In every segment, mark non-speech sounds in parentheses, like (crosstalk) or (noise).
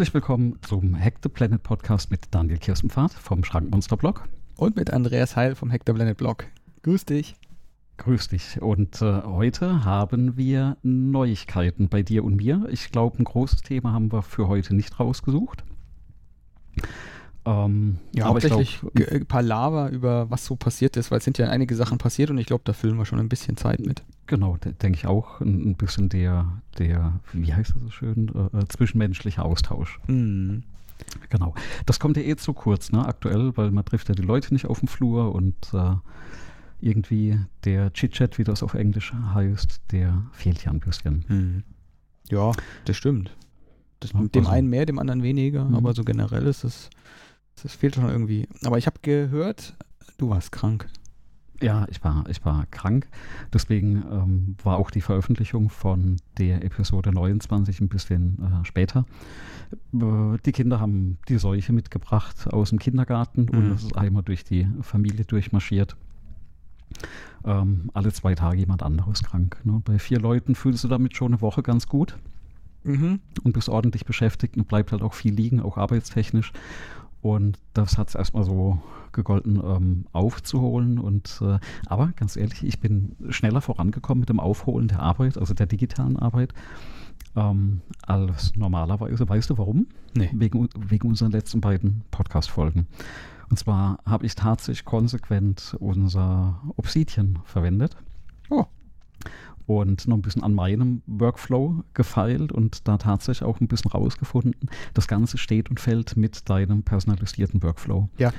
Herzlich willkommen zum Hack the Planet Podcast mit Daniel Kirstenpfad vom Schrankmonster Blog. Und mit Andreas Heil vom Hack the Planet Blog. Grüß dich. Grüß dich. Und äh, heute haben wir Neuigkeiten bei dir und mir. Ich glaube, ein großes Thema haben wir für heute nicht rausgesucht. Ähm, ja, aber hauptsächlich glaub, ein paar Lava über was so passiert ist, weil es sind ja einige Sachen passiert und ich glaube, da füllen wir schon ein bisschen Zeit mit. Genau, denke ich auch. Ein, ein, bisschen der, der, wie heißt das so schön, äh, äh, zwischenmenschliche Austausch. Mhm. Genau. Das kommt ja eh zu kurz, ne, aktuell, weil man trifft ja die Leute nicht auf dem Flur und äh, irgendwie der Chit-Chat, wie das auf Englisch heißt, der fehlt ja ein bisschen. Mhm. Ja, das stimmt. Das, ja, dem also, einen mehr, dem anderen weniger, mhm. aber so generell ist es das fehlt schon irgendwie. Aber ich habe gehört, du warst krank. Ja, ich war, ich war krank. Deswegen ähm, war auch die Veröffentlichung von der Episode 29 ein bisschen äh, später. Äh, die Kinder haben die Seuche mitgebracht aus dem Kindergarten mhm. und es ist einmal durch die Familie durchmarschiert. Ähm, alle zwei Tage jemand anderes krank. Ne? Bei vier Leuten fühlst du damit schon eine Woche ganz gut. Mhm. Und bist ordentlich beschäftigt und bleibt halt auch viel liegen, auch arbeitstechnisch. Und das hat es erstmal so gegolten, ähm, aufzuholen. Und äh, aber ganz ehrlich, ich bin schneller vorangekommen mit dem Aufholen der Arbeit, also der digitalen Arbeit, ähm, als normalerweise. Weißt du warum? Nee. Wegen, wegen unseren letzten beiden Podcast-Folgen. Und zwar habe ich tatsächlich konsequent unser Obsidian verwendet. Oh und noch ein bisschen an meinem Workflow gefeilt und da tatsächlich auch ein bisschen rausgefunden, das Ganze steht und fällt mit deinem personalisierten Workflow. Ja.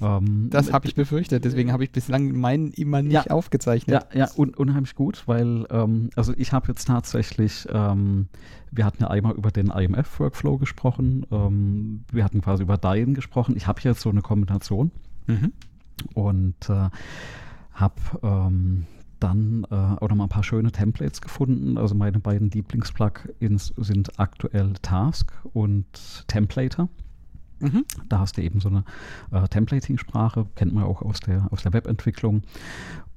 Ähm, das habe ich befürchtet, deswegen habe ich bislang meinen immer nicht ja, aufgezeichnet. Ja, ja un unheimlich gut, weil ähm, also ich habe jetzt tatsächlich, ähm, wir hatten ja einmal über den IMF-Workflow gesprochen, ähm, wir hatten quasi über Dein gesprochen. Ich habe jetzt so eine Kombination mhm. und äh, habe ähm, dann äh, auch noch mal ein paar schöne Templates gefunden. Also meine beiden Lieblingsplugins sind aktuell Task und Templater. Mhm. Da hast du eben so eine äh, Templating-Sprache, kennt man auch aus der, aus der Webentwicklung.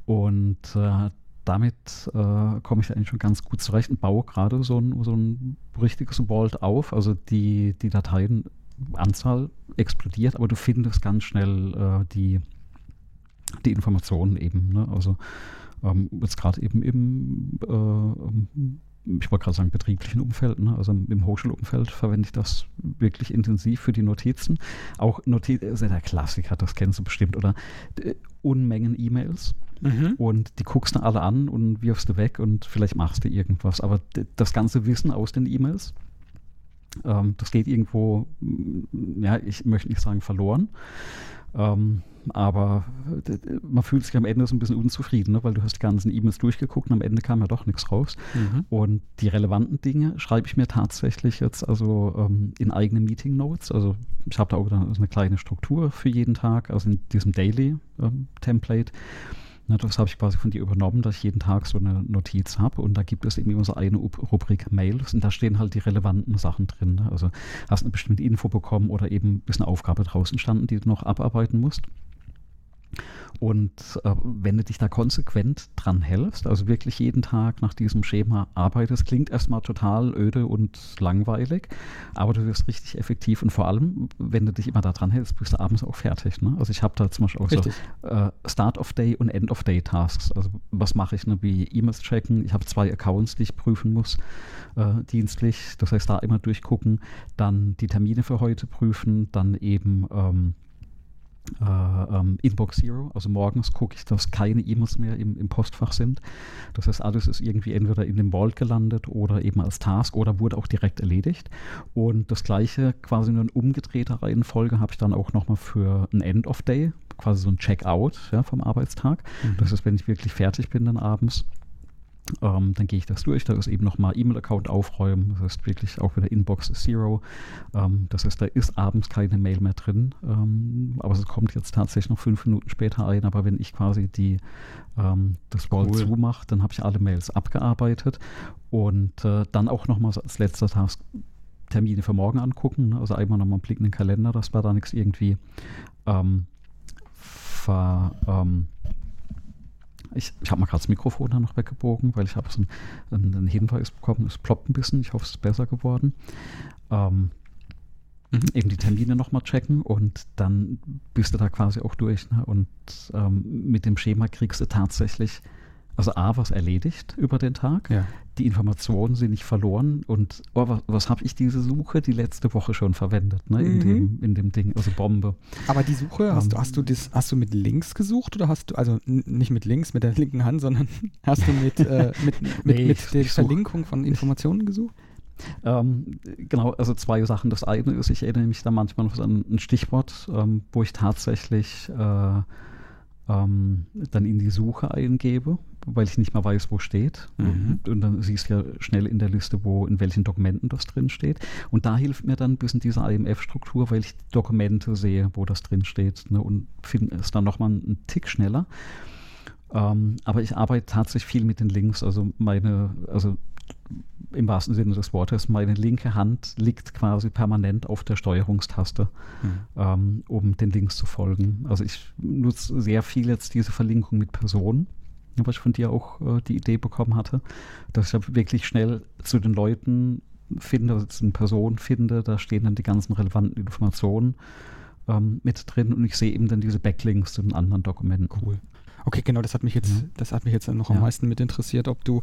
Und äh, damit äh, komme ich eigentlich schon ganz gut zurecht und baue gerade so ein, so ein richtiges Vault auf. Also die, die Dateienanzahl explodiert, aber du findest ganz schnell äh, die, die Informationen eben. Ne? Also ähm, jetzt gerade eben im, äh, ich wollte gerade sagen, betrieblichen Umfeld, ne? also im Hochschulumfeld verwende ich das wirklich intensiv für die Notizen. Auch Notizen, also der Klassiker, das kennst du bestimmt, oder äh, Unmengen E-Mails. Mhm. Und die guckst du alle an und wirfst du weg und vielleicht machst du irgendwas. Aber das ganze Wissen aus den E-Mails, ähm, das geht irgendwo, ja, ich möchte nicht sagen verloren. Ähm, aber man fühlt sich am Ende so ein bisschen unzufrieden, ne? weil du hast die ganzen E-Mails durchgeguckt und am Ende kam ja doch nichts raus. Mhm. Und die relevanten Dinge schreibe ich mir tatsächlich jetzt also ähm, in eigene Meeting Notes. Also ich habe da auch eine kleine Struktur für jeden Tag, also in diesem Daily ähm, Template. Na, das habe ich quasi von dir übernommen, dass ich jeden Tag so eine Notiz habe und da gibt es eben immer so eine Rubrik Mails und da stehen halt die relevanten Sachen drin. Ne? Also hast eine bestimmte Info bekommen oder eben ist eine Aufgabe draußen entstanden, die du noch abarbeiten musst. Und äh, wenn du dich da konsequent dran hältst, also wirklich jeden Tag nach diesem Schema arbeitest, klingt erstmal total öde und langweilig, aber du wirst richtig effektiv und vor allem, wenn du dich immer da dran hältst, bist du abends auch fertig. Ne? Also ich habe da zum Beispiel auch richtig. so äh, Start of Day und End of Day Tasks. Also was mache ich, ne? wie E-Mails checken. Ich habe zwei Accounts, die ich prüfen muss, äh, dienstlich. Das heißt, da immer durchgucken, dann die Termine für heute prüfen, dann eben ähm, äh, ähm, Inbox Zero. Also morgens gucke ich, dass keine E-Mails mehr im, im, Postfach sind. Das heißt, alles ist irgendwie entweder in dem Vault gelandet oder eben als Task oder wurde auch direkt erledigt. Und das gleiche, quasi nur in umgedrehter Reihenfolge, habe ich dann auch nochmal für ein End of Day, quasi so ein Checkout ja, vom Arbeitstag. Mhm. Das ist, wenn ich wirklich fertig bin dann abends ähm, dann gehe ich das durch. Da ist eben nochmal E-Mail-Account aufräumen. Das heißt wirklich auch wieder Inbox Zero. Ähm, das heißt, da ist abends keine Mail mehr drin. Ähm, aber es kommt jetzt tatsächlich noch fünf Minuten später ein. Aber wenn ich quasi die, ähm, das Wall cool. zumache, dann habe ich alle Mails abgearbeitet. Und äh, dann auch nochmal als letzter Task Termine für morgen angucken. Ne? Also einmal nochmal einen Blick in den Kalender, dass wir da nichts irgendwie ähm, ver, ähm, ich, ich habe mal gerade das Mikrofon da noch weggebogen, weil ich habe so einen, einen, Hinweis bekommen, es ploppt ein bisschen. Ich hoffe, es ist besser geworden. Ähm, mhm. eben die Termine nochmal checken und dann bist du da quasi auch durch. Ne? Und ähm, mit dem Schema kriegst du tatsächlich, also A, was erledigt über den Tag. Ja. Die Informationen sind nicht verloren und oh, was, was habe ich diese Suche die letzte Woche schon verwendet, ne? in, Mhm. dem, in dem Ding, also Bombe. Aber die Suche, hast, du, Ähm, hast, du das, hast du mit links gesucht oder hast du, also nicht mit links, mit der linken Hand, sondern (laughs) hast du mit, äh, (laughs) mit, mit, Nee, mit der Verlinkung von Informationen gesucht? Ähm, genau, also zwei Sachen. Das eine ist, ich erinnere mich da manchmal noch an ein Stichwort, ähm, wo ich tatsächlich äh, ähm, dann in die Suche eingebe, weil ich nicht mehr weiß, wo steht. Mhm. Und, dann siehst du ja schnell in der Liste, wo in welchen Dokumenten das drin steht. Und da hilft mir dann ein bisschen diese IMF-Struktur, weil ich Dokumente sehe, wo das drin steht ne, und finde es dann nochmal einen Tick schneller. Ähm, aber ich arbeite tatsächlich viel mit den Links. Also meine, also im wahrsten Sinne des Wortes, meine linke Hand liegt quasi permanent auf der Steuerungstaste, ähm, um den Links zu folgen. Also ich nutze sehr viel jetzt diese Verlinkung mit Personen, was ich von dir auch äh, die Idee bekommen hatte, dass ich wirklich schnell zu den Leuten finde, also zu den Personen finde, da stehen dann die ganzen relevanten Informationen ähm, mit drin und ich sehe eben dann diese Backlinks zu den anderen Dokumenten. Cool. Okay, genau, das hat mich jetzt, Ja. das hat mich jetzt noch am Ja. meisten mit interessiert, ob du,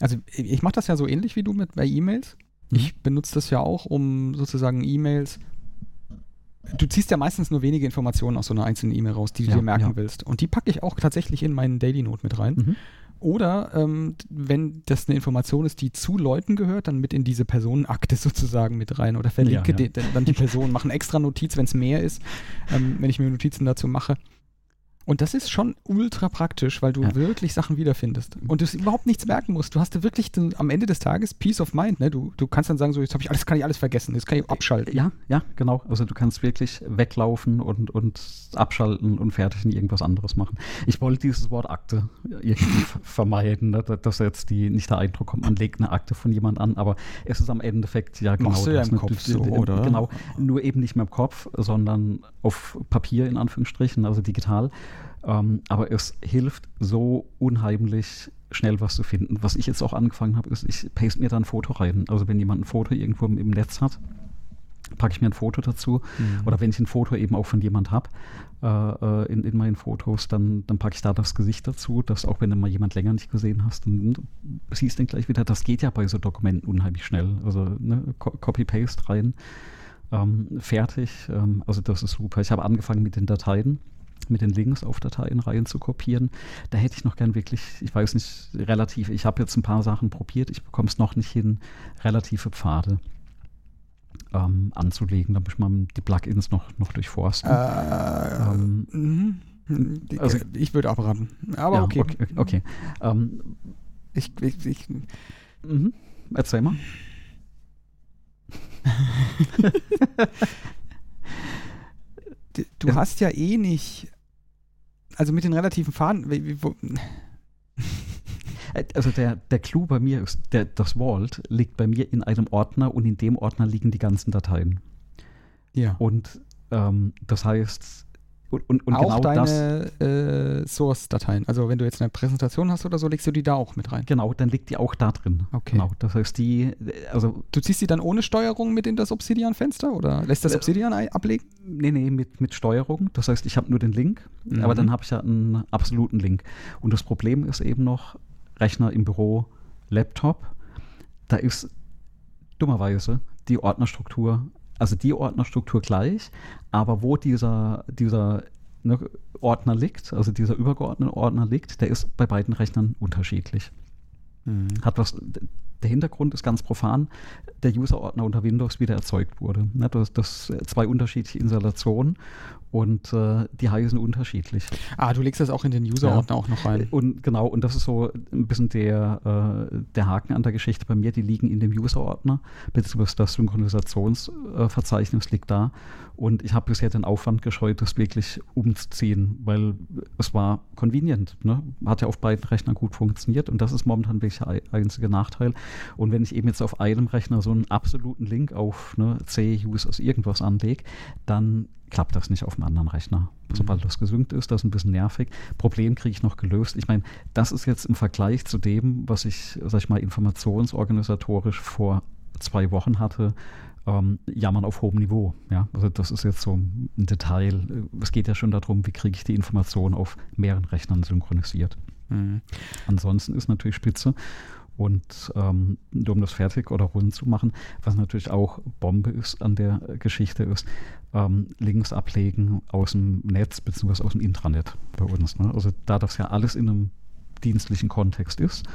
also ich mache das ja so ähnlich wie du mit bei E-Mails. Mhm. Ich benutze das ja auch, um sozusagen E-Mails. Du ziehst ja meistens nur wenige Informationen aus so einer einzelnen E-Mail raus, die du Ja, dir merken ja. willst. Und die packe ich auch tatsächlich in meinen Daily Note mit rein. Mhm. Oder ähm, wenn das eine Information ist, die zu Leuten gehört, dann mit in diese Personenakte (laughs) sozisogen mit rein. Oder verlinke Ja, ja. Die, dann die Person, mache eine extra Notiz, wenn es mehr ist, ähm, wenn ich mir Notizen dazu mache. Und das ist schon ultra praktisch, weil du Ja. wirklich Sachen wiederfindest. Und du überhaupt nichts merken musst. Du hast wirklich den, am Ende des Tages Peace of Mind. Ne? Du, du kannst dann sagen, so jetzt habe ich alles, kann ich alles vergessen, jetzt kann ich abschalten. Ja, ja, genau. Also du kannst wirklich weglaufen und, und abschalten und fertig in irgendwas anderes machen. Ich wollte dieses Wort Akte irgendwie ver- vermeiden, ne? dass jetzt die, nicht der Eindruck kommt, man legt eine Akte von jemand an, aber es ist am Endeffekt ja genau Machst du ja das. im ne? Kopf so, oder? Genau, nur eben nicht mehr im Kopf, sondern auf Papier in Anführungsstrichen, also digital. Ähm, aber es hilft so unheimlich schnell was zu finden. Was ich jetzt auch angefangen habe, ist, ich paste mir da ein Foto rein. Also wenn jemand ein Foto irgendwo im, Netz hat, packe ich mir ein Foto dazu. Mhm. Oder wenn ich ein Foto eben auch von jemand habe äh, äh, in, in meinen Fotos, dann, dann packe ich da das Gesicht dazu, dass auch wenn du mal jemand länger nicht gesehen hast, dann siehst du ihn gleich wieder. Das geht ja bei so Dokumenten unheimlich schnell. Also ne, Co- Copy-Paste rein, ähm, fertig. Ähm, also das ist super. Ich habe angefangen mit den Dateien mit den Links auf Dateien rein zu kopieren. Da hätte ich noch gern wirklich, ich weiß nicht, relativ, ich habe jetzt ein paar Sachen probiert, ich bekomme es noch nicht hin, relative Pfade ähm, anzulegen. Da muss man die Plugins noch, noch durchforsten. Äh, Ähm, mhm. also- ich würde abraten. Aber ja, okay. okay. okay. Ähm, Ich, ich, ich, mhm. Erzähl mal. (laughs) Du Ja. hast ja eh nicht. Also mit den relativen Faden. wie- wie- wo- Äh, Also der, der Clou bei mir ist, der, das Vault liegt bei mir in einem Ordner und in dem Ordner liegen die ganzen Dateien. Ja. Und ähm, das heißt, und, und, und auch genau deine äh, Source-Dateien. Also wenn du jetzt eine Präsentation hast oder so, legst du die da auch mit rein. genau, dann liegt die auch da drin. Okay. Genau, das heißt, die, also, Du ziehst die dann ohne Steuerung mit in das Obsidian-Fenster oder lässt das Äh, Obsidian ei- ablegen? nee, nee, mit, mit Steuerung. Das heißt, ich habe nur den Link, Mhm. aber dann habe ich ja einen absoluten Link. Und das Problem ist eben noch, Rechner im Büro, Laptop, da ist dummerweise die Ordnerstruktur, also die Ordnerstruktur gleich, aber wo dieser, dieser ne, Ordner liegt, also dieser übergeordnete Ordner liegt, der ist bei beiden Rechnern unterschiedlich. Hat was, der Hintergrund ist ganz profan, der User-Ordner unter Windows wieder erzeugt wurde. Ne, das, das zwei unterschiedliche Installationen und äh, die heißen unterschiedlich. Ah, du legst das auch in den User-Ordner auch noch rein. Und genau, und das ist so ein bisschen der, äh, der Haken an der Geschichte bei mir. Die liegen in dem User-Ordner, beziehungsweise das Synchronisationsverzeichnis liegt da. Und ich habe bisher den Aufwand gescheut, das wirklich umzuziehen, weil es war convenient. Ne? Hat ja auf beiden Rechnern gut funktioniert und das ist momentan wirklich der ei- einzige Nachteil. Und wenn ich eben jetzt auf einem Rechner so einen absoluten Link auf ne, C-Use aus irgendwas anlege, dann klappt das nicht auf dem anderen Rechner. Sobald das gesynkt ist, das ist ein bisschen nervig. Problem kriege ich noch gelöst. Ich meine, das ist jetzt im Vergleich zu dem, was ich, sag ich mal, informationsorganisatorisch vor zwei Wochen hatte, ähm, jammern auf hohem Niveau. Ja? Also das ist jetzt so ein Detail. Es geht ja schon darum, wie kriege ich die Information auf mehreren Rechnern synchronisiert. Mhm. Ansonsten ist natürlich spitze. Und ähm, um das fertig oder rund zu machen, was natürlich auch Bombe ist an der Geschichte, ist ähm, Links ablegen aus dem Netz bzw. aus dem Intranet bei uns. Ne? Also da das ja alles in einem dienstlichen Kontext ist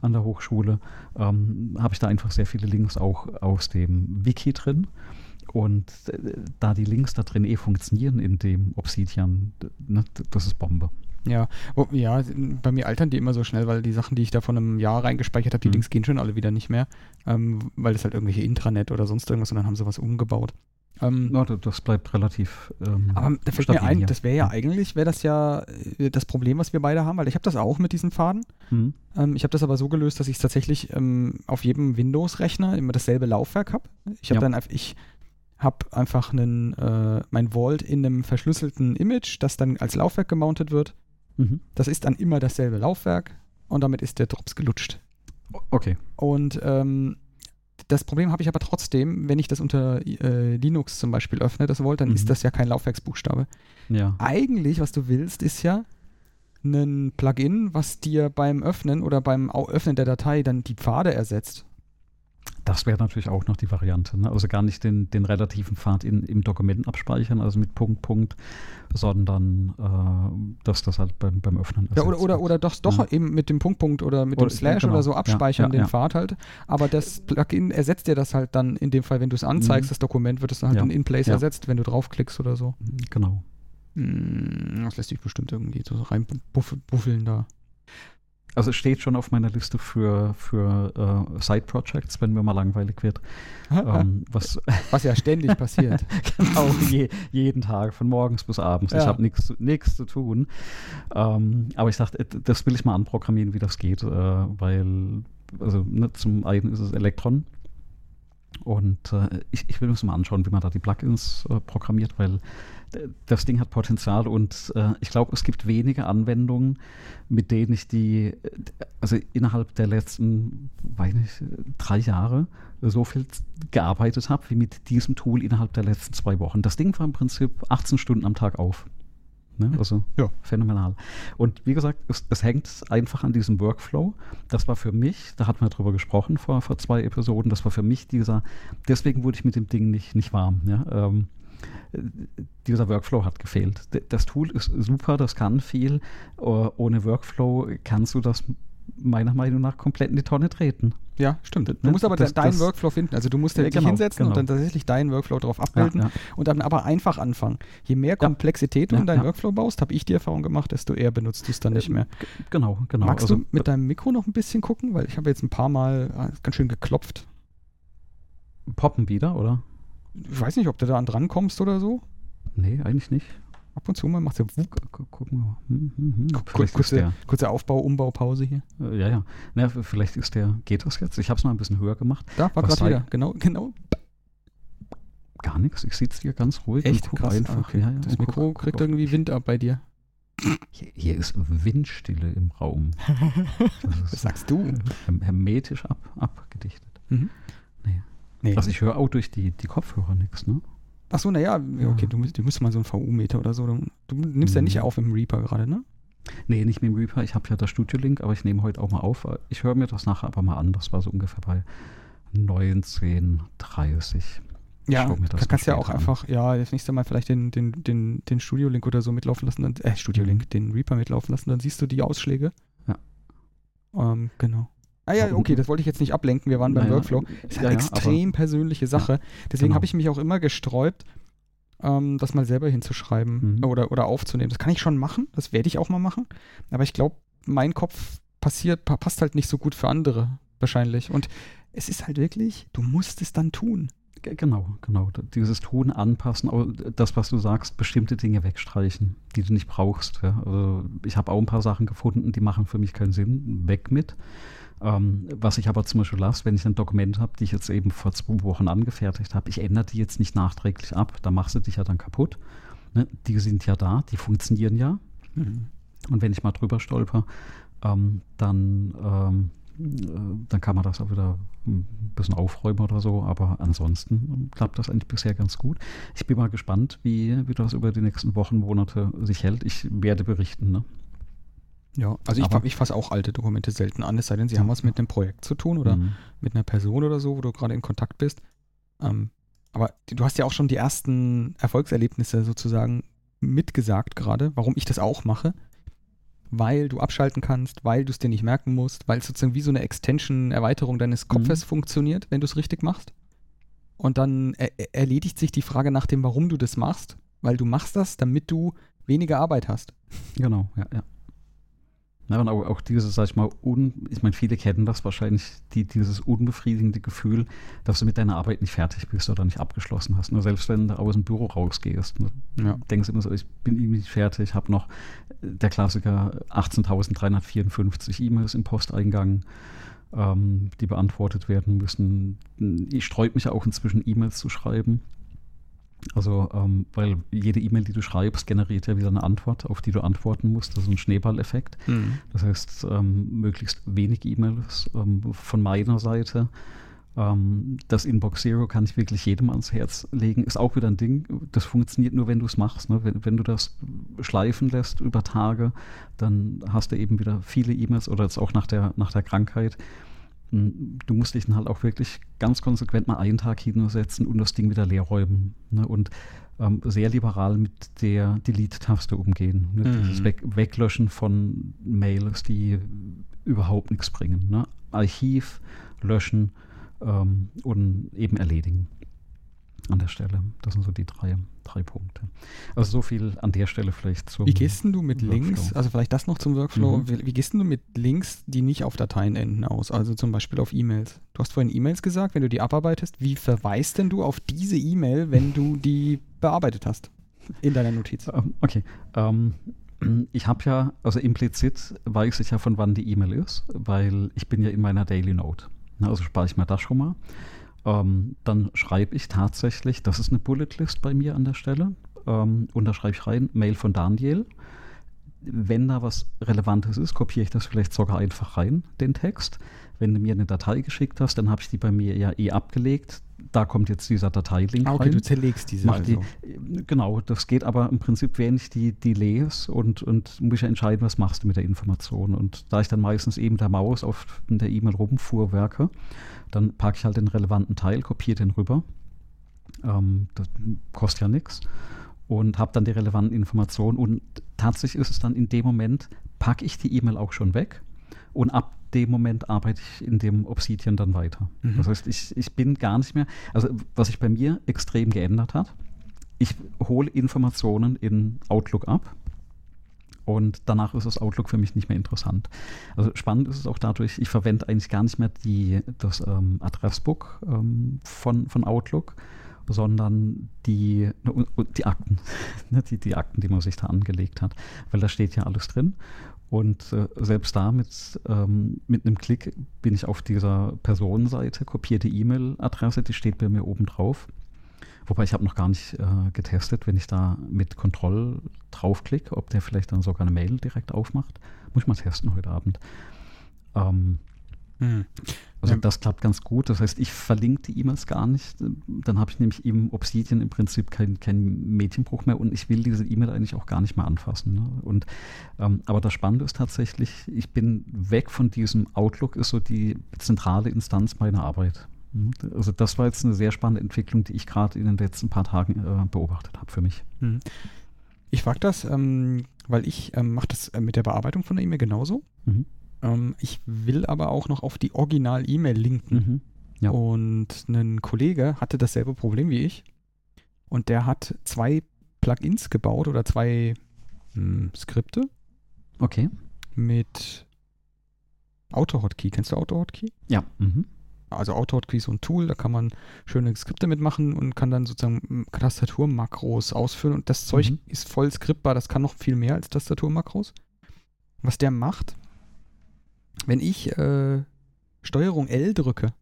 an der Hochschule, ähm, habe ich da einfach sehr viele Links auch aus dem Wiki drin. Und äh, da die Links da drin eh funktionieren in dem Obsidian, ne, das ist Bombe. Ja, oh, ja, bei mir altern die immer so schnell, weil die Sachen, die ich da vor einem Jahr reingespeichert habe, die mhm. Links gehen schon alle wieder nicht mehr, ähm, weil das halt irgendwelche Intranet oder sonst irgendwas und dann haben sie was umgebaut. Ähm, ja, das bleibt relativ. Ähm, aber da fällt mir ein, hier. das wäre ja eigentlich, wäre das ja äh, das Problem, was wir beide haben, weil ich habe das auch mit diesen Faden. Mhm. Ähm, ich habe das aber so gelöst, dass ich tatsächlich ähm, auf jedem Windows-Rechner immer dasselbe Laufwerk habe. Ich habe ja. dann einfach, ich habe einfach einen, äh, mein Vault in einem verschlüsselten Image, das dann als Laufwerk gemountet wird Mhm. Das ist dann immer dasselbe Laufwerk und damit ist der Drops gelutscht. Okay. Und ähm, das Problem habe ich aber trotzdem, wenn ich das unter äh, Linux zum Beispiel öffne, das Volt, dann mhm. ist das ja kein Laufwerksbuchstabe. Ja. Eigentlich, was du willst, ist ja ein Plugin, was dir beim Öffnen oder beim Öffnen der Datei dann die Pfade ersetzt. Das wäre natürlich auch noch die Variante. Ne? Also gar nicht den, den relativen Pfad in, im Dokument abspeichern, also mit Punkt, Punkt, sondern äh, dass das halt beim, beim Öffnen Ja, oder, oder, oder doch, doch ja. eben mit dem Punkt, Punkt oder mit oder, dem Slash ja, genau. oder so abspeichern, ja, den Pfad halt. Aber das Plugin ersetzt dir das halt dann in dem Fall, wenn du es anzeigst, mhm. das Dokument, wird es dann halt in In-Place ersetzt, wenn du draufklickst oder so. Genau. Hm, das lässt sich bestimmt irgendwie so reinbuffeln da. Also es steht schon auf meiner Liste für, für uh, Side-Projects, wenn mir mal langweilig wird. (laughs) ähm, was, (laughs) was ja ständig (laughs) passiert. genau, je, jeden Tag, von morgens bis abends. Ja. Ich habe nichts zu tun. Ähm, aber ich dachte, das will ich mal anprogrammieren, wie das geht, äh, weil also ne, zum einen ist es Elektron. Und äh, ich, ich will mir mal anschauen, wie man da die Plugins äh, programmiert, weil das Ding hat Potenzial und äh, ich glaube, es gibt wenige Anwendungen, mit denen ich die, also innerhalb der letzten, weiß nicht, drei Jahre so viel gearbeitet habe, wie mit diesem Tool innerhalb der letzten zwei Wochen. Das Ding war im Prinzip 18 Stunden am Tag auf. Ne? Also ja. phänomenal. Und wie gesagt, es, es, hängt einfach an diesem Workflow. Das war für mich, da hatten wir drüber gesprochen vor, vor zwei Episoden, das war für mich dieser, deswegen wurde ich mit dem Ding nicht, nicht warm. Ja? Ähm, dieser Workflow hat gefehlt. Das Tool ist super, das kann viel. Ohne Workflow kannst du das meiner Meinung nach komplett in die Tonne treten. Ja, stimmt. Du ne? musst aber das, deinen das, Workflow finden. Also du musst dich genau, hinsetzen genau. und dann tatsächlich deinen Workflow darauf abbilden ja, ja. und dann aber einfach anfangen. Je mehr Komplexität ja, du in deinen Workflow baust, habe ich die Erfahrung gemacht, desto eher benutzt du es dann nicht mehr. Genau, genau. Magst also, du mit deinem Mikro noch ein bisschen gucken? Weil ich habe jetzt ein paar Mal ah, ganz schön geklopft. Poppen wieder, oder? Ich weiß nicht, ob du da an dran kommst oder so. Nee, eigentlich nicht. Ab und zu mal macht er Gucken wir mal. Hm, hm, hm. Kur kurze, kurze Aufbau-, Umbaupause hier. Äh, ja, ja. Na, vielleicht ist der, geht das jetzt? Ich habe es mal ein bisschen höher gemacht. Da, war gerade wieder. Genau, genau. Gar nichts. Ich sitze hier ganz ruhig Echt? Krass, einfach. Okay. Ja, ja, das Mikro guck, kriegt guck, irgendwie Wind ab bei dir. Hier, hier ist Windstille im Raum. (laughs) Was sagst du? Hermetisch ab, abgedichtet. Mhm. Nee. nee. Also ich höre auch durch die, die Kopfhörer nichts, ne? Ach so, naja, ja. okay, du, du musst mal so einen VU-Meter oder so. Du nimmst mhm. ja nicht auf im Reaper gerade, ne? Nee, nicht mit dem Reaper. Ich habe ja das Studio-Link, aber ich nehme heute auch mal auf. Ich höre mir das nachher aber mal an. Das war so ungefähr bei 19.30 ja, du kannst ja auch an. einfach, ja, das nächste Mal vielleicht den, den, den, den Studio-Link oder so mitlaufen lassen, dann, äh, Studio-Link, mhm. den Reaper mitlaufen lassen, dann siehst du die Ausschläge. Ja. Ähm, genau. Ah ja, okay, das wollte ich jetzt nicht ablenken, wir waren beim naja, Workflow. Das ist eine ja, extrem persönliche Sache. Deswegen genau. habe ich mich auch immer gesträubt, ähm, das mal selber hinzuschreiben mhm. oder, oder aufzunehmen. Das kann ich schon machen, das werde ich auch mal machen. Aber ich glaube, mein Kopf passiert, passt halt nicht so gut für andere wahrscheinlich. Und es ist halt wirklich, du musst es dann tun. Genau, genau. Dieses Tun anpassen, das, was du sagst, bestimmte Dinge wegstreichen, die du nicht brauchst. Ja. Also ich habe auch ein paar Sachen gefunden, die machen für mich keinen Sinn. Weg mit. Ähm, was ich aber zum Beispiel lasse, wenn ich ein Dokument habe, die ich jetzt eben vor zwei Wochen angefertigt habe, ich ändere die jetzt nicht nachträglich ab, da machst du dich ja dann kaputt. Ne? Die sind ja da, die funktionieren ja. Mhm. Und wenn ich mal drüber stolper, ähm, dann ähm, dann kann man das auch wieder ein bisschen aufräumen oder so, aber ansonsten klappt das eigentlich bisher ganz gut. Ich bin mal gespannt, wie, wie das über die nächsten Wochen, Monate sich hält. Ich werde berichten. Ne? Ja, also ich, ich fasse auch alte Dokumente selten an, es sei denn, sie haben was mit einem Projekt zu tun oder mhm. mit einer Person oder so, wo du gerade in Kontakt bist. Ähm, aber du hast ja auch schon die ersten Erfolgserlebnisse sozusagen mitgesagt gerade, warum ich das auch mache. Weil du abschalten kannst, weil du es dir nicht merken musst, weil es sozusagen wie so eine Extension, Erweiterung deines Kopfes mhm. funktioniert, wenn du es richtig machst. Und dann er erledigt sich die Frage nach dem, warum du das machst, weil du machst das, damit du weniger Arbeit hast. Genau, ja, ja. Ja, und auch, auch dieses, sag ich mal, un, ich meine, viele kennen das wahrscheinlich, die, dieses unbefriedigende Gefühl, dass du mit deiner Arbeit nicht fertig bist oder nicht abgeschlossen hast. Nur selbst wenn du aus dem Büro rausgehst, ne, ja. denkst du immer so, ich bin irgendwie nicht fertig, habe noch der Klassiker 18.354 E-Mails im Posteingang, ähm, die beantwortet werden müssen. Ich sträube mich ja auch inzwischen E-Mails zu schreiben. Also, ähm, weil jede E-Mail, die du schreibst, generiert ja wieder eine Antwort, auf die du antworten musst. Das ist ein Schneeballeffekt. Mhm. Das heißt, ähm, möglichst wenig E-Mails ähm, von meiner Seite. Ähm, das Inbox Zero kann ich wirklich jedem ans Herz legen. Ist auch wieder ein Ding, das funktioniert nur, wenn du es machst. Ne? Wenn, wenn, du das schleifen lässt über Tage, dann hast du eben wieder viele E-Mails oder jetzt auch nach der, nach der Krankheit du musst dich dann halt auch wirklich ganz konsequent mal einen Tag hinsetzen und das Ding wieder leer räumen. Ne? Und ähm, sehr liberal mit der Delete-Taste umgehen. Ne? Mhm. Dieses Weg Weglöschen von Mails, die überhaupt nichts bringen. Ne? Archiv löschen ähm, und eben erledigen an der Stelle. Das sind so die drei, drei Punkte. Also so viel an der Stelle vielleicht zum Wie gehst du mit Workflow. Links, also vielleicht das noch zum Workflow, mhm. wie, wie, gehst du mit Links, die nicht auf Dateien enden aus, also zum Beispiel auf E-Mails? Du hast vorhin E-Mails gesagt, wenn du die abarbeitest, wie verweist denn du auf diese E-Mail, wenn du die bearbeitet hast in deiner Notiz? Ähm, okay, ähm, ich habe ja, also implizit weiß ich ja, von wann die E-Mail ist, weil ich bin ja in meiner Daily Note. Also spare ich mir das schon mal. Ähm, dann schreibe ich tatsächlich, das ist eine Bullet List bei mir an der Stelle, ähm, und da schreibe ich rein, Mail von Daniel. Wenn da was Relevantes ist, kopiere ich das vielleicht sogar einfach rein, den Text. Wenn du mir eine Datei geschickt hast, dann habe ich die bei mir ja eh abgelegt. Da kommt jetzt dieser Dateilink ah, okay, rein. du zerlegst diese Mach also. die, Genau, das geht aber im Prinzip, wenn ich die, die lese und, und muss ja entscheiden, was machst du mit der Information. Und da ich dann meistens eben der Maus auf der E-Mail rumfuhrwerke, dann packe ich halt den relevanten Teil, kopiere den rüber. Ähm, das kostet ja nichts. Und habe dann die relevanten Informationen. Und tatsächlich ist es dann in dem Moment, packe ich die E-Mail auch schon weg. Und ab dem Moment arbeite ich in dem Obsidian dann weiter. Mhm. Das heißt, ich, ich bin gar nicht mehr, also was sich bei mir extrem geändert hat, ich hole Informationen in Outlook ab und danach ist das Outlook für mich nicht mehr interessant. Also spannend ist es auch dadurch, ich verwende eigentlich gar nicht mehr die, das ähm, Adressbook ähm, von, von Outlook, sondern die, ne, die Akten, (laughs) ne, die, die Akten, die man sich da angelegt hat, weil da steht ja alles drin. Und äh, selbst da mit, ähm, mit einem Klick bin ich auf dieser Personenseite, kopierte E-Mail-Adresse, die steht bei mir oben drauf. Wobei ich habe noch gar nicht äh, getestet, wenn ich da mit Kontroll draufklicke, ob der vielleicht dann sogar eine Mail direkt aufmacht. Muss ich mal testen heute Abend. Ähm, hm. Also das klappt ganz gut. Das heißt, ich verlinke die E-Mails gar nicht. Dann habe ich nämlich im Obsidian im Prinzip keinen kein Medienbruch mehr und ich will diese E-Mail eigentlich auch gar nicht mehr anfassen. Ne? Und, ähm, aber das Spannende ist tatsächlich, ich bin weg von diesem Outlook, ist so die zentrale Instanz meiner Arbeit. Also das war jetzt eine sehr spannende Entwicklung, die ich gerade in den letzten paar Tagen äh, beobachtet habe für mich. Mhm. Ich frage das, ähm, weil ich ähm, mache das äh, mit der Bearbeitung von der E-Mail genauso. Mhm. Ähm, ich will aber auch noch auf die Original-E-Mail linken. Mhm. Ja. Und ein Kollege hatte dasselbe Problem wie ich. Und der hat zwei Plugins gebaut oder zwei hm, Skripte. Okay. Mit AutoHotkey. Kennst du AutoHotkey? Ja. Mhm also AutoHotkey ist so ein Tool, da kann man schöne Skripte mitmachen und kann dann sozusagen Tastaturmakros ausführen und das Zeug mhm. ist voll skriptbar, das kann noch viel mehr als Tastaturmakros. Was der macht, wenn ich äh, Steuerung L drücke,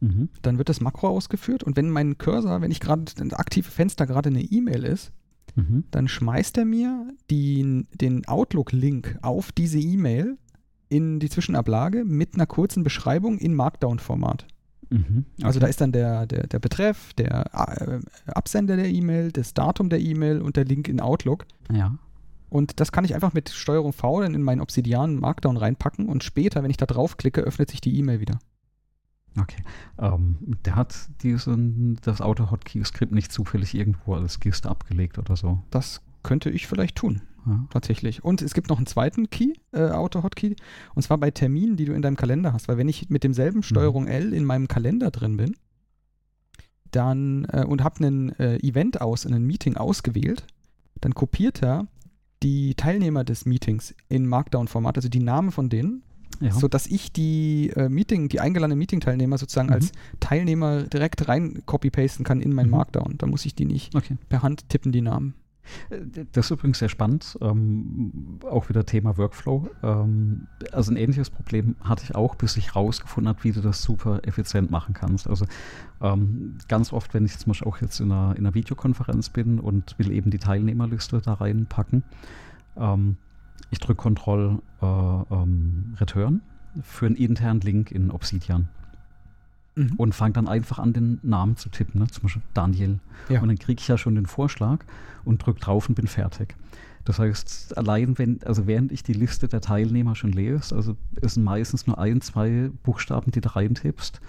mhm. dann wird das Makro ausgeführt und wenn mein Cursor, wenn ich gerade ein aktives Fenster gerade eine E-Mail ist, mhm. dann schmeißt er mir die, den Outlook-Link auf diese E-Mail in die Zwischenablage mit einer kurzen Beschreibung in Markdown-Format. Mhm, okay. Also da ist dann der, der, der Betreff, der äh, Absender der E-Mail, das Datum der E-Mail und der Link in Outlook. Ja. Und das kann ich einfach mit Steuerung V dann in meinen Obsidian Markdown reinpacken und später, wenn ich da draufklicke, öffnet sich die E-Mail wieder. Okay. Ähm, der hat diesen, das Auto-Hotkey-Skript nicht zufällig irgendwo als Giste abgelegt oder so. Das könnte ich vielleicht tun. Ja. Tatsächlich. Und es gibt noch einen zweiten Key, äh, Auto-Hotkey, und zwar bei Terminen, die du in deinem Kalender hast. Weil wenn ich mit demselben mhm. Steuerung L in meinem Kalender drin bin, dann äh, und habe ein äh, Event aus, ein Meeting ausgewählt, dann kopiert er die Teilnehmer des Meetings in Markdown-Format, also die Namen von denen, ja. sodass ich die äh, Meeting, die eingeladenen Meeting-Teilnehmer sozusagen mhm. als Teilnehmer direkt rein copy-pasten kann in mein mhm. Markdown. Da muss ich die nicht okay. per Hand tippen, die Namen. Das ist übrigens sehr spannend. Ähm, auch wieder Thema Workflow. Ähm, also ein ähnliches Problem hatte ich auch, bis ich rausgefunden habe, wie du das super effizient machen kannst. Also ähm, ganz oft, wenn ich zum Beispiel auch jetzt in einer, in einer Videokonferenz bin und will eben die Teilnehmerliste da reinpacken, ähm, ich drücke Ctrl äh, ähm, Return für einen internen Link in Obsidian mhm. und fange dann einfach an, den Namen zu tippen, ne? zum Beispiel Daniel. Ja. Und dann kriege ich ja schon den Vorschlag und drücke drauf und bin fertig. Das heißt, allein wenn, also während ich die Liste der Teilnehmer schon lese, also es sind meistens nur ein, zwei Buchstaben, die du reintippst,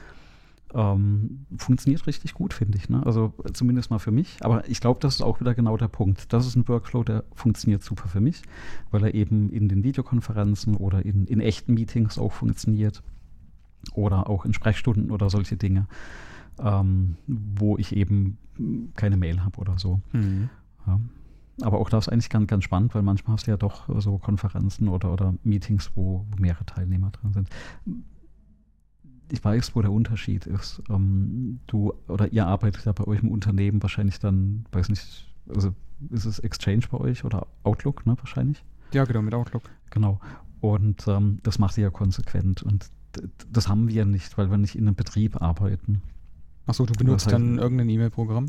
ähm, funktioniert richtig gut, finde ich. Ne? Also zumindest mal für mich. Aber ich glaube, das ist auch wieder genau der Punkt. Das ist ein Workflow, der funktioniert super für mich, weil er eben in den Videokonferenzen oder in, in echten Meetings auch funktioniert oder auch in Sprechstunden oder solche Dinge, ähm, wo ich eben keine Mail habe oder so. Mhm. Ja. Aber auch das ist eigentlich ganz, ganz spannend, weil manchmal hast du ja doch so Konferenzen oder, oder Meetings, wo, mehrere Teilnehmer drin sind. Ich weiß, wo der Unterschied ist. Ähm, du oder ihr arbeitet ja bei euch im Unternehmen wahrscheinlich dann, weiß nicht, also ist es Exchange bei euch oder Outlook, ne, wahrscheinlich? Ja, genau, mit Outlook. Genau. Und ähm, das macht ihr ja konsequent. Und das haben wir nicht, weil wir nicht in einem Betrieb arbeiten. Achso, du benutzt das heißt, dann irgendein E-Mail-Programm?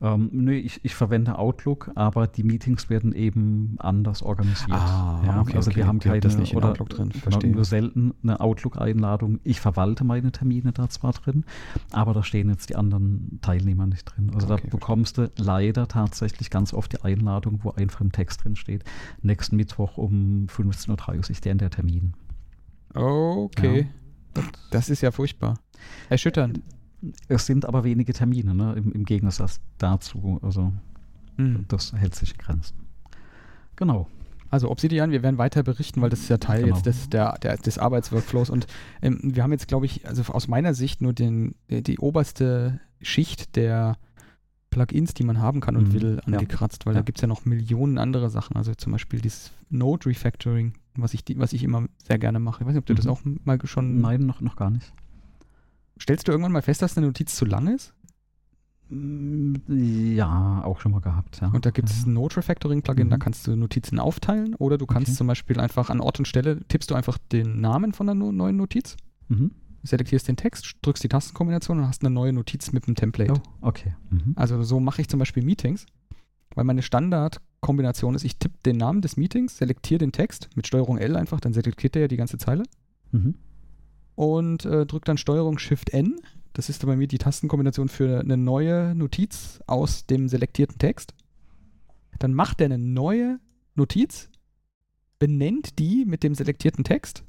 Ähm, nö, ich, ich verwende Outlook, aber die Meetings werden eben anders organisiert. Ah, ja, okay, also okay. wir haben keine das nicht in oder Outlook drin. Genau, nur selten eine Outlook-Einladung. Ich verwalte meine Termine da zwar drin, aber da stehen jetzt die anderen Teilnehmer nicht drin. Also okay, da bekommst verstehe. du leider tatsächlich ganz oft die Einladung, wo einfach im Text drin steht, nächsten Mittwoch um 15.30 Uhr der in der Termin. Okay. Ja. Das ist ja furchtbar. Erschütternd. Es sind aber wenige Termine, ne? Im, im Gegensatz dazu. Also mhm. das hält sich in Grenzen. Genau. Also Obsidian, wir werden weiter berichten, weil das ist ja Teil genau. jetzt des, der, der, des Arbeitsworkflows. Und ähm, wir haben jetzt, glaube ich, also aus meiner Sicht nur den, die, die oberste Schicht der Plugins, die man haben kann und mhm. will, angekratzt, weil ja. da gibt es ja noch Millionen andere Sachen. Also zum Beispiel dieses Node Refactoring, was ich, was ich immer sehr gerne mache. Ich weiß nicht, ob du mhm. das auch mal schon. Nein, noch, noch gar nicht. Stellst du irgendwann mal fest, dass eine Notiz zu lang ist? Mm, ja, auch schon mal gehabt, ja. Und da gibt es ein Node Refactoring Plugin, mhm. da kannst du Notizen aufteilen oder du kannst okay. zum Beispiel einfach an Ort und Stelle tippst du einfach den Namen von der no neuen Notiz, mhm. selektierst den Text, drückst die Tastenkombination und hast eine neue Notiz mit einem Template. Oh, okay. Mhm. Also so mache ich zum Beispiel Meetings, weil meine Standardkombination ist, ich tippe den Namen des Meetings, selektiere den Text mit Steuerung L einfach, dann selektiert er ja die ganze Zeile. Mhm und äh, drücke dann Steuerung Shift N. Das ist dann bei mir die Tastenkombination für eine neue Notiz aus dem selektierten Text. Dann macht er eine neue Notiz, benennt die mit dem selektierten Text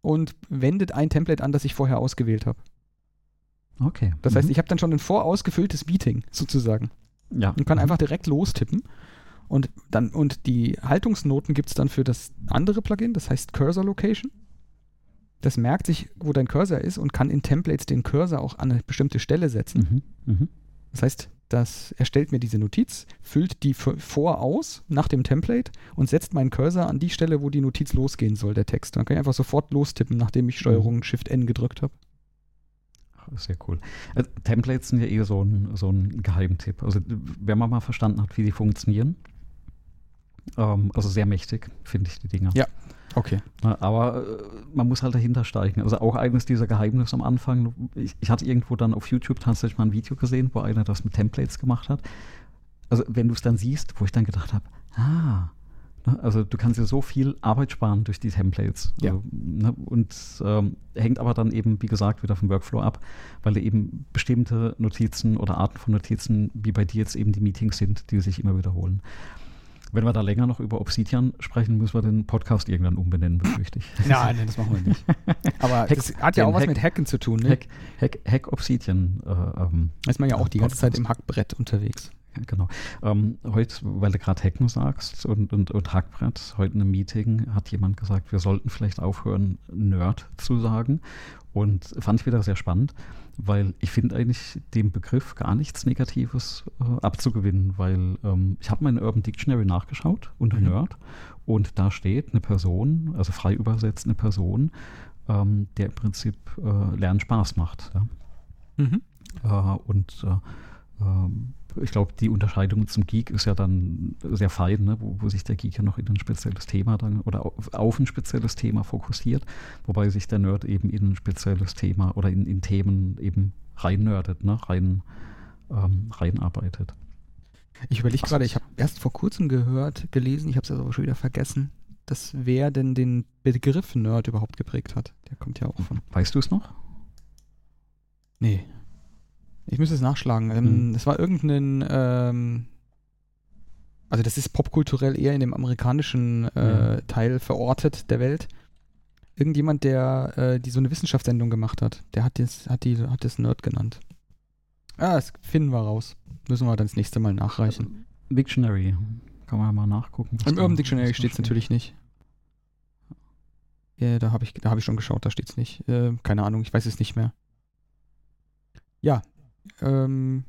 und wendet ein Template an, das ich vorher ausgewählt habe. Okay. Das mhm. heißt, ich habe dann schon ein vorausgefülltes Meeting sozusagen. Ja. Und kann mhm. einfach direkt lostippen. Und, dann, und die Haltungsnoten gibt es dann für das andere Plugin, das heißt Cursor Location das merkt sich, wo dein Cursor ist und kann in Templates den Cursor auch an eine bestimmte Stelle setzen. Mhm, mh. Das heißt, das erstellt mir diese Notiz, füllt die vor aus nach dem Template und setzt meinen Cursor an die Stelle, wo die Notiz losgehen soll, der Text. Dann kann ich einfach sofort lostippen, nachdem ich Steuerung mhm. Shift N gedrückt habe. Sehr cool. Also, Templates sind ja eher so ein, so ein Geheimtipp. Also wenn man mal verstanden hat, wie die funktionieren, ähm, also sehr mächtig, finde ich die Dinger. Ja, Okay. Aber äh, man muss halt dahinter steigen. Also auch eines dieser Geheimnisse am Anfang. Ich, ich, hatte irgendwo dann auf YouTube tatsächlich mal ein Video gesehen, wo einer das mit Templates gemacht hat. Also wenn du es dann siehst, wo ich dann gedacht habe, ah, Ne? Also du kannst dir so viel Arbeit sparen durch die Templates. Ja. Also, ne? Und ähm, hängt aber dann eben, wie gesagt, wieder vom Workflow ab, weil eben bestimmte Notizen oder Arten von Notizen, wie bei dir jetzt eben die Meetings sind, die sich immer wiederholen. Wenn wir da länger noch über Obsidian sprechen, müssen wir den Podcast irgendwann umbenennen, befürchte ich. (laughs) Nein, nein, das machen wir nicht. Aber Hack, (laughs) das hat ja auch was Hack, mit Hacken zu tun. Ne? Hack, Hack, Hack Obsidian. Äh, ähm, ist man ja auch die ganze Zeit im Hackbrett unterwegs. (laughs) Genau. Ähm, heute, weil du gerade Hacken sagst und, und, und Hackbrett, heute in einem Meeting hat jemand gesagt, wir sollten vielleicht aufhören, Nerd zu sagen. Und fand ich wieder sehr spannend, weil ich finde eigentlich dem Begriff gar nichts Negatives äh, abzugewinnen, weil ähm, ich habe mal in Urban Dictionary nachgeschaut unter mhm. Nerd und da steht eine Person, also frei übersetzt eine Person, ähm, der im Prinzip äh, Lernen Spaß macht. Ja? Mhm. Äh, und äh, ähm, ich glaube, die Unterscheidung zum Geek ist ja dann sehr fein, ne? wo, wo, sich der Geek ja noch in ein spezielles Thema dann oder auf, auf, ein spezielles Thema fokussiert, wobei sich der Nerd eben in ein spezielles Thema oder in, in Themen eben rein nerdet, ne? rein ähm, reinarbeitet. Ich überlege gerade, ich habe erst vor kurzem gehört, gelesen, ich habe es aber schon wieder vergessen, dass wer denn den Begriff Nerd überhaupt geprägt hat. Der kommt ja auch von. Weißt du es noch? Nee. Ich müsste es nachschlagen. Ähm, mhm. Es war irgendein, ähm, also das ist popkulturell eher in dem amerikanischen äh, mhm. Teil verortet der Welt. Irgendjemand, der äh, die so eine Wissenschaftssendung gemacht hat, der hat das, hat die, hat das Nerd genannt. Ah, das finden wir raus. Müssen wir dann das nächste Mal nachreichen. Dictionary. Kann man ja mal nachgucken. Im Urban Dictionary steht es natürlich nicht. Ja, da habe ich, hab ich schon geschaut, da steht es nicht. Äh, keine Ahnung, ich weiß es nicht mehr. Ja, ähm,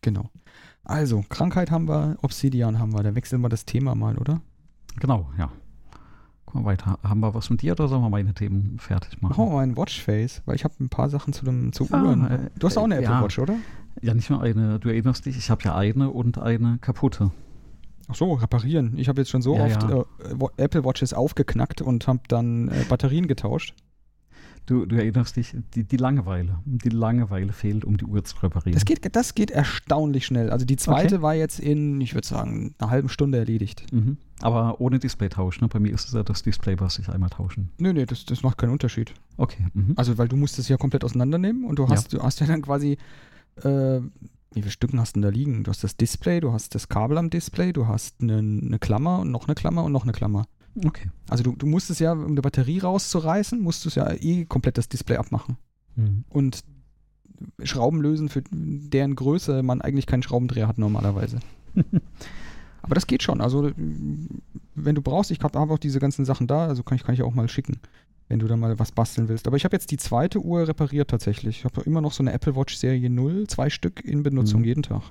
genau. Also, Krankheit haben wir, Obsidian haben wir. Da wechseln wir das Thema mal, oder? Genau, ja. Guck mal weiter. Haben wir was mit dir oder sollen wir meine Themen fertig machen? Machen wir mal ein Watchface, weil ich habe ein paar Sachen zu, dem, zu ja, Uhren. Äh, du hast auch eine Apple ja. Watch, oder? Ja, nicht nur eine. Du erinnerst dich, ich habe ja eine und eine kaputte. Ach so, reparieren. Ich habe jetzt schon so ja, oft ja. Äh, Apple Watches aufgeknackt und habe dann äh, Batterien getauscht. Du, du erinnerst dich, die, die Langeweile. Die Langeweile fehlt, um die Uhr zu reparieren. Das geht, das geht erstaunlich schnell. Also die zweite okay. war jetzt in, ich würde sagen, einer halben Stunde erledigt. Mhm. Aber ohne Displaytausch, ne? Bei mir ist es ja das Display, was ich einmal tauschen. Nee, nee, das, das macht keinen Unterschied. Okay. Mhm. Also, weil du musst es ja komplett auseinandernehmen und du hast, ja. du hast ja dann quasi, äh, wie viele Stücken hast du denn da liegen? Du hast das Display, du hast das Kabel am Display, du hast eine, eine Klammer und noch eine Klammer und noch eine Klammer. Okay. Also du, du musst es ja, um eine Batterie rauszureißen, musst du es ja eh komplett das Display abmachen. Mhm. Und Schrauben lösen, für deren Größe man eigentlich keinen Schraubendreher hat normalerweise. (laughs) Aber das geht schon. Also, wenn du brauchst, ich habe auch diese ganzen Sachen da, also kann ich, kann ich auch mal schicken, wenn du da mal was basteln willst. Aber ich habe jetzt die zweite Uhr repariert tatsächlich. Ich habe immer noch so eine Apple Watch Serie 0, zwei Stück in Benutzung mhm. jeden Tag.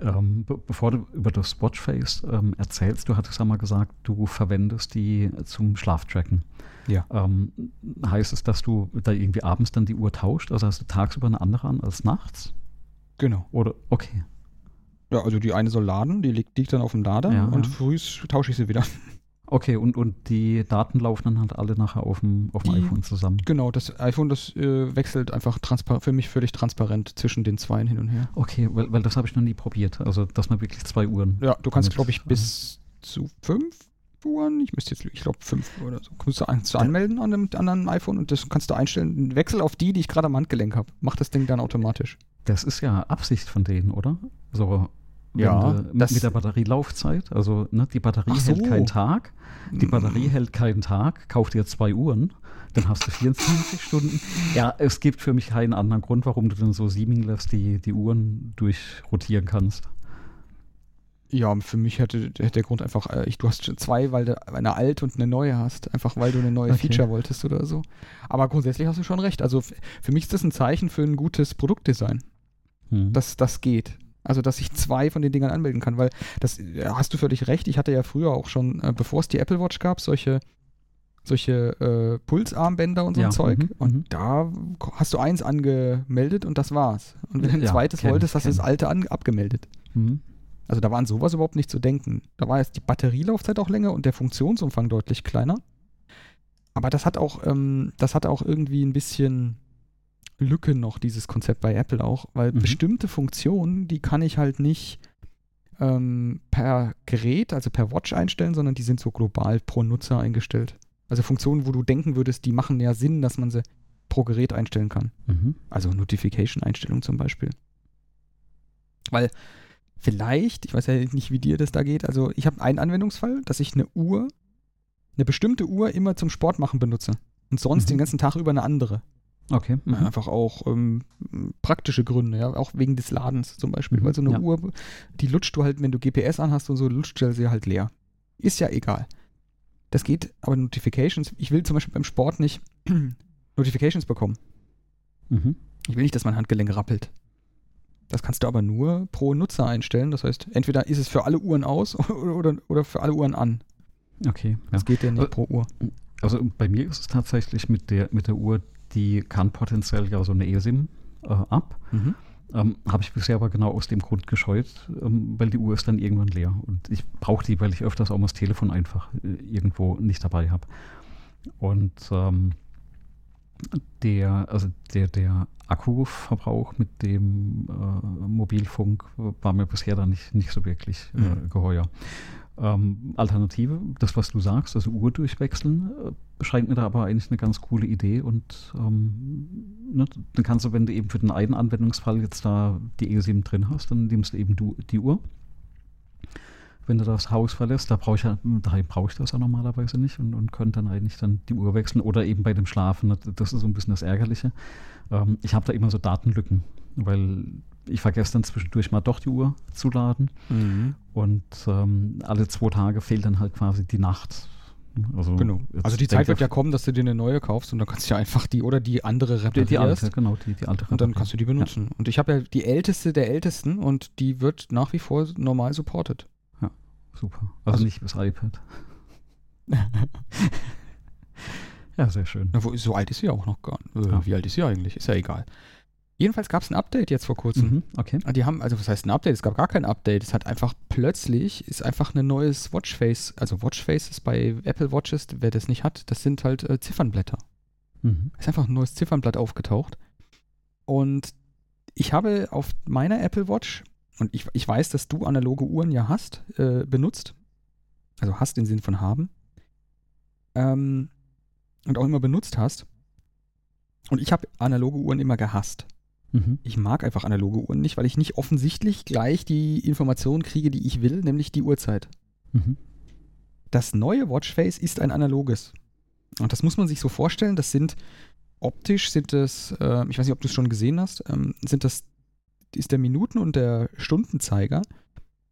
Ähm, be bevor du über das Watchface ähm, erzählst, du hattest ja mal gesagt, du verwendest die zum Schlaftracken. Ja. Ähm, heißt es, dass du da irgendwie abends dann die Uhr tauscht? Also hast du tagsüber eine andere an als nachts? Genau. Oder, okay. Ja, also die eine soll laden, die liegt, liegt dann auf dem Lader ja, und ja. früh tausche ich sie wieder. Okay, und, und die Daten laufen dann halt alle nachher auf dem, auf dem die, iPhone zusammen. Genau, das iPhone, das äh, wechselt einfach für mich völlig transparent zwischen den zwei hin und her. Okay, weil, weil das habe ich noch nie probiert. Also, dass man wirklich zwei Uhren. Ja, du kannst, glaube ich, bis zu fünf Uhren, ich müsste jetzt, ich glaube, fünf oder so, kannst du, an, zu anmelden an einem anderen iPhone und das kannst du einstellen. Wechsel auf die, die ich gerade am Handgelenk habe. Macht das Ding dann automatisch. Das ist ja Absicht von denen, oder? So ja, du, mit der Batterielaufzeit. Also ne, die Batterie so. hält keinen Tag. Die mm. Batterie hält keinen Tag. Kauf dir zwei Uhren, dann hast du 24 (laughs) Stunden. Ja, es gibt für mich keinen anderen Grund, warum du dann so seamless die, die Uhren durchrotieren kannst. Ja, für mich hätte, hätte der Grund einfach, äh, ich, du hast zwei, weil du eine alte und eine neue hast, einfach weil du eine neue okay. Feature wolltest oder so. Aber grundsätzlich hast du schon recht. Also für mich ist das ein Zeichen für ein gutes Produktdesign. Hm. Dass das geht. Also, dass ich zwei von den Dingern anmelden kann, weil das hast du völlig recht. Ich hatte ja früher auch schon, äh, bevor es die Apple Watch gab, solche solche äh, Pulsarmbänder und so ja, ein Zeug. Mhm, und mhm. da hast du eins angemeldet und das war's. Und wenn du ein ja, zweites wolltest, hast du das alte an, abgemeldet. Mhm. Also da war an sowas überhaupt nicht zu denken. Da war jetzt die Batterielaufzeit auch länger und der Funktionsumfang deutlich kleiner. Aber das hat auch, ähm, das hat auch irgendwie ein bisschen Lücke noch, dieses Konzept bei Apple auch, weil mhm. bestimmte Funktionen, die kann ich halt nicht ähm, per Gerät, also per Watch einstellen, sondern die sind so global pro Nutzer eingestellt. Also Funktionen, wo du denken würdest, die machen ja Sinn, dass man sie pro Gerät einstellen kann. Mhm. Also Notification-Einstellung zum Beispiel. Weil vielleicht, ich weiß ja nicht, wie dir das da geht, also ich habe einen Anwendungsfall, dass ich eine Uhr, eine bestimmte Uhr immer zum Sport machen benutze und sonst mhm. den ganzen Tag über eine andere. Okay. Mhm. Einfach auch ähm, praktische Gründe, ja, auch wegen des Ladens zum Beispiel. Mhm. Weil so eine ja. Uhr, die lutscht du halt, wenn du GPS anhast und so, lutscht du sie halt leer. Ist ja egal. Das geht, aber Notifications, ich will zum Beispiel beim Sport nicht (clears throat) Notifications bekommen. Mhm. Ich will nicht, dass mein Handgelenk rappelt. Das kannst du aber nur pro Nutzer einstellen. Das heißt, entweder ist es für alle Uhren aus (laughs) oder, oder, für alle Uhren an. Okay. Das ja. geht ja nicht also, pro Uhr. Also bei mir ist es tatsächlich mit der, mit der Uhr, die kann potenziell ja so eine eSIM äh, ab. Mhm. Ähm, Habe ich bisher aber genau aus dem Grund gescheut, ähm, weil die Uhr ist dann irgendwann leer. Und ich brauche die, weil ich öfters auch mal das Telefon einfach äh, irgendwo nicht dabei habe. Und ähm, der, also der, der Akkuverbrauch mit dem äh, Mobilfunk war mir bisher da nicht, nicht so wirklich äh, mhm. geheuer. Ähm, Alternative, das, was du sagst, also Uhr durchwechseln, äh, scheint mir da aber eigentlich eine ganz coole Idee und ähm, ne, dann kannst du, wenn du eben für den einen Anwendungsfall jetzt da die E7 drin hast, dann nimmst du eben du, die Uhr. Wenn du das Haus verlässt, da brauche ich ja, daheim ich das ja normalerweise nicht und, und könnte dann eigentlich dann die Uhr wechseln oder eben bei dem Schlafen, das ist so ein bisschen das Ärgerliche. Ähm, ich habe da immer so Datenlücken, weil ich vergesse dann zwischendurch mal doch die Uhr zu laden. Mhm. Und ähm, alle zwei Tage fehlt dann halt quasi die Nacht. Also, genau. Also die Zeit wird ja kommen, dass du dir eine neue kaufst und dann kannst du ja einfach die oder die andere reparieren. Die, die alte, genau, die, die alte Und dann kannst du die benutzen. Ja. Und ich habe ja die älteste der ältesten und die wird nach wie vor normal supported. Ja, super. Also, also nicht das iPad. (laughs) ja, sehr schön. Na, wo, so alt ist sie auch noch gar nicht. Äh, ja. Wie alt ist sie eigentlich? Ist ja egal. Jedenfalls gab es ein Update jetzt vor kurzem. Mhm, okay. Die haben, also was heißt ein Update? Es gab gar kein Update. Es hat einfach plötzlich, ist einfach ein neues Watchface, also Watchfaces bei Apple Watches, wer das nicht hat, das sind halt äh, Ziffernblätter. Mhm. Ist einfach ein neues Ziffernblatt aufgetaucht. Und ich habe auf meiner Apple Watch, und ich, ich weiß, dass du analoge Uhren ja hast, äh, benutzt. Also hast den Sinn von haben. Ähm, und auch immer benutzt hast. Und ich habe analoge Uhren immer gehasst. Mhm. Ich mag einfach analoge Uhren nicht, weil ich nicht offensichtlich gleich die Informationen kriege, die ich will, nämlich die Uhrzeit. Mhm. Das neue Watchface ist ein analoges. Und das muss man sich so vorstellen, das sind optisch sind das, äh, ich weiß nicht, ob du es schon gesehen hast, ähm, sind das, ist der Minuten- und der Stundenzeiger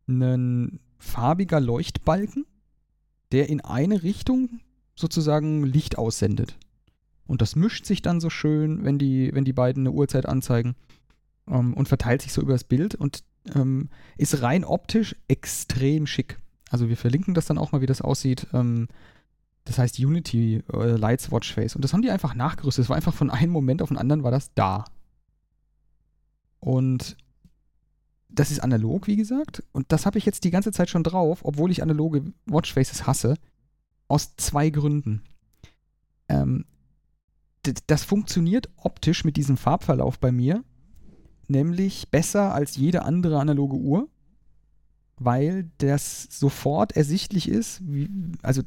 ein farbiger Leuchtbalken, der in eine Richtung sozusagen Licht aussendet. Und das mischt sich dann so schön, wenn die, wenn die beiden eine Uhrzeit anzeigen ähm, und verteilt sich so über das Bild und ähm, ist rein optisch extrem schick. Also wir verlinken das dann auch mal, wie das aussieht. Ähm, das heißt Unity äh, Lights Watch Face. Und das haben die einfach nachgerüstet. Es war einfach von einem Moment auf den anderen war das da. Und das ist analog, wie gesagt. Und das habe ich jetzt die ganze Zeit schon drauf, obwohl ich analoge Watchfaces hasse. Aus zwei Gründen. Ähm, das funktioniert optisch mit diesem Farbverlauf bei mir nämlich besser als jede andere analoge Uhr, weil das sofort ersichtlich ist. Wie, also,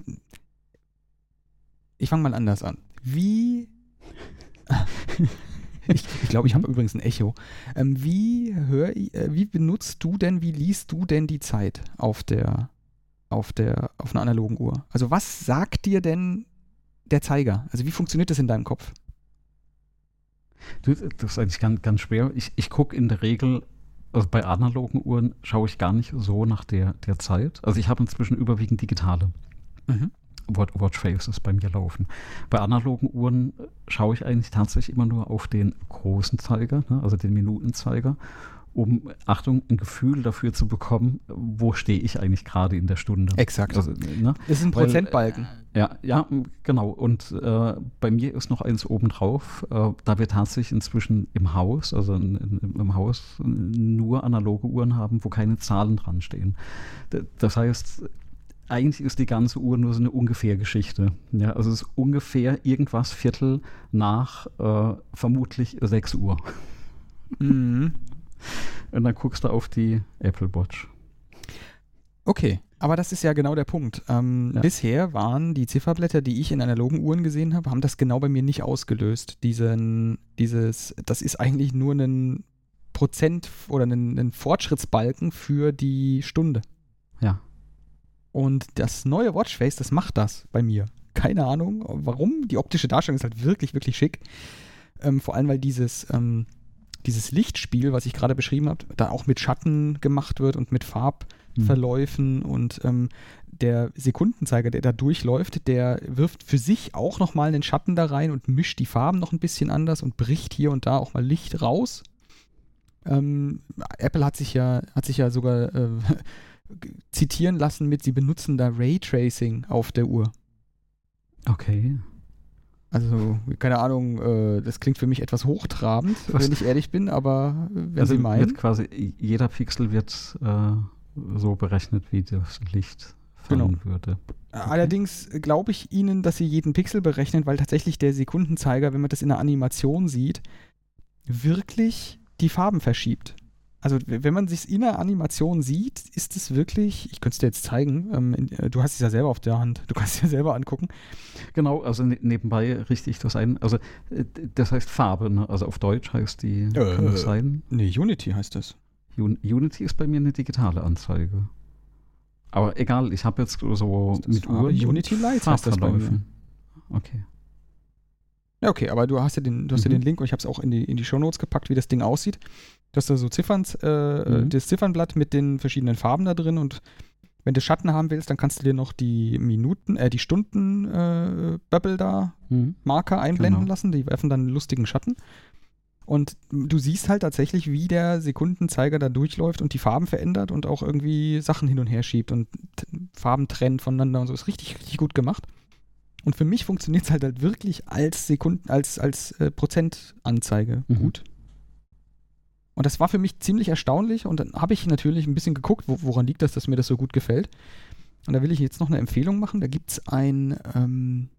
ich fange mal anders an. Wie. (laughs) ich glaube, ich, glaub, ich habe übrigens ein Echo. Ähm, wie, hör, äh, wie benutzt du denn, wie liest du denn die Zeit auf der, auf der, auf einer analogen Uhr? Also was sagt dir denn der Zeiger? Also wie funktioniert das in deinem Kopf? Du, das ist eigentlich ganz, ganz schwer. Ich, ich gucke in der Regel, also bei analogen Uhren schaue ich gar nicht so nach der, der Zeit. Also ich habe inzwischen überwiegend digitale mhm. Watchfaces bei mir laufen. Bei analogen Uhren schaue ich eigentlich tatsächlich immer nur auf den großen Zeiger, ne, also den Minutenzeiger um, Achtung, ein Gefühl dafür zu bekommen, wo stehe ich eigentlich gerade in der Stunde. Exakt. Also, ne? Das ist ein Weil, Prozentbalken. Ja, ja, genau. Und äh, bei mir ist noch eins obendrauf, äh, da wir tatsächlich inzwischen im Haus, also in, in, im Haus, nur analoge Uhren haben, wo keine Zahlen dran stehen. Das heißt, eigentlich ist die ganze Uhr nur so eine ungefähr Geschichte. Ja, also es ist ungefähr irgendwas Viertel nach äh, vermutlich 6 Uhr. Mhm. (laughs) Und dann guckst du auf die Apple Watch. Okay, aber das ist ja genau der Punkt. Ähm, ja. Bisher waren die Zifferblätter, die ich in analogen Uhren gesehen habe, haben das genau bei mir nicht ausgelöst. Diesen, dieses, das ist eigentlich nur ein Prozent oder ein, ein Fortschrittsbalken für die Stunde. Ja. Und das neue Watchface, das macht das bei mir. Keine Ahnung, warum. Die optische Darstellung ist halt wirklich, wirklich schick. Ähm, vor allem, weil dieses, ähm, dieses Lichtspiel, was ich gerade beschrieben habe, da auch mit Schatten gemacht wird und mit Farbverläufen mhm. und ähm, der Sekundenzeiger, der da durchläuft, der wirft für sich auch nochmal einen Schatten da rein und mischt die Farben noch ein bisschen anders und bricht hier und da auch mal Licht raus. Ähm, Apple hat sich ja, hat sich ja sogar äh, (laughs) zitieren lassen mit, sie benutzen da Raytracing auf der Uhr. Okay. Also, keine Ahnung, äh, das klingt für mich etwas hochtrabend, Was? wenn ich ehrlich bin, aber wenn also Sie meinen. Wird quasi, jeder Pixel wird äh, so berechnet, wie das Licht fallen genau. würde. Allerdings glaube ich Ihnen, dass Sie jeden Pixel berechnen, weil tatsächlich der Sekundenzeiger, wenn man das in der Animation sieht, wirklich die Farben verschiebt. Also wenn man sich in der Animation sieht, ist es wirklich, ich könnte es dir jetzt zeigen, ähm, in, äh, du hast es ja selber auf der Hand, du kannst es ja selber angucken. Genau, also ne nebenbei richte ich das ein. Also äh, das heißt Farbe, ne? also auf Deutsch heißt die, äh, kann das sein? Nee, Unity heißt das. Un Unity ist bei mir eine digitale Anzeige. Aber egal, ich habe jetzt so mit Uhren Unity Lights heißt das bei mir. Okay. Ja, okay, aber du hast ja den, du hast mhm. ja den Link und ich habe es auch in die, in die Shownotes gepackt, wie das Ding aussieht. Du hast da so Ziffern, äh, mhm. das Ziffernblatt mit den verschiedenen Farben da drin und wenn du Schatten haben willst, dann kannst du dir noch die Minuten, äh, die Stunden äh, Bubble da, mhm. Marker einblenden genau. lassen, die werfen dann einen lustigen Schatten. Und du siehst halt tatsächlich, wie der Sekundenzeiger da durchläuft und die Farben verändert und auch irgendwie Sachen hin und her schiebt und Farben trennt voneinander und so. Ist richtig, richtig gut gemacht. Und für mich funktioniert es halt, halt wirklich als Sekunden, als, als äh, Prozentanzeige mhm. gut. Und das war für mich ziemlich erstaunlich und dann habe ich natürlich ein bisschen geguckt, wo, woran liegt das, dass mir das so gut gefällt. Und da will ich jetzt noch eine Empfehlung machen. Da gibt es ein, ähm,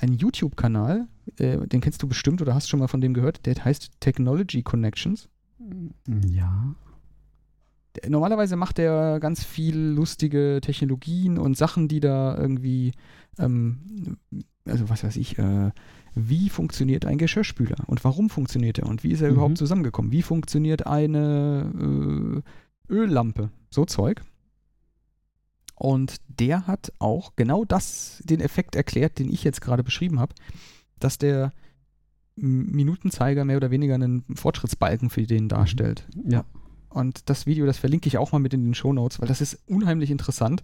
einen YouTube-Kanal, äh, den kennst du bestimmt oder hast schon mal von dem gehört, der heißt Technology Connections. Ja. Normalerweise macht er ganz viel lustige Technologien und Sachen, die da irgendwie ähm, also was weiß ich, äh, wie funktioniert ein Geschirrspüler und warum funktioniert er und wie ist er mhm. überhaupt zusammengekommen? Wie funktioniert eine äh, Öllampe? So Zeug. Und der hat auch genau das, den Effekt erklärt, den ich jetzt gerade beschrieben habe, dass der Minutenzeiger mehr oder weniger einen Fortschrittsbalken für den darstellt. Mhm. Ja. Und das Video, das verlinke ich auch mal mit in den Show Notes, weil das ist unheimlich interessant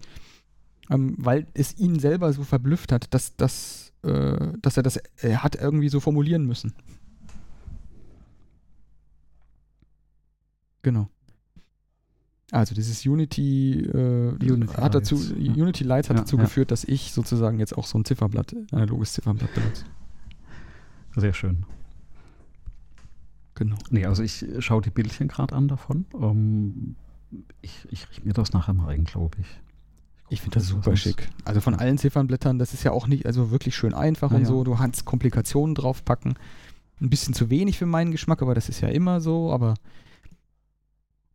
ähm, weil es ihn selber so verblüfft hat, dass, dass, äh, dass er das er hat irgendwie so formulieren müssen. Genau. Also dieses Unity, äh, Unity hat dazu, Lights, Unity Lights hat ja, dazu ja. geführt, dass ich sozusagen jetzt auch so ein Zifferblatt, analoges Zifferblatt benutze. Sehr schön. Genau. Nee, also ich schaue die Bildchen gerade an davon. Um, ähm, ich, ich richte mir das nachher mal ein, glaube ich. Ich finde das super schick. Also von allen Ziffernblättern, das ist ja auch nicht, also wirklich schön einfach ja, und so. Du kannst Komplikationen draufpacken. Ein bisschen zu wenig für meinen Geschmack, aber das ist ja immer so. Aber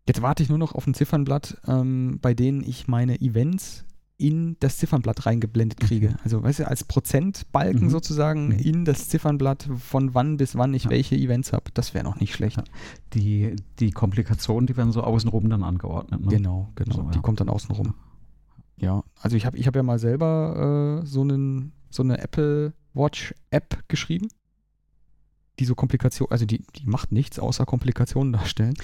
jetzt warte ich nur noch auf ein Ziffernblatt, ähm, bei denen ich meine Events in das Ziffernblatt reingeblendet kriege. Okay. Also, weißt du, als Prozentbalken mhm. sozusagen mhm. in das Ziffernblatt, von wann bis wann ich ja. welche Events habe. Das wäre noch nicht schlecht. Ja. Die, die Komplikationen, die werden so außenrum dann angeordnet. Ne? Genau, genau. So, die kommt dann außenrum. Ja, also ich habe ich hab ja mal selber äh, so, einen, so eine Apple Watch App geschrieben die so Komplikationen, also die, die macht nichts außer Komplikationen darstellen.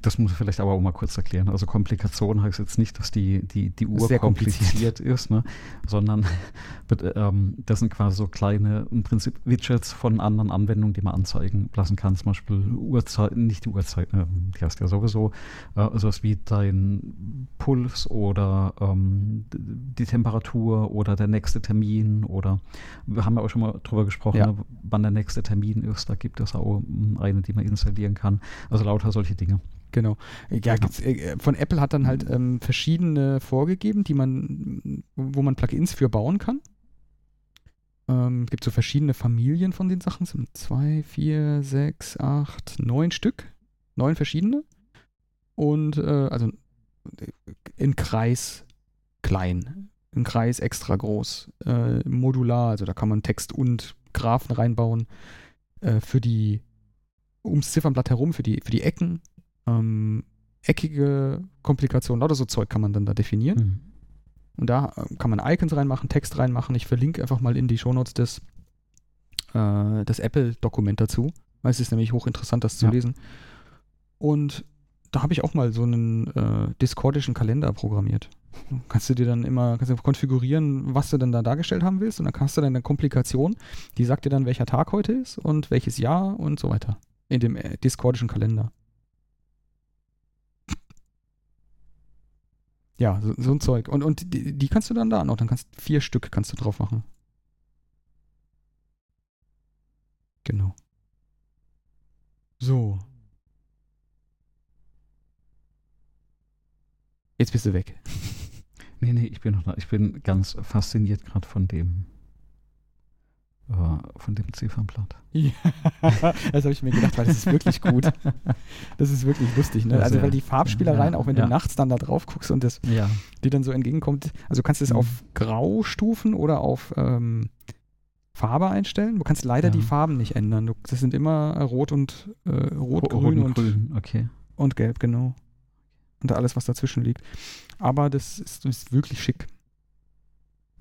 Das muss ich vielleicht aber auch mal kurz erklären. Also Komplikation heißt jetzt nicht, dass die, die, die Uhr Sehr kompliziert ist, ne? sondern (laughs) ähm, das sind quasi so kleine, im Prinzip Widgets von anderen Anwendungen, die man anzeigen lassen kann. Zum Beispiel Uhrzeit, nicht die Uhrzeit, äh, die hast du ja sowieso, äh, sowas wie dein Puls oder ähm, die Temperatur oder der nächste Termin oder wir haben ja auch schon mal drüber gesprochen, ja. ne, wann der nächste Termin ist ist. Da gibt es auch eine, die man installieren kann. Also lauter solche Dinge. Genau. Ja, ja. Äh, von Apple hat dann halt ähm, verschiedene vorgegeben, die man, wo man Plugins für bauen kann. Ähm, gibt so verschiedene Familien von den Sachen. Es sind zwei, vier, sechs, acht, neun Stück. Neun verschiedene. Und äh, also in Kreis klein, in Kreis extra groß, äh, modular, also da kann man Text und Graphen reinbauen. Äh, für die, ums Ziffernblatt herum, für die, für die Ecken, ähm, eckige Komplikationen, lauter so Zeug kann man dann da definieren. Mhm. Und da äh, kann man Icons reinmachen, Text reinmachen. Ich verlinke einfach mal in die Shownotes das, äh, das Apple-Dokument dazu, weil es ist nämlich hochinteressant, das zu ja. lesen. Und da habe ich auch mal so einen äh, discordischen Kalender programmiert. Kannst du dir dann immer kannst du konfigurieren, was du dann da dargestellt haben willst und dann hast du dann eine Komplikation, die sagt dir dann, welcher Tag heute ist und welches Jahr und so weiter in dem äh, discordischen Kalender. Ja, so, so, ein Zeug. Und, und die, die, kannst du dann da noch, dann kannst vier Stück kannst du drauf machen. Genau. So. Jetzt bist du weg. Nee, nee, ich bin noch da. Ich bin ganz fasziniert gerade von dem äh, von dem Ziffernblatt. Ja, (laughs) das habe ich mir gedacht, weil das ist wirklich gut. Das ist wirklich lustig. Ne? Also, weil die Farbspielereien, ja, auch wenn ja. du nachts dann da drauf guckst und das ja. dir dann so entgegenkommt, also du kannst es mhm. auf Grau stufen oder auf ähm, Farbe einstellen. Du kannst leider die Farben nicht ändern. Du, das sind immer Rot und äh, Rot, Rot, Grün und, grün. Okay. und Gelb, genau. Und alles, was dazwischen liegt. Aber das ist, ist wirklich schick.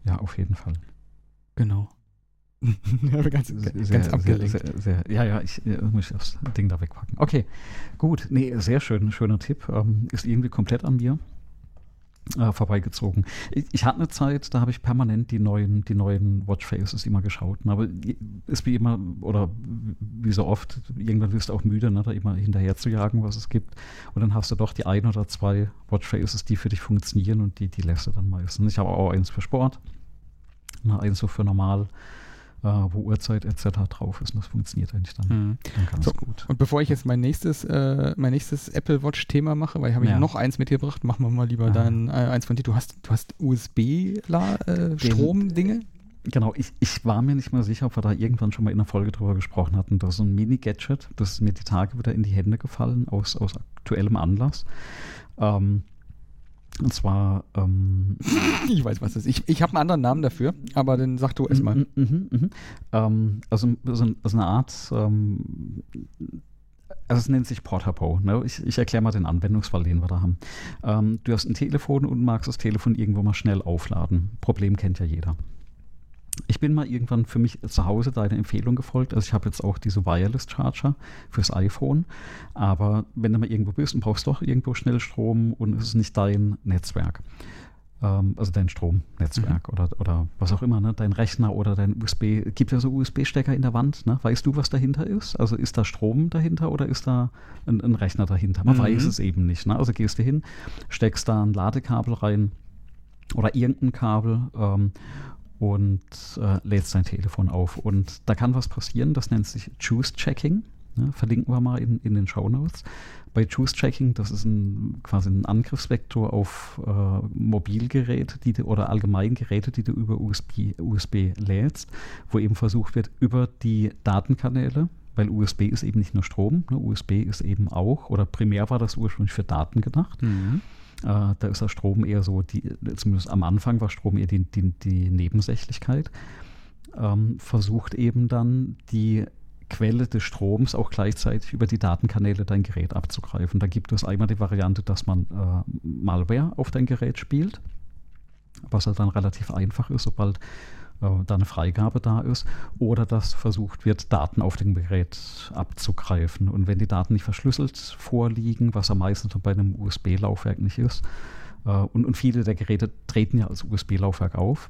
Ja, auf jeden Fall. Genau. (laughs) ganz, sehr, ganz abgelenkt. Sehr, sehr, ja, ja, ich muss das Ding da wegpacken. Okay, gut. Nee, sehr schön, schöner Tipp. Ähm, ist irgendwie komplett an mir äh, vorbeigezogen. Ich, ich, hatte eine Zeit, da habe ich permanent die neuen, die neuen Watchfaces immer geschaut. Ne? Aber ist wie immer, oder wie so oft, irgendwann wirst du auch müde, ne? da immer hinterher zu jagen, was es gibt. Und dann hast du doch die ein oder zwei Watchfaces, die für dich funktionieren und die, die lässt du dann meistens. Ich habe auch eins für Sport, ne? eins so für normal äh, wo Uhrzeit etc. drauf ist. Und das funktioniert eigentlich dann, mhm. dann ganz so, gut. Und bevor ich jetzt mein nächstes, äh, mein nächstes Apple Watch-Thema mache, weil ich habe ja. noch eins mitgebracht, machen wir mal lieber ja. dein äh, eins von dir. Du hast, du hast USB-Strom-Dinge? Äh, genau, ich, ich war mir nicht mehr sicher, ob wir da irgendwann schon mal in einer Folge drüber gesprochen hatten. Das ist so ein Mini-Gadget, das ist mir die Tage wieder in die Hände gefallen, aus, aus aktuellem Anlass. Ähm, und zwar. Ähm, (laughs) ich weiß, was das ist. Ich, ich habe einen anderen Namen dafür, aber den sag du erstmal. Mhm, mhm, mhm. Ähm, also, so, so, eine Art. Ähm, also es nennt sich Portabo. Ne? Ich, ich erkläre mal den Anwendungsfall, den wir da haben. Ähm, du hast ein Telefon und magst das Telefon irgendwo mal schnell aufladen. Problem kennt ja jeder ich bin mal irgendwann für mich zu Hause deine Empfehlung gefolgt. Also ich habe jetzt auch diese Wireless Charger fürs iPhone. Aber wenn du mal irgendwo bist und brauchst doch irgendwo schnell Strom und es ist nicht dein Netzwerk, ähm, also dein Stromnetzwerk mhm. oder, oder was auch immer, ne? dein Rechner oder dein USB, gibt ja so USB-Stecker in der Wand. Ne? Weißt du, was dahinter ist? Also ist da Strom dahinter oder ist da ein, ein Rechner dahinter? Man mhm. weiß es eben nicht. Ne? Also gehst du hin, steckst da ein Ladekabel rein oder irgendein Kabel ähm, und äh, lädst dein Telefon auf. Und da kann was passieren, das nennt sich Choose Checking. Ne, verlinken wir mal in, in den Show Notes. Bei Choose Checking, das ist ein, quasi ein Angriffsvektor auf äh, Mobilgeräte die oder allgemein Geräte, die du über USB, USB lädst, wo eben versucht wird, über die Datenkanäle, weil USB ist eben nicht nur Strom, ne, USB ist eben auch, oder primär war das ursprünglich für Daten gedacht. Mhm da ist der Strom eher so, die, zumindest am Anfang war Strom eher die, die, die Nebensächlichkeit. Ähm, versucht eben dann die Quelle des Stroms auch gleichzeitig über die Datenkanäle dein Gerät abzugreifen. Da gibt es einmal die Variante, dass man äh, Malware auf dein Gerät spielt, was halt dann relativ einfach ist, sobald äh, da eine Freigabe da ist, oder dass versucht wird, Daten auf dem Gerät abzugreifen. Und wenn die Daten nicht verschlüsselt vorliegen, was am meisten bei einem USB-Laufwerk nicht ist, äh, und, und viele der Geräte treten ja als USB-Laufwerk auf,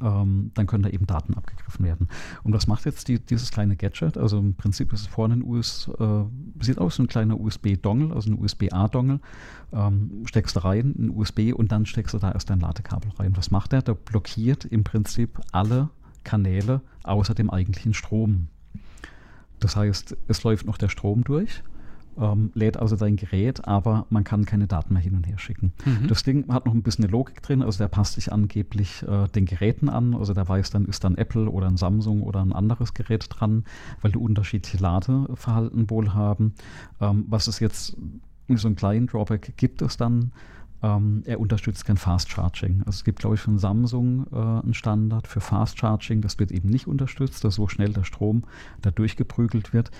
ähm, dann können da eben Daten abgegriffen werden. Und was macht jetzt die, dieses kleine Gadget? Also im Prinzip ist es vorne ein US, äh, sieht aus wie ein kleiner USB-Dongle, also ein USB-A-Dongle. Ähm, steckst du rein, ein USB und dann steckst du da erst dein Ladekabel rein. Was macht der? Der blockiert im Prinzip alle Kanäle außer dem eigentlichen Strom. Das heißt, es läuft noch der Strom durch ähm, lädt also dein Gerät, aber man kann keine Daten mehr hin und her schicken. Mhm. Das Ding hat noch ein bisschen eine Logik drin, also der passt sich angeblich äh, den Geräten an, also der weiß dann, ist dann Apple oder ein Samsung oder ein anderes Gerät dran, weil die unterschiedliche Ladeverhalten wohl haben. Ähm, was es jetzt so einen kleinen Drawback gibt es dann, Ähm, er unterstützt kein Fast Charging. Also es gibt, glaube ich, von Samsung äh, einen Standard für Fast Charging. Das wird eben nicht unterstützt, dass so schnell der Strom da durchgeprügelt wird.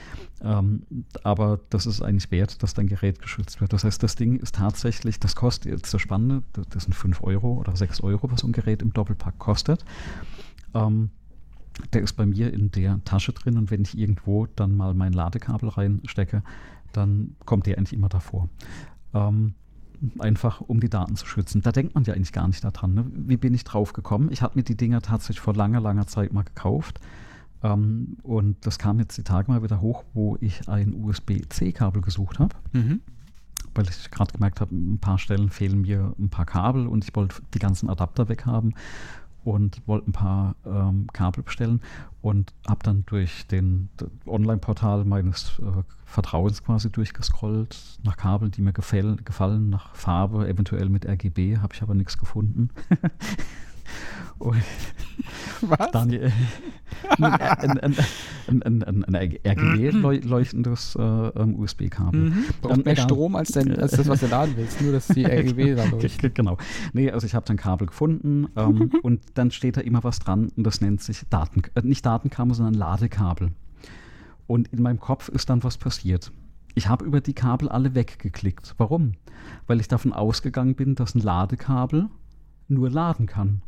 Ähm, aber das ist eigentlich wert, dass dein Gerät geschützt wird. Das heißt, das Ding ist tatsächlich, das kostet jetzt zur Spanne, das sind 5 Euro oder 6 Euro, was so ein Gerät im Doppelpack kostet. Ähm, der ist bei mir in der Tasche drin und wenn ich irgendwo dann mal mein Ladekabel reinstecke, dann kommt der eigentlich immer davor. Ähm, einfach um die Daten zu schützen. Da denkt man ja eigentlich gar nicht daran. Ne? Wie bin ich drauf gekommen? Ich habe mir die Dinger tatsächlich vor langer, langer Zeit mal gekauft. Ähm, und das kam jetzt die Tage mal wieder hoch, wo ich ein USB-C-Kabel gesucht habe. Mhm. Weil ich gerade gemerkt habe, ein paar Stellen fehlen mir ein paar Kabel und ich wollte die ganzen Adapter weghaben und wollte ein paar ähm, Kabel bestellen und habe dann durch den Online-Portal meines äh, Vertrauens quasi durchgescrollt nach Kabeln, die mir gefäll, gefallen, nach Farbe, eventuell mit RGB, habe ich aber nichts gefunden. (laughs) (laughs) Was? Daniel, ein, ein, ein, ein RGB-leuchtendes äh, ähm, USB-Kabel. Mhm. Braucht ähm, mehr egal. Strom als, dein, als das, was du laden willst, nur dass die (laughs) RGB da leuchten. Genau. Nee, also ich habe dann Kabel gefunden ähm, (laughs) und dann steht da immer was dran und das nennt sich Daten, äh, nicht Datenkabel, sondern Ladekabel. Und in meinem Kopf ist dann was passiert. Ich habe über die Kabel alle weggeklickt. Warum? Weil ich davon ausgegangen bin, dass ein Ladekabel nur laden kann.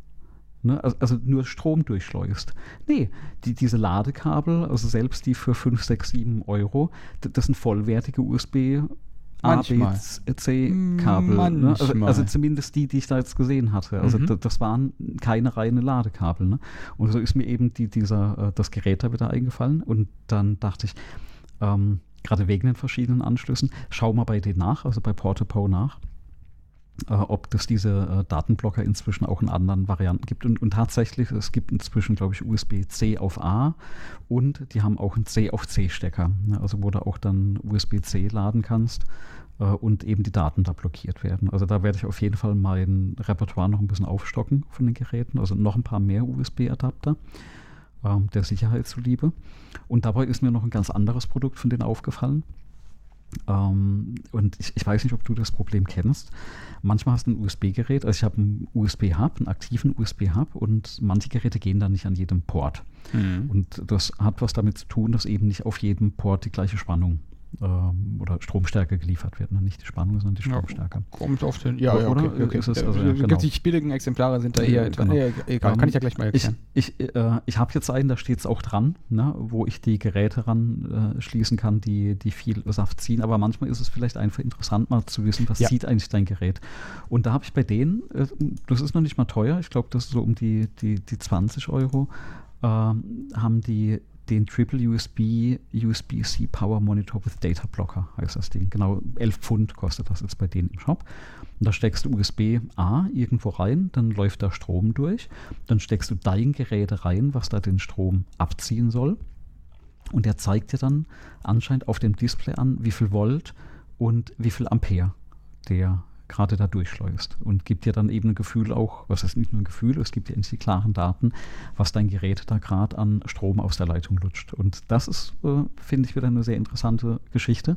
Ne? Also, also, nur Strom durchschleust. Nee, die, diese Ladekabel, also selbst die für 5, 6, 7 Euro, das sind vollwertige USB ABC-Kabel. Ne? Also, also, zumindest die, die ich da jetzt gesehen hatte. Also mhm. das waren keine reine Ladekabel. Ne? Und so ist mir eben die, dieser, äh, das Gerät da wieder eingefallen. Und dann dachte ich, ähm, gerade wegen den verschiedenen Anschlüssen, schau mal bei denen nach, also bei Portapo nach ob es diese äh, Datenblocker inzwischen auch in anderen Varianten gibt. Und, und tatsächlich, es gibt inzwischen, glaube ich, USB-C auf A und die haben auch einen C auf C-Stecker, ne? also wo du auch dann USB-C laden kannst äh, und eben die Daten da blockiert werden. Also da werde ich auf jeden Fall mein Repertoire noch ein bisschen aufstocken von den Geräten, also noch ein paar mehr USB-Adapter ähm, der Sicherheit zuliebe. Und dabei ist mir noch ein ganz anderes Produkt von denen aufgefallen. Ähm, und ich, ich, weiß nicht, ob du das Problem kennst. Manchmal hast du ein USB-Gerät, also ich habe einen USB-Hub, einen aktiven USB-Hub und manche Geräte gehen dann nicht an jedem Port. Mhm. Und das hat was damit zu tun, dass eben nicht auf jedem Port die gleiche Spannung ähm, oder Stromstärke geliefert wird. Ne? Nicht die Spannung, sondern die Stromstärke. Ja, kommt auf den. Ja, ja okay, oder? Okay, Ist es, also, ja, genau. Die billigen Exemplare sind da eher. Genau. Ja, egal, kann ich ja gleich mal erklären. Ich, ich, äh, ich habe jetzt einen, da steht es auch dran, ne? wo ich die Geräte ran äh, schließen kann, die, die viel Saft ziehen. Aber manchmal ist es vielleicht einfach interessant, mal zu wissen, was zieht eigentlich dein Gerät. Und da habe ich bei denen, äh, das ist noch nicht mal teuer, ich glaube, das ist so um die, die, die 20 Euro, ähm, haben die den Triple USB USB-C Power Monitor with Data Blocker heißt das Ding. Genau 11 Pfund kostet das jetzt bei denen im Shop. Und da steckst du USB-A irgendwo rein, dann läuft da Strom durch. Dann steckst du dein Gerät rein, was da den Strom abziehen soll. Und der zeigt dir dann anscheinend auf dem Display an, wie viel Volt und wie viel Ampere der gerade da durchschleust und gibt dir dann eben ein Gefühl auch, was ist nicht nur ein Gefühl, es gibt dir die klaren Daten, was dein Gerät da gerade an Strom aus der Leitung lutscht. Und das ist, äh, finde ich, wieder eine sehr interessante Geschichte,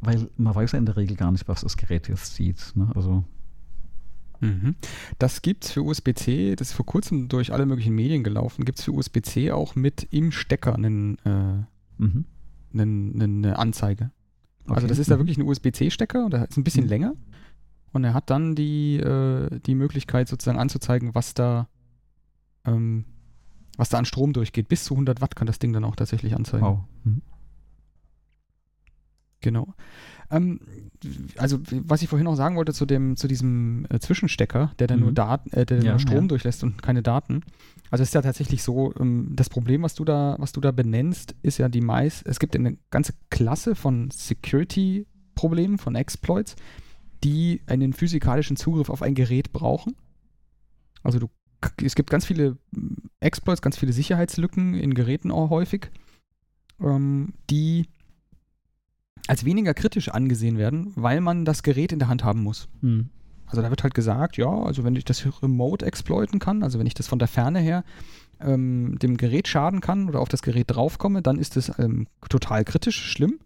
weil man weiß ja in der Regel gar nicht, was das Gerät jetzt sieht. Ne? Also mhm. das gibt es für USB-C, das ist vor kurzem durch alle möglichen Medien gelaufen, gibt es für USB-C auch mit im Stecker einen, äh, mhm. einen, eine Anzeige. Also okay. Also das ist da mhm. wirklich ein USB-C-Stecker, der ist ein bisschen mhm. länger und er hat dann die, äh, die Möglichkeit sozusagen anzuzeigen, was da, ähm, was da an Strom durchgeht. Bis zu 100 Watt kann das Ding dann auch tatsächlich anzeigen. Wow. Mhm. Genau. Ähm, also, was ich vorhin noch sagen wollte zu, dem, zu diesem äh, Zwischenstecker, der dann mhm. nur, Daten, äh, der ja, nur Strom ja. durchlässt und keine Daten. Also es ist ja tatsächlich so, ähm, das Problem, was du da, was du da benennst, ist ja die meist, es gibt eine ganze Klasse von Security-Problemen, von Exploits, die einen physikalischen Zugriff auf ein Gerät brauchen. Also du, es gibt ganz viele mm, Exploits, ganz viele Sicherheitslücken in Geräten auch häufig, ähm, die als weniger kritisch angesehen werden, weil man das Gerät in der Hand haben muss. Mhm. Also da wird halt gesagt, ja, also wenn ich das remote exploiten kann, also wenn ich das von der Ferne her ähm, dem Gerät schaden kann oder auf das Gerät draufkomme, dann ist das ähm, total kritisch, schlimm.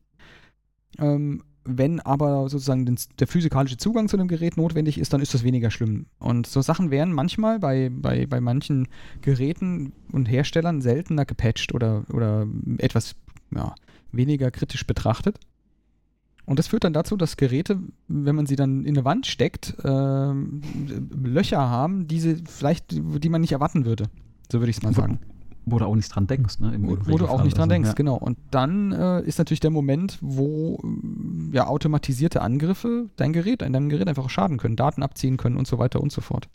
Ähm, wenn aber sozusagen der physikalische Zugang zu dem Gerät notwendig ist, dann ist das weniger schlimm. Und so Sachen werden manchmal bei, bei, bei manchen Geräten und Herstellern seltener gepatcht oder, oder etwas ja, weniger kritisch betrachtet. Und das führt dann dazu, dass Geräte, wenn man sie dann in eine Wand steckt, äh, Löcher haben, die sie vielleicht, die man nicht erwarten würde. So würde ich es mal sagen wo du auch nicht dran denkst. Ne, wo, wo du auch nicht dran also, denkst, ja. genau. Und dann äh, ist natürlich der Moment, wo ja automatisierte Angriffe dein Gerät, in deinem Gerät einfach schaden können, Daten abziehen können und so weiter und so fort.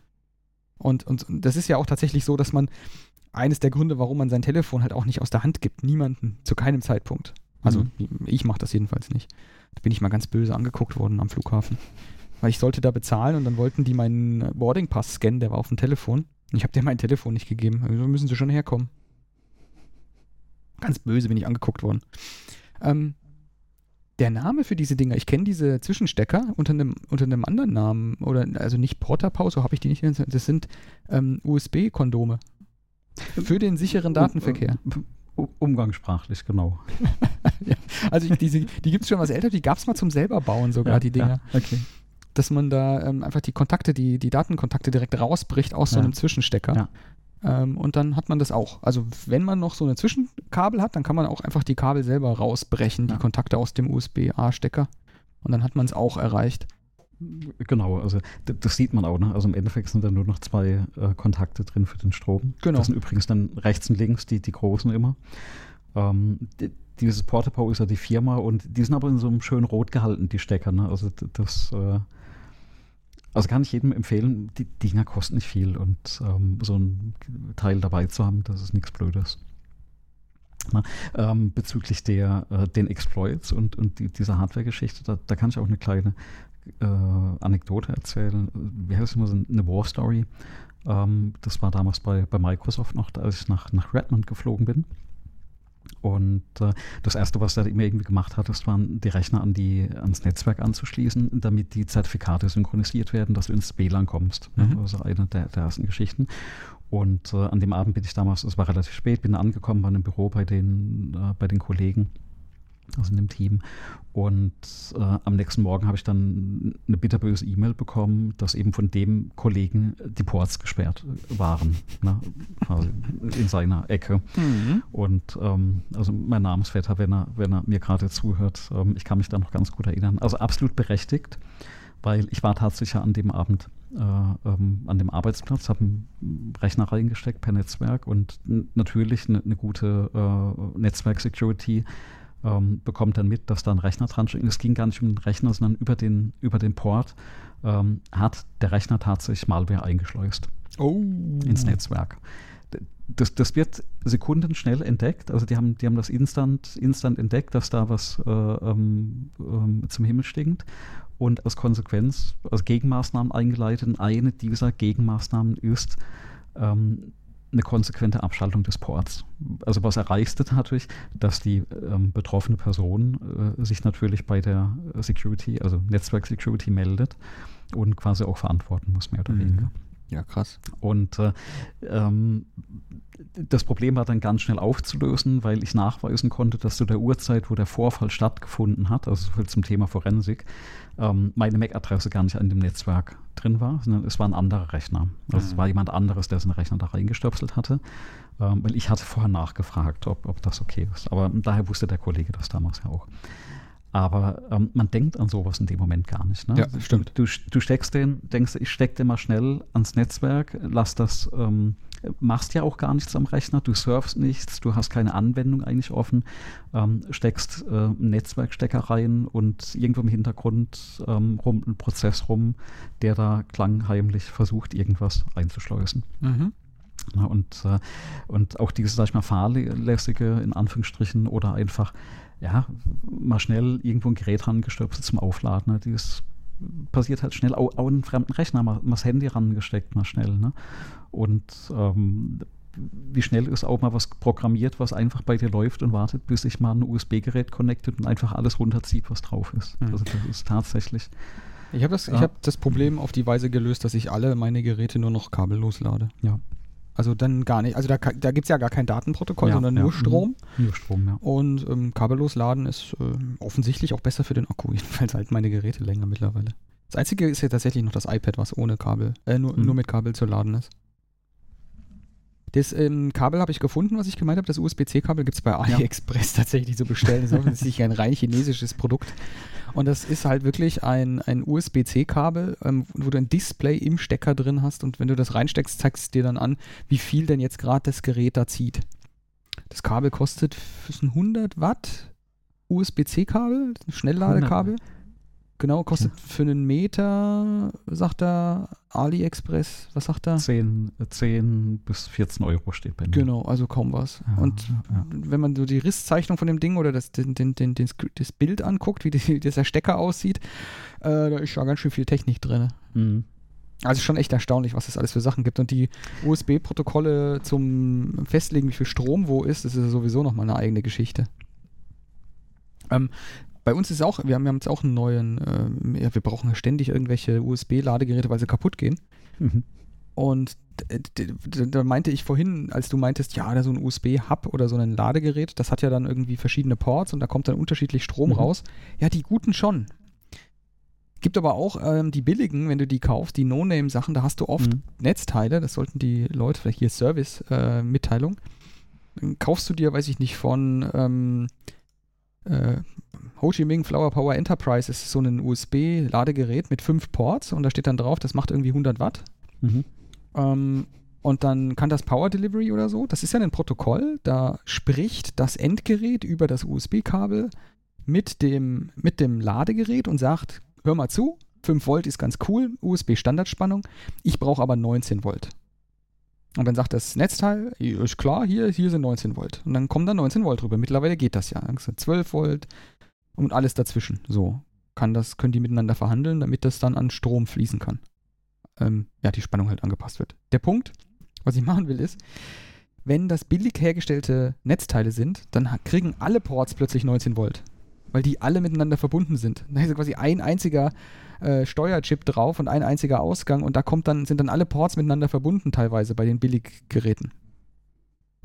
Und, und das ist ja auch tatsächlich so, dass man eines der Gründe, warum man sein Telefon halt auch nicht aus der Hand gibt, niemanden, zu keinem Zeitpunkt. Also mhm. ich mache das jedenfalls nicht. Da bin ich mal ganz böse angeguckt worden am Flughafen. Weil ich sollte da bezahlen und dann wollten die meinen Boarding Pass scannen, der war auf dem Telefon. Ich habe dir mein Telefon nicht gegeben. Also müssen sie schon herkommen. Ganz böse bin ich angeguckt worden. Ähm, der Name für diese Dinger, ich kenne diese Zwischenstecker unter einem, unter einem anderen Namen, oder also nicht Porterpause, so habe ich die nicht. Das sind ähm, USB-Kondome. Für den sicheren Datenverkehr. Umgangssprachlich, genau. (laughs) ja, also ich, diese, die gibt es schon was älter, die gab es mal zum selber bauen sogar, ja, die Dinger. Ja, okay. Dass man da ähm, einfach die Kontakte, die, die Datenkontakte direkt rausbricht aus so einem Zwischenstecker. Ähm, und dann hat man das auch. Also wenn man noch so eine Zwischenkabel hat, dann kann man auch einfach die Kabel selber rausbrechen, ja. die Kontakte aus dem USB-A-Stecker. Und dann hat man es auch erreicht. Genau, also das sieht man auch. Ne? Also im Endeffekt sind da nur noch zwei äh, Kontakte drin für den Strom. Genau. Das sind übrigens dann rechts und links die, die großen immer. Ähm, die, dieses Portable ist ja die Firma und die sind aber in so einem schönen Rot gehalten, die Stecker. Ne? Also das äh, also kann ich jedem empfehlen, die Dinger kosten nicht viel und ähm, so ein Teil dabei zu haben, das ist nichts Blödes. Na, ähm, bezüglich der, äh, den Exploits und, und die, dieser Hardware-Geschichte, da, da, kann ich auch eine kleine äh, Anekdote erzählen. Wie heißt es immer so eine War Story? Ähm, das war damals bei, bei Microsoft noch, als ich nach, nach Redmond geflogen bin. Und äh, das Erste, was er immer irgendwie gemacht hat, das waren die Rechner an die, ans Netzwerk anzuschließen, damit die Zertifikate synchronisiert werden, dass du ins WLAN kommst. Mhm. Das ist eine der, der ersten Geschichten. Und äh, an dem Abend bin ich damals, es war relativ spät, bin angekommen, war im Büro bei den, äh, bei den Kollegen also in dem Team. Und äh, am nächsten Morgen habe ich dann eine bitterböse E-Mail bekommen, dass eben von dem Kollegen die Ports gesperrt waren, ne? also in seiner Ecke. Mhm. Und ähm, also mein Namensvetter, wenn er, wenn er mir gerade zuhört, ähm, ich kann mich da noch ganz gut erinnern. Also absolut berechtigt, weil ich war tatsächlich an dem Abend äh, ähm, an dem Arbeitsplatz, habe einen Rechner reingesteckt per Netzwerk und natürlich eine, eine gute äh, Netzwerk-Security ähm, bekommt dann mit, dass da ein Rechner dran steht. Es ging gar nicht um den Rechner, sondern über den, über den Port ähm, hat der Rechner tatsächlich Malware eingeschleust oh. ins Netzwerk. Das, das wird sekundenschnell entdeckt. Also die haben, die haben das instant, instant entdeckt, dass da was äh, ähm, ähm, zum Himmel stinkt und als Konsequenz, also Gegenmaßnahmen eingeleitet. Und eine dieser Gegenmaßnahmen ist, ähm, eine konsequente Abschaltung des Ports. Also was erreichst du dadurch, dass die ähm, betroffene Person äh, sich natürlich bei der Security, also Netzwerk Security meldet und quasi auch verantworten muss, mehr oder mhm. weniger. Ja, krass. Und äh, ähm, das Problem war dann ganz schnell aufzulösen, weil ich nachweisen konnte, dass zu der Uhrzeit, wo der Vorfall stattgefunden hat, also zum Thema Forensik, ähm, meine MAC-Adresse gar nicht an dem Netzwerk drin war, sondern es war ein anderer Rechner. Also mhm. es war jemand anderes, der seinen Rechner da reingestöpselt hatte, ähm, weil ich hatte vorher nachgefragt, ob, ob das okay ist. Aber daher wusste der Kollege das damals ja auch. Aber ähm, man denkt an sowas in dem Moment gar nicht. Ne? Ja, stimmt. Du, du steckst den, denkst, ich stecke den mal schnell ans Netzwerk, lass das, ähm, machst ja auch gar nichts am Rechner, du surfst nichts, du hast keine Anwendung eigentlich offen, ähm, steckst äh, einen Netzwerkstecker rein und irgendwo im Hintergrund ähm, rum ein Prozess rum, der da klangheimlich versucht, irgendwas einzuschleusen. Mhm. Und, äh, und auch dieses, sag ich mal, fahrlässige, in Anführungsstrichen, oder einfach ja, mal schnell irgendwo ein Gerät rangestöpselt zum Aufladen. Ne? Das passiert halt schnell, auch, auch einen fremden Rechner, mal, mal das Handy rangesteckt, mal schnell. Ne? Und ähm, wie schnell ist auch mal was programmiert, was einfach bei dir läuft und wartet, bis sich mal ein USB-Gerät connectet und einfach alles runterzieht, was drauf ist. Mhm. Also das ist tatsächlich. Ich habe das, ja. hab das Problem auf die Weise gelöst, dass ich alle meine Geräte nur noch kabellos lade. Ja. Also dann gar nicht. Also da, da gibt es ja gar kein Datenprotokoll, ja, sondern ja. nur Strom. Mhm. Nur Strom, ja. Und ähm, kabellos laden ist äh, offensichtlich auch besser für den Akku. (laughs) Jedenfalls halt meine Geräte länger mittlerweile. Das einzige ist ja tatsächlich noch das iPad, was ohne Kabel, äh, nur, mhm. nur mit Kabel zu laden ist. Das ähm, Kabel habe ich gefunden, was ich gemeint habe. Das USB-C-Kabel gibt es bei AliExpress ja. (laughs) tatsächlich zu bestellen. Das ist offensichtlich ein rein chinesisches Produkt. Und das ist halt wirklich ein, ein USB-C-Kabel, ähm, wo du ein Display im Stecker drin hast. Und wenn du das reinsteckst, zeigst es dir dann an, wie viel denn jetzt gerade das Gerät da zieht. Das Kabel kostet 100 Watt USB-C-Kabel, Schnellladekabel. 100. Genau, kostet ja. für einen Meter, sagt er, AliExpress, was sagt er? 10, 10 bis 14 Euro steht bei mir. Genau, also kaum was. Ja, und ja. wenn man so die Risszeichnung von dem Ding oder das, den, den, den, das Bild anguckt, wie, die, wie dieser Stecker aussieht, äh, da ist ja ganz schön viel Technik drin. Mhm. Also schon echt erstaunlich, was es alles für Sachen gibt. Und die USB-Protokolle zum Festlegen, wie viel Strom wo ist, das ist sowieso nochmal eine eigene Geschichte. Ähm, bei uns ist auch, wir haben, wir haben jetzt auch einen neuen, äh, ja, wir brauchen ja ständig irgendwelche USB-Ladegeräte, weil sie kaputt gehen. Mhm. Und da meinte ich vorhin, als du meintest, ja, da so ein USB-Hub oder so ein Ladegerät, das hat ja dann irgendwie verschiedene Ports und da kommt dann unterschiedlich Strom mhm. raus. Ja, die guten schon. Gibt aber auch ähm, die billigen, wenn du die kaufst, die No-Name-Sachen, da hast du oft mhm. Netzteile, das sollten die Leute, vielleicht hier Service-Mitteilung. Äh, kaufst du dir, weiß ich nicht, von ähm, äh, Ho Chi Minh Flower Power Enterprise ist so ein USB-Ladegerät mit fünf Ports und da steht dann drauf, das macht irgendwie 100 Watt. Mhm. Ähm, und dann kann das Power Delivery oder so, das ist ja ein Protokoll, da spricht das Endgerät über das USB-Kabel mit dem, mit dem Ladegerät und sagt, hör mal zu, 5 Volt ist ganz cool, USB-Standardspannung, ich brauche aber 19 Volt. Und dann sagt das Netzteil, ist klar, hier, hier sind 19 Volt. Und dann kommen da 19 Volt drüber. Mittlerweile geht das ja. Dann 12 Volt und alles dazwischen. So kann das, können die miteinander verhandeln, damit das dann an Strom fließen kann. Ähm, ja, die Spannung halt angepasst wird. Der Punkt, was ich machen will, ist, wenn das billig hergestellte Netzteile sind, dann kriegen alle Ports plötzlich 19 Volt. Weil die alle miteinander verbunden sind. Da ist quasi ein einziger äh, Steuerchip drauf und ein einziger Ausgang und da kommt dann, sind dann alle Ports miteinander verbunden teilweise bei den Billiggeräten.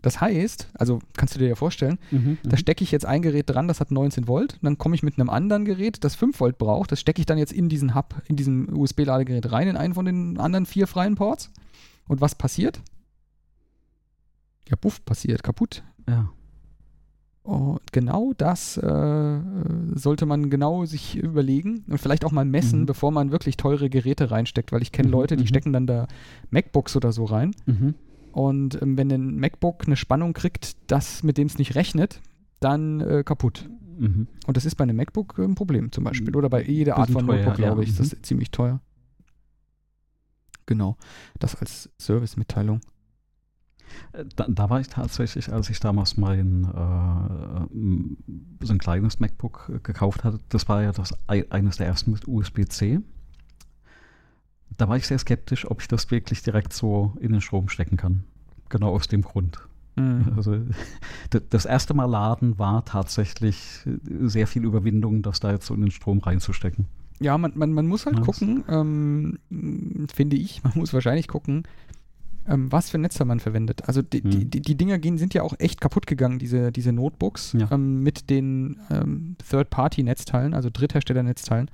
Das heißt, also kannst du dir ja vorstellen, mhm, da mhm. stecke ich jetzt ein Gerät dran, das hat 19 Volt, und dann komme ich mit einem anderen Gerät, das 5 Volt braucht, das stecke ich dann jetzt in diesen Hub, in diesem USB-Ladegerät rein, in einen von den anderen vier freien Ports. Und was passiert? Ja, buff, passiert, kaputt. Ja. Und genau das äh, sollte man genau sich überlegen und vielleicht auch mal messen, mhm. bevor man wirklich teure Geräte reinsteckt, weil ich kenne mhm, Leute, die mhm. stecken dann da MacBooks oder so rein. Mhm. Und ähm, wenn ein MacBook eine Spannung kriegt, das mit dem es nicht rechnet, dann äh, kaputt. Mhm. Und das ist bei einem MacBook ein Problem zum Beispiel. Oder bei jeder Art von teuer, Notebook, glaube ich. Ja. Das ist ziemlich teuer. Genau. Das als Service-Mitteilung. Da, da, war ich tatsächlich, als ich damals mein äh, so ein kleines MacBook gekauft hatte, das war ja das eines der ersten mit USB-C. Da war ich sehr skeptisch, ob ich das wirklich direkt so in den Strom stecken kann. Genau aus dem Grund. Mhm. Also, das erste Mal laden war tatsächlich sehr viel Überwindung, das da jetzt so in den Strom reinzustecken. Ja, man, man, man muss halt ja, gucken, ähm, finde ich, (laughs) man muss wahrscheinlich gucken, ähm, was für Netze man verwendet. Also die, hm. die, die Dinger gehen, sind ja auch echt kaputt gegangen, diese, diese Notebooks ja. ähm, mit den ähm, Third-Party-Netzteilen, also Dritthersteller-Netzteilen.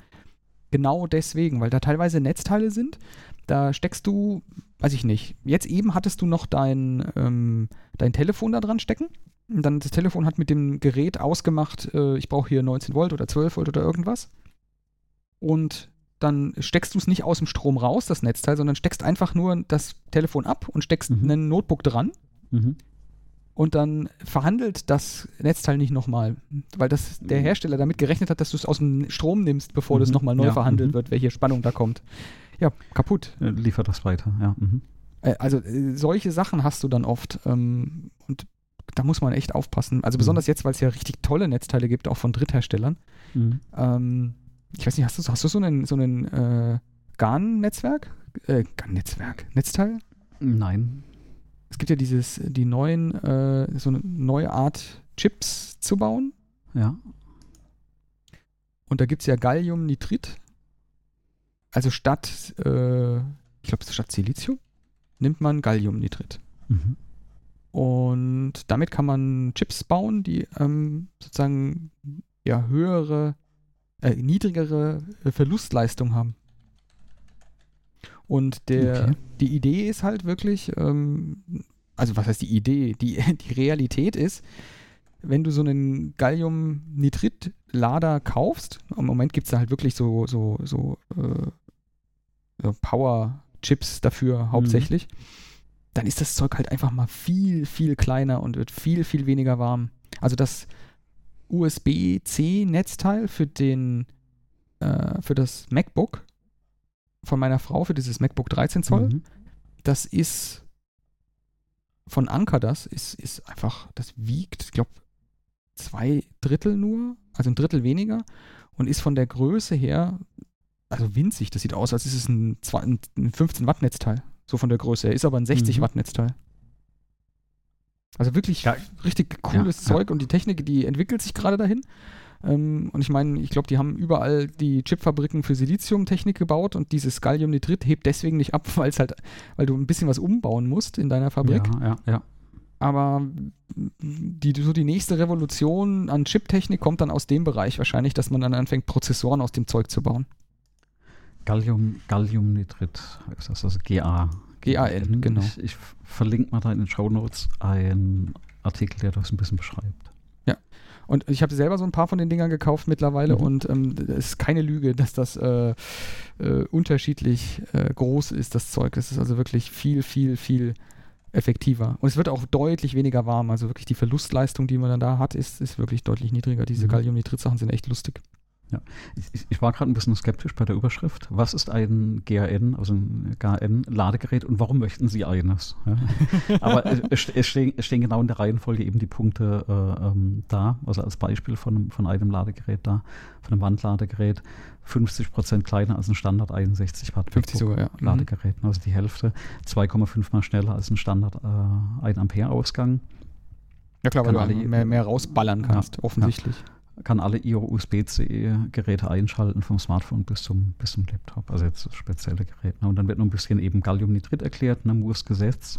Genau deswegen, weil da teilweise Netzteile sind, da steckst du, weiß ich nicht, jetzt eben hattest du noch dein, ähm, dein Telefon da dran stecken. Und dann das Telefon hat mit dem Gerät ausgemacht, äh, ich brauche hier 19 Volt oder 12 Volt oder irgendwas. Und dann steckst du es nicht aus dem Strom raus, das Netzteil, sondern steckst einfach nur das Telefon ab und steckst mhm. einen Notebook dran. Mhm. Und dann verhandelt das Netzteil nicht nochmal, weil das der mhm. Hersteller damit gerechnet hat, dass du es aus dem Strom nimmst, bevor mhm. das nochmal neu ja. verhandelt mhm. wird, welche Spannung da kommt. Ja, kaputt. Liefert das weiter, ja. Mhm. Äh, also äh, solche Sachen hast du dann oft ähm, und da muss man echt aufpassen. Also besonders jetzt, weil es ja richtig tolle Netzteile gibt, auch von Drittherstellern. Ähm, ich weiß nicht, hast du, hast du so einen, so einen äh, GAN-Netzwerk? Äh, GAN-Netzwerk? Netzteil? Nein. Es gibt ja dieses, die neuen, äh, so eine neue Art Chips zu bauen. Ja. Und da gibt es ja Galliumnitrit. Also statt, äh, ich glaube, statt Silizium nimmt man Galliumnitrit. Mhm. Und damit kann man Chips bauen, die ähm, sozusagen ja höhere, äh, niedrigere Verlustleistung haben. Und der, okay. die Idee ist halt wirklich, ähm, also was heißt die Idee? Die, (laughs) die Realität ist, wenn du so einen Galliumnitrit-Lader kaufst, im Moment gibt es da halt wirklich so, so, so, äh, so Power-Chips dafür mhm. hauptsächlich, mhm. dann ist das Zeug halt einfach mal viel, viel kleiner und wird viel, viel weniger warm. Also das USB-C-Netzteil für den, äh, für das MacBook von meiner Frau für dieses MacBook 13 Zoll. Mhm. Das ist von Anker das, ist, ist einfach, das wiegt, ich glaube, zwei Drittel nur, also ein Drittel weniger und ist von der Größe her, also winzig. Das sieht aus, als ist es ein, ein 15 Watt Netzteil, so von der Größe her. Ist aber ein 60 mhm. Watt Netzteil. Also wirklich ja. richtig cooles ja, Zeug ja. und die Technik, die entwickelt sich gerade dahin. Ähm, und ich meine, ich glaube, die haben überall die Chipfabriken für Siliziumtechnik gebaut und dieses Galliumnitrit hebt deswegen nicht ab, (laughs) weil es halt, weil du ein bisschen was umbauen musst in deiner Fabrik. Ja, ja, ja. Aber die, so die nächste Revolution an Chiptechnik kommt dann aus dem Bereich wahrscheinlich, dass man dann anfängt, Prozessoren aus dem Zeug zu bauen. Gallium, Galliumnitrit heißt das, also GA. GAN, genau. Ich, ich verlinke mal da in den Show Notes einen Artikel, der das ein bisschen beschreibt. Und ich habe selber so ein paar von den Dingern gekauft mittlerweile mhm. und ähm, es ist keine Lüge, dass das äh, äh, unterschiedlich äh, groß ist, das Zeug. Es ist also wirklich viel, viel, viel effektiver. Und es wird auch deutlich weniger warm. Also wirklich die Verlustleistung, die man dann da hat, ist, ist wirklich deutlich niedriger. Diese mhm. Galliumnitrit-Sachen sind echt lustig. Ja, ich, ich war gerade ein bisschen skeptisch bei der Überschrift. Was ist ein GAN, also ein GAN-Ladegerät und warum möchten Sie eines? Ja. (laughs) Aber es, es, stehen, es, stehen, genau in der Reihenfolge eben die Punkte äh, ähm, da, also als Beispiel von, von einem Ladegerät da, von einem Wandladegerät, 50 Prozent kleiner als ein Standard 61 Watt 50 sogar, ja. Mhm. Ladegerät, also die Hälfte, 2,5 mal schneller als ein Standard äh, 1 Ampere Ausgang. Ja klar, weil du mehr, mehr rausballern kannst, ja, offensichtlich. Ja kann alle ihre USB-C-Geräte einschalten, vom Smartphone bis zum, bis zum Laptop, also jetzt spezielle Gerät. Ne? Und dann wird noch ein bisschen eben Galliumnitrit erklärt, ne? Moores Gesetz.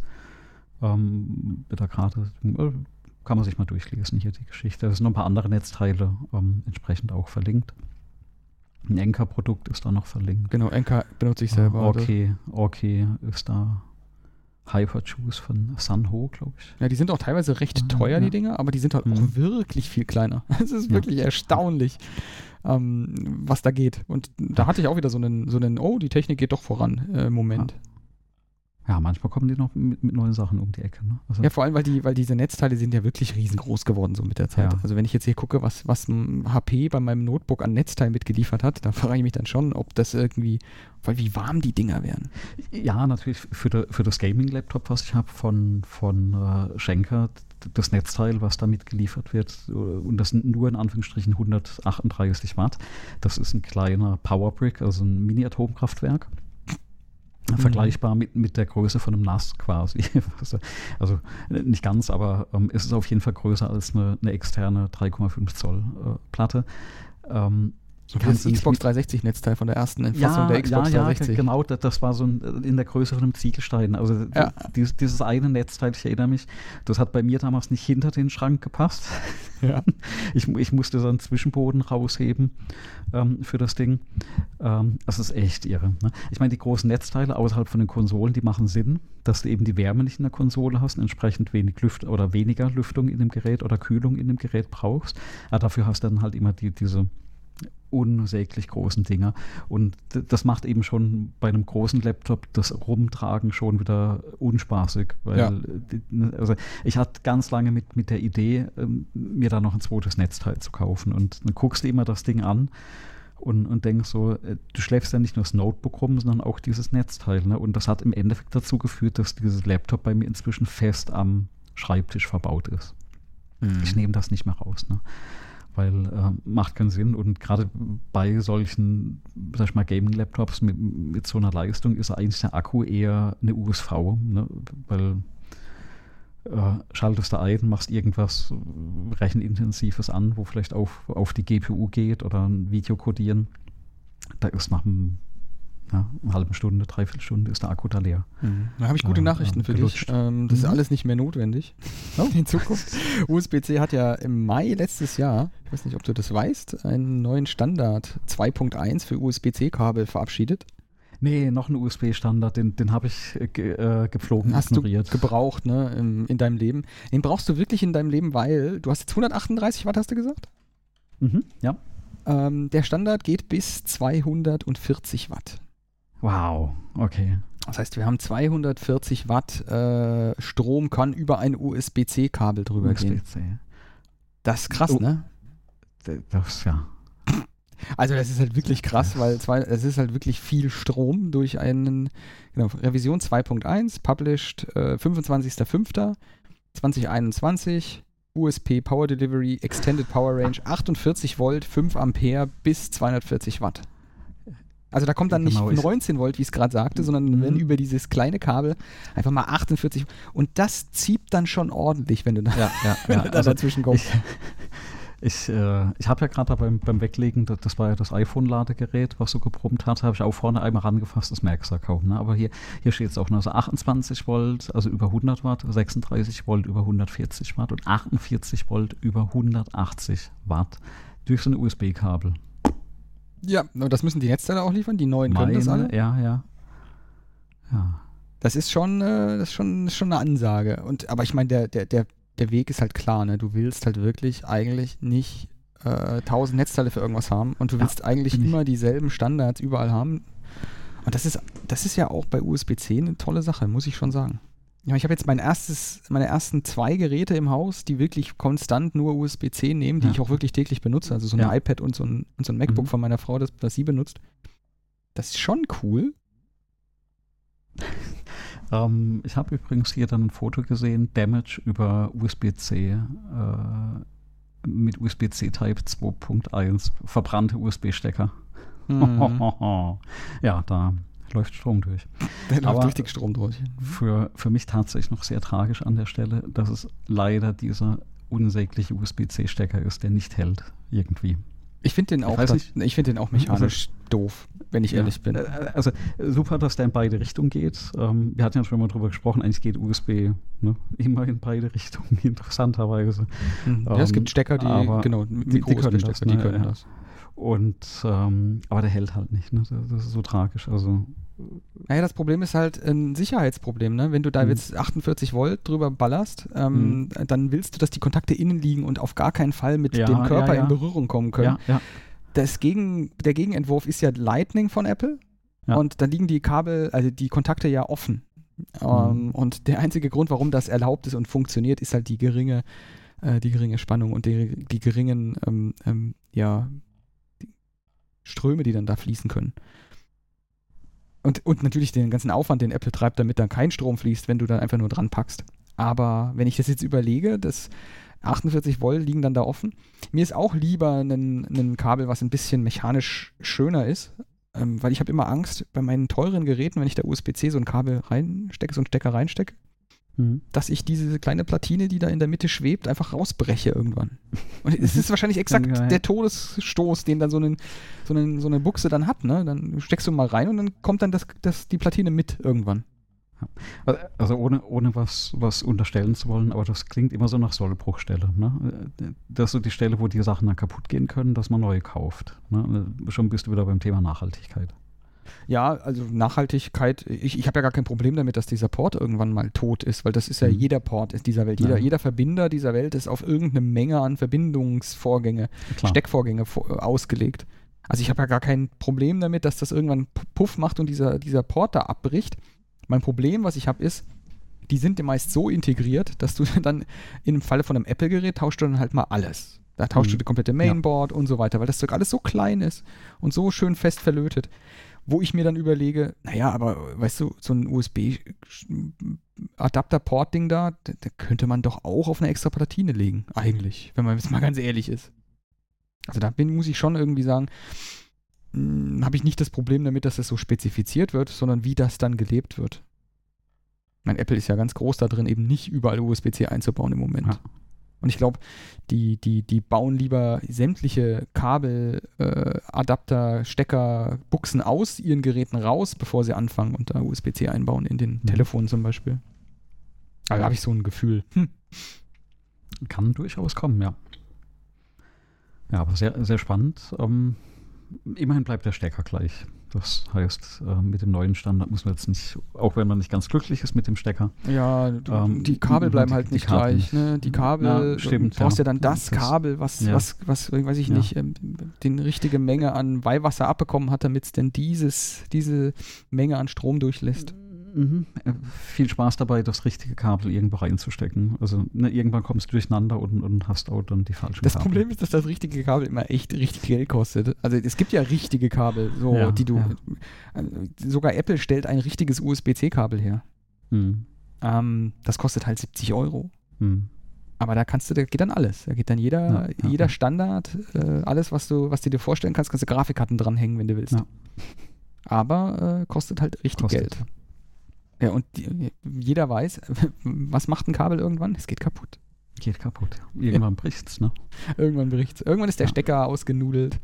Ähm, da gerade, äh, kann man sich mal durchlesen, hier die Geschichte. Da sind noch ein paar andere Netzteile ähm, entsprechend auch verlinkt. Ein Enka-Produkt ist da noch verlinkt. Genau, Enka benutze ich selber. Okay, okay ist da Hyper-Juice von Sunho, glaube ich. Ja, die sind auch teilweise recht ah, teuer, ja. die Dinger, aber die sind halt mhm. auch wirklich viel kleiner. (laughs) Es ist ja. wirklich erstaunlich, ähm, was da geht. Und da hatte ich auch wieder so einen, so einen oh, die Technik geht doch voran äh, Moment. Ja. Ja, manchmal kommen die noch mit, mit neuen Sachen um die Ecke. Ne? Also ja, vor allem, weil, die, weil diese Netzteile sind ja wirklich riesengroß geworden so mit der Zeit. Ja. Also wenn ich jetzt hier gucke, was, was HP bei meinem Notebook an Netzteil mitgeliefert hat, da (laughs) frage ich mich dann schon, ob das irgendwie, weil wie warm die Dinger wären. Ja, natürlich für, de, für das Gaming-Laptop, was ich habe von, von äh, Schenker, das Netzteil, was da mitgeliefert wird, äh, und das sind nur in Anführungsstrichen 138 Watt. Das ist ein kleiner Powerbrick, also ein Mini-Atomkraftwerk. Mhm. Vergleichbar mit, mit der Größe von einem NAS quasi. (laughs) Also, also nicht ganz, aber ähm, es ist auf jeden Fall größer als eine, eine externe 3,5 Zoll äh, Platte. Ähm, so das Xbox 360 Netzteil von der ersten Entfassung ja, der Xbox ja, 360. Ja, genau, das, das war so ein, in der Größe von einem Ziegelstein. Also ja. dieses, dieses, eine Netzteil, ich erinnere mich, das hat bei mir damals nicht hinter den Schrank gepasst. Ja. (laughs) Ich, ich musste so einen Zwischenboden rausheben ähm, für das Ding. Ähm, das ist echt irre. Ne? Ich meine, die großen Netzteile außerhalb von den Konsolen, die machen Sinn, dass du eben die Wärme nicht in der Konsole hast, entsprechend wenig Lüft oder weniger Lüftung in dem Gerät oder Kühlung in dem Gerät brauchst. Aber dafür hast du dann halt immer die, diese unsäglich großen Dinger. Und das macht eben schon bei einem großen Laptop das Rumtragen schon wieder unspaßig. Weil, ja. Ne, also ich hatte ganz lange mit, mit der Idee, ähm, mir da noch ein zweites Netzteil zu kaufen. Und dann guckst du immer das Ding an und, und denkst so, äh, du schläfst ja nicht nur das Notebook rum, sondern auch dieses Netzteil. Ne? Und das hat im Endeffekt dazu geführt, dass dieses Laptop bei mir inzwischen fest am Schreibtisch verbaut ist. Mhm. Ich nehme das nicht mehr raus. Ne? Weil äh, macht keinen Sinn und gerade bei solchen, sag ich mal, Gaming-Laptops mit, mit, so einer Leistung ist eigentlich der Akku eher eine USV, ne? weil äh, schaltest du ein, machst irgendwas Rechenintensives an, wo vielleicht auf, auf die GPU geht oder ein Video codieren, da ist nach einem Ja, eine halbe Stunde, dreiviertel Stunde ist der Akku da leer. Mhm. Da habe ich gute Nachrichten äh, für gelutscht. dich. Ähm, das mhm. ist alles nicht mehr notwendig (laughs) oh. in Zukunft. USB-C hat ja im Mai letztes Jahr, ich weiß nicht, ob du das weißt, einen neuen Standard 2.1 für USB-C-Kabel verabschiedet. Nee, noch ein USB-Standard, den, den habe ich äh, ge, äh, gepflogen hast ignoriert. du gebraucht, ne, in, in, deinem Leben. Den brauchst du wirklich in deinem Leben, weil du hast jetzt 138 Watt, hast du gesagt? Mhm, ja. Ähm, der Standard geht bis 240 Watt. Wow, okay. Das heißt, wir haben 240 Watt äh, Strom, kann über ein USB-C-Kabel drüber USB gehen. Das ist krass, oh. ne? Das, ja. (laughs) Also das ist halt wirklich krass, weil es ist halt wirklich viel Strom durch einen, genau, Revision 2.1, published äh, 25.05.2021, USP Power Delivery, Extended Power Range, 48 Volt, 5 Ampere bis 240 Watt. Also da kommt dann nicht genau 19 Volt, wie ich es gerade sagte, sondern mhm. wenn über dieses kleine Kabel einfach mal 48 und das zieht dann schon ordentlich, wenn du da, ja, ja, (laughs) wenn ja. Du da also dazwischen kommst. Ich, (laughs) äh, ich habe ja gerade beim, beim Weglegen, das, das war ja das iPhone-Ladegerät, was so gebrummt hat, habe ich auch vorne einmal rangefasst, das merkst du kaum. Ne? Aber hier, hier steht es auch noch, also 28 Volt, also über 100 Watt, 36 Volt über 140 Watt und 48 Volt über 180 Watt durch so ein USB-Kabel. Ja, das müssen die Netzteile auch liefern, die neuen Meine, können das alle. Ja, ja. Ja. Das ist schon, äh, das ist schon, schon eine Ansage. Und, aber ich meine, der, der, der, der Weg ist halt klar, ne? Du willst halt wirklich eigentlich nicht äh, 1000 Netzteile für irgendwas haben und du willst ja, eigentlich immer dieselben Standards überall haben. Und das ist, das ist ja auch bei USB-C eine tolle Sache, muss ich schon sagen. Ja, ich habe jetzt mein erstes, meine ersten zwei Geräte im Haus, die wirklich konstant nur USB-C nehmen, die ja. ich auch wirklich täglich benutze. Also so ein ja. iPad und so ein, und so ein MacBook mhm. von meiner Frau, das, das sie benutzt. Das ist schon cool. (laughs) ähm, ich habe übrigens hier dann ein Foto gesehen, Damage über USB-C äh, mit USB-C Type 2.1, verbrannte USB-Stecker. Mhm. (laughs) ja, da läuft Strom durch. (laughs) Da läuft richtig Strom durch. Für, für mich tatsächlich noch sehr tragisch an der Stelle, dass es leider dieser unsägliche USB-C-Stecker ist, der nicht hält irgendwie. Ich finde den, auch, ich find den auch mechanisch also, doof, wenn ich ja, ehrlich bin. Äh, also super, dass der in beide Richtungen geht. Ähm, wir hatten ja schon mal drüber gesprochen, eigentlich geht USB ne, immer in beide Richtungen, (laughs) interessanterweise. Mhm. Ja, ähm, es gibt Stecker, die, genau, die, die können das. Ne, die können ja. das. Und ähm, aber der hält halt nicht, ne? Das, ist so tragisch. Also naja, das Problem ist halt ein Sicherheitsproblem, ne? Wenn du da mhm. jetzt 48 Volt drüber ballerst, ähm, mhm. dann willst du, dass die Kontakte innen liegen und auf gar keinen Fall mit ja, dem Körper ja, ja. in Berührung kommen können. Das Gegen, der Gegenentwurf ist ja Lightning von Apple. Und da liegen die Kabel, also die Kontakte ja offen. Mhm. Ähm, und der einzige Grund, warum das erlaubt ist und funktioniert, ist halt die geringe, äh, die geringe Spannung und die, die geringen ähm, ähm ja, Ströme, die dann da fließen können. Und, und natürlich den ganzen Aufwand, den Apple treibt, damit dann kein Strom fließt, wenn du dann einfach nur dran packst. Aber wenn ich das jetzt überlege, das 48 Volt liegen dann da offen. Mir ist auch lieber ein Kabel, was ein bisschen mechanisch schöner ist, ähm, weil ich habe immer Angst bei meinen teuren Geräten, wenn ich da USB-C so ein Kabel reinstecke, so einen Stecker reinstecke, Mhm. dass ich diese kleine Platine, die da in der Mitte schwebt, einfach rausbreche irgendwann. (laughs) Und es ist wahrscheinlich exakt ja, ja. der Todesstoß, den dann so, einen, so, einen, so eine Buchse dann hat. Ne? Dann steckst du mal rein und dann kommt dann das, das, die Platine mit irgendwann. Also ohne, ohne was, was unterstellen zu wollen, aber das klingt immer so nach Sollbruchstelle. Ne? Das ist so die Stelle, wo die Sachen dann kaputt gehen können, dass man neue kauft. Ne? Schon bist du wieder beim Thema Nachhaltigkeit. Ja, also Nachhaltigkeit, ich, ich habe ja gar kein Problem damit, dass dieser Port irgendwann mal tot ist, weil das ist ja mhm. jeder Port in dieser Welt. Jeder, ja. jeder Verbinder dieser Welt ist auf irgendeine Menge an Verbindungsvorgänge, Klar. Steckvorgänge vor, ausgelegt. Also ich habe ja gar kein Problem damit, dass das irgendwann Puff macht und dieser, dieser Port da abbricht. Mein Problem, was ich habe, ist, die sind meist so integriert, dass du (laughs) dann im Falle von einem Apple-Gerät tauscht du dann halt mal alles. Da tauscht mhm. du die komplette Mainboard ja. und so weiter, weil das Zeug alles so klein ist und so schön fest verlötet wo ich mir dann überlege, naja, aber weißt du, so ein USB-Adapter-Port-Ding da, da, könnte man doch auch auf eine extra Platine legen, eigentlich, wenn man jetzt mal ganz ehrlich ist. Also da bin, muss ich schon irgendwie sagen, hm, habe ich nicht das Problem damit, dass das so spezifiziert wird, sondern wie das dann gelebt wird. Mein Apple ist ja ganz groß da drin, eben nicht überall USB-C einzubauen im Moment. Ja. Und ich glaube, die, die, die bauen lieber sämtliche Kabel, äh, Adapter, Stecker, Buchsen aus ihren Geräten raus, bevor sie anfangen und da USB-C einbauen in den mhm. Telefonen zum Beispiel. Da habe ich so ein Gefühl. Hm. Kann durchaus kommen, ja. Ja, aber sehr, sehr spannend. Ähm, immerhin bleibt der Stecker gleich. Das heißt, äh, mit dem neuen Standard muss man jetzt nicht, auch wenn man nicht ganz glücklich ist mit dem Stecker. Ja, du, ähm, die Kabel bleiben die, halt nicht gleich. Ne? Die Kabel, ja, stimmt, du brauchst ja, ja dann das, das Kabel, was, ja. was, was, weiß ich nicht, ähm, den richtige Menge an Weihwasser abbekommen hat, damit es denn dieses, diese Menge an Strom durchlässt. Mhm. Äh, viel Spaß dabei, das richtige Kabel irgendwo reinzustecken. Also ne, irgendwann kommst du durcheinander und, und hast auch dann die falschen Das Kabel. Problem ist, dass das richtige Kabel immer echt richtig Geld kostet. Also es gibt ja richtige Kabel, so ja, die du. Ja. Äh, sogar Apple stellt ein richtiges USB-C-Kabel her. Mhm. Ähm, das kostet halt 70 Euro. Mhm. Aber da kannst du, da geht dann alles. Da geht dann jeder, ja, jeder Standard, äh, alles, was du, was du dir vorstellen kannst, kannst du Grafikkarten dranhängen, wenn du willst. Aber äh, kostet halt richtig kostet. Geld. Ja, und die, jeder weiß, (laughs) was macht ein Kabel irgendwann? Es geht kaputt. Geht kaputt. Irgendwann ja. bricht's, ne? Irgendwann bricht's. Irgendwann ist der ja. Stecker ausgenudelt.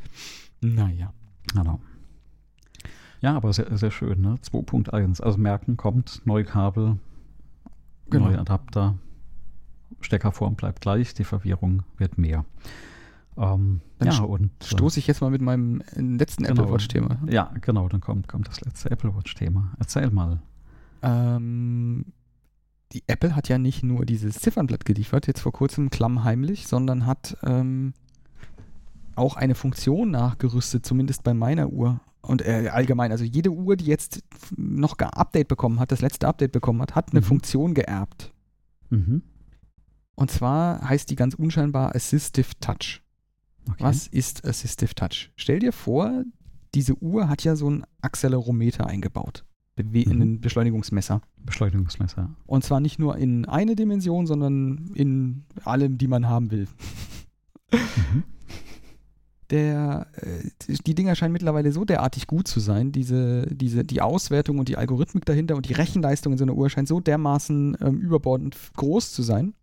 Naja. Genau. Ja, aber sehr, sehr schön, ne? 2.1. Also merken, kommt, neue Kabel, genau. neue Adapter, Steckerform bleibt gleich, die Verwirrung wird mehr. Ähm, ja, und äh, stoße ich jetzt mal mit meinem letzten genau, Apple Watch-Thema. Ja, genau, dann kommt, kommt das letzte Apple Watch-Thema. Erzähl mal. Ähm, die Apple hat ja nicht nur dieses Ziffernblatt geliefert, jetzt vor kurzem klammheimlich, sondern hat ähm, auch eine Funktion nachgerüstet, zumindest bei meiner Uhr. Und äh, allgemein, also jede Uhr, die jetzt noch gar Update bekommen hat, das letzte Update bekommen hat, hat eine mhm. Funktion geerbt. Mhm. Und zwar heißt die ganz unscheinbar Assistive Touch. Okay. Was ist Assistive Touch? Stell dir vor, diese Uhr hat ja so ein Accelerometer eingebaut. Bewe mhm. ein Beschleunigungsmesser. Beschleunigungsmesser. Und zwar nicht nur in eine Dimension, sondern in allem, die man haben will. Mhm. Der, äh, die Dinger scheinen mittlerweile so derartig gut zu sein, diese, diese, die Auswertung und die Algorithmik dahinter und die Rechenleistung in so einer Uhr scheint so dermaßen ähm, überbordend groß zu sein,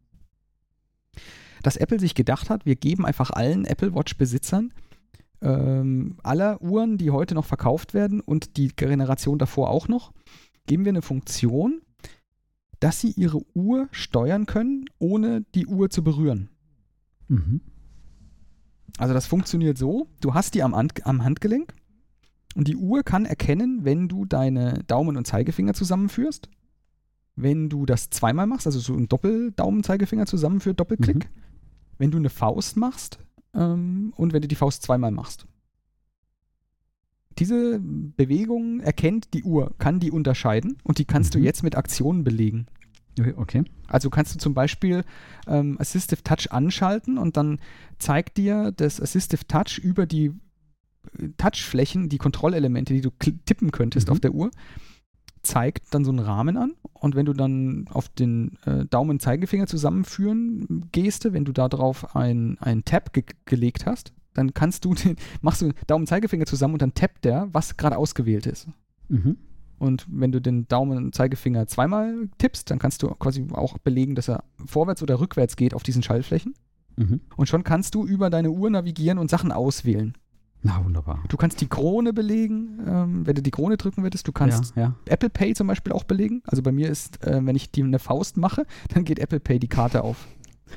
dass Apple sich gedacht hat, wir geben einfach allen Apple Watch-Besitzern ähm, aller Uhren, die heute noch verkauft werden und die Generation davor auch noch, geben wir eine Funktion, dass sie ihre Uhr steuern können, ohne die Uhr zu berühren. Mhm. Also das funktioniert so, du hast die am, am Handgelenk und die Uhr kann erkennen, wenn du deine Daumen und Zeigefinger zusammenführst. Wenn du das zweimal machst, also so ein Doppel-Daumen-Zeigefinger zusammenführt, Doppelklick. Mhm. Wenn du eine Faust machst, ähm, und wenn du die Faust zweimal machst. Diese Bewegung erkennt die Uhr, kann die unterscheiden und die kannst mhm. du jetzt mit Aktionen belegen. Okay. Also kannst du zum Beispiel ähm, Assistive Touch anschalten und dann zeigt dir das Assistive Touch über die äh, Touchflächen, die Kontrollelemente, die du tippen könntest mhm. auf der Uhr, zeigt dann so einen Rahmen an und wenn du dann auf den äh, Daumen Zeigefinger zusammenführen Geste, wenn du da drauf ein, ein Tab ge gelegt hast, dann kannst du (laughs) den, machst du Daumen Zeigefinger zusammen und dann tappt der, was gerade ausgewählt ist. Mhm. Und wenn du den Daumen Zeigefinger zweimal tippst, dann kannst du quasi auch belegen, dass er vorwärts oder rückwärts geht auf diesen Schaltflächen. Mhm. Und schon kannst du über deine Uhr navigieren und Sachen auswählen. Na, wunderbar. Du kannst die Krone belegen, ähm, wenn du die Krone drücken würdest. Du kannst ja, ja. Apple Pay zum Beispiel auch belegen. Also bei mir ist, äh, wenn ich die eine Faust mache, (laughs) dann geht Apple Pay die Karte auf.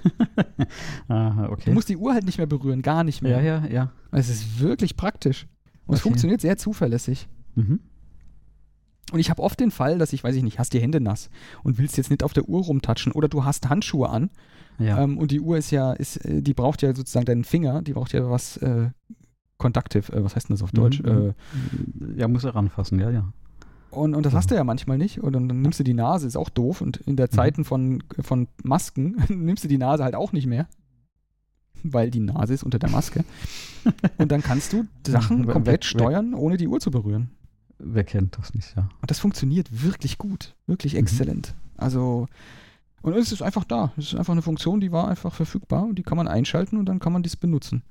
(laughs) Aha, okay. Du musst die Uhr halt nicht mehr berühren, gar nicht mehr. Ja, ja, ja. Es ist wirklich praktisch. Und okay. es funktioniert sehr zuverlässig. Mhm. Und ich habe oft den Fall, dass ich, weiß ich nicht, hast die Hände nass und willst jetzt nicht auf der Uhr rumtatschen oder du hast Handschuhe an ja. ähm, und die Uhr ist ja, ist, äh, die braucht ja sozusagen deinen Finger, die braucht ja was äh, Conductive, äh, was heißt denn das auf Deutsch? Mhm. Äh, ja, muss er ranfassen, ja, ja. Und, und das hast du ja manchmal nicht. Und dann, dann nimmst du die Nase, ist auch doof. Und in der mhm. Zeiten von, von Masken (laughs) nimmst du die Nase halt auch nicht mehr. Weil die Nase ist unter der Maske. (laughs) und dann kannst du Sachen ja, komplett wer, steuern, ohne die Uhr zu berühren. Wer kennt das nicht, ja. Und das funktioniert wirklich gut. Wirklich mhm. exzellent. Also, und es ist einfach da. Es ist einfach eine Funktion, die war einfach verfügbar und die kann man einschalten und dann kann man dies benutzen.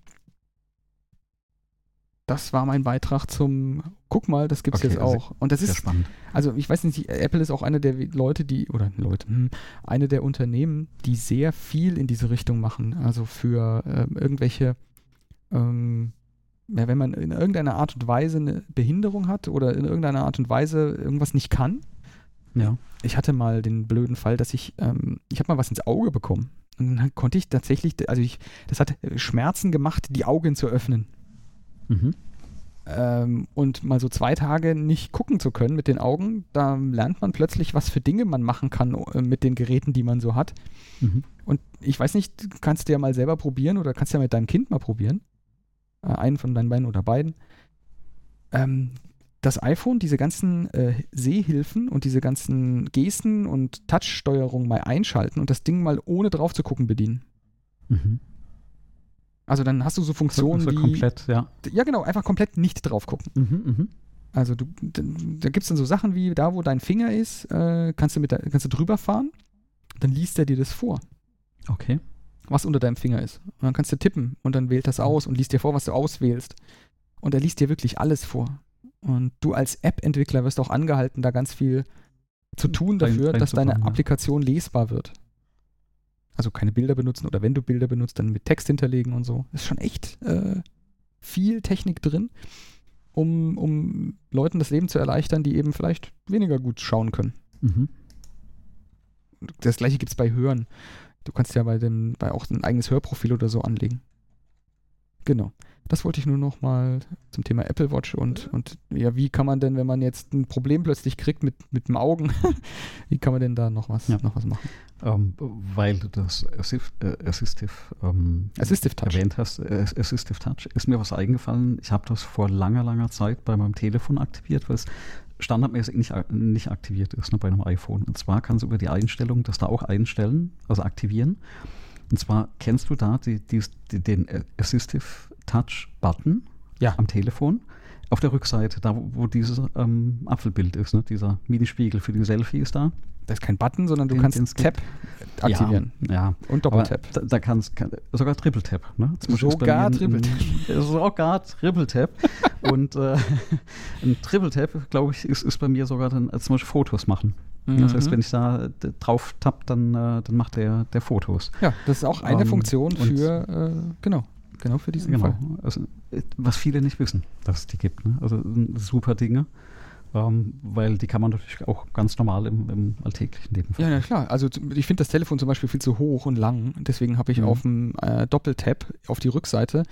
Das war mein Beitrag zum, guck mal, das gibt es okay, jetzt auch. Und das ist, spannend. also ich weiß nicht, Apple ist auch eine der Leute, die, oder Leute, hm, eine der Unternehmen, die sehr viel in diese Richtung machen. Also für ähm, irgendwelche, ähm, ja, wenn man in irgendeiner Art und Weise eine Behinderung hat oder in irgendeiner Art und Weise irgendwas nicht kann. Ja. Ich hatte mal den blöden Fall, dass ich, ähm, ich habe mal was ins Auge bekommen. Und dann konnte ich tatsächlich, also ich, das hat Schmerzen gemacht, die Augen zu öffnen. Mhm. Ähm, und mal so zwei Tage nicht gucken zu können mit den Augen, da lernt man plötzlich, was für Dinge man machen kann äh, mit den Geräten, die man so hat. Mhm. Und ich weiß nicht, kannst du ja mal selber probieren oder kannst du ja mit deinem Kind mal probieren. Äh, einen von deinen beiden oder beiden. Ähm, das iPhone, diese ganzen äh, Sehhilfen und diese ganzen Gesten und Touch-Steuerung mal einschalten und das Ding mal ohne drauf zu gucken bedienen. Mhm. Also dann hast du so Funktionen so, so wie... komplett, ja. Ja, genau, einfach komplett nicht drauf gucken. Mhm, mhm. Also du, da, da gibt es dann so Sachen wie, da wo dein Finger ist, äh, kannst, du mit der, kannst du drüber fahren, dann liest er dir das vor. Okay. Was unter deinem Finger ist. Und dann kannst du tippen und dann wählt das aus und liest dir vor, was du auswählst. Und er liest dir wirklich alles vor. Und du als App-Entwickler wirst auch angehalten, da ganz viel zu tun dafür, dass deine Applikation lesbar wird also keine Bilder benutzen oder wenn du Bilder benutzt, dann mit Text hinterlegen und so. Ist schon echt äh, viel Technik drin, um, um Leuten das Leben zu erleichtern, die eben vielleicht weniger gut schauen können. Mhm. Das gleiche gibt es bei Hören. Du kannst ja bei dem, bei auch ein eigenes Hörprofil oder so anlegen. Genau. Das wollte ich nur noch mal zum Thema Apple Watch und, und ja, wie kann man denn, wenn man jetzt ein Problem plötzlich kriegt mit, mit dem Augen, (laughs) wie kann man denn da noch was, ja. noch was machen? Ähm, weil du das Assif äh, Assistive, ähm, Assistive Touch erwähnt hast, äh, Assistive Touch, ist mir was eingefallen. Ich habe das vor langer, langer Zeit bei meinem Telefon aktiviert, weil es standardmäßig nicht, nicht aktiviert ist ne, bei einem iPhone. Und zwar kannst du über die Einstellung das da auch einstellen, also aktivieren. Und zwar kennst du da die, die, die, den Assistive Touch-Button ja. am Telefon. Auf der Rückseite, da wo, wo dieses ähm, Apfelbild ist, ne? dieser Minispiegel für die Selfies da. Das ist kein Button, sondern du den, kannst den Tab aktivieren. Ja, ja. Und Doppeltap. Da, da kannst kann, sogar Triple Tap. Ne? Sogar Triple Tap. (laughs) Sogar Triple Tap. Und äh, (laughs) ein Triple Tap, glaube ich, ist, ist bei mir sogar dann äh, zum Beispiel Fotos machen. Mhm. Das heißt, wenn ich da drauf tapp, dann, äh, dann macht der, der Fotos. Ja, das ist auch eine ähm, Funktion für, äh, genau, genau für diesen genau. Fall. Also, äh, was viele nicht wissen, dass es die gibt. Ne? Also super Dinge. Ähm, weil die kann man natürlich auch ganz normal im, im alltäglichen Leben Ja, ja, klar. Also ich finde das Telefon zum Beispiel viel zu hoch und lang. Deswegen habe ich mhm. auf dem äh, Doppeltap auf die Rückseite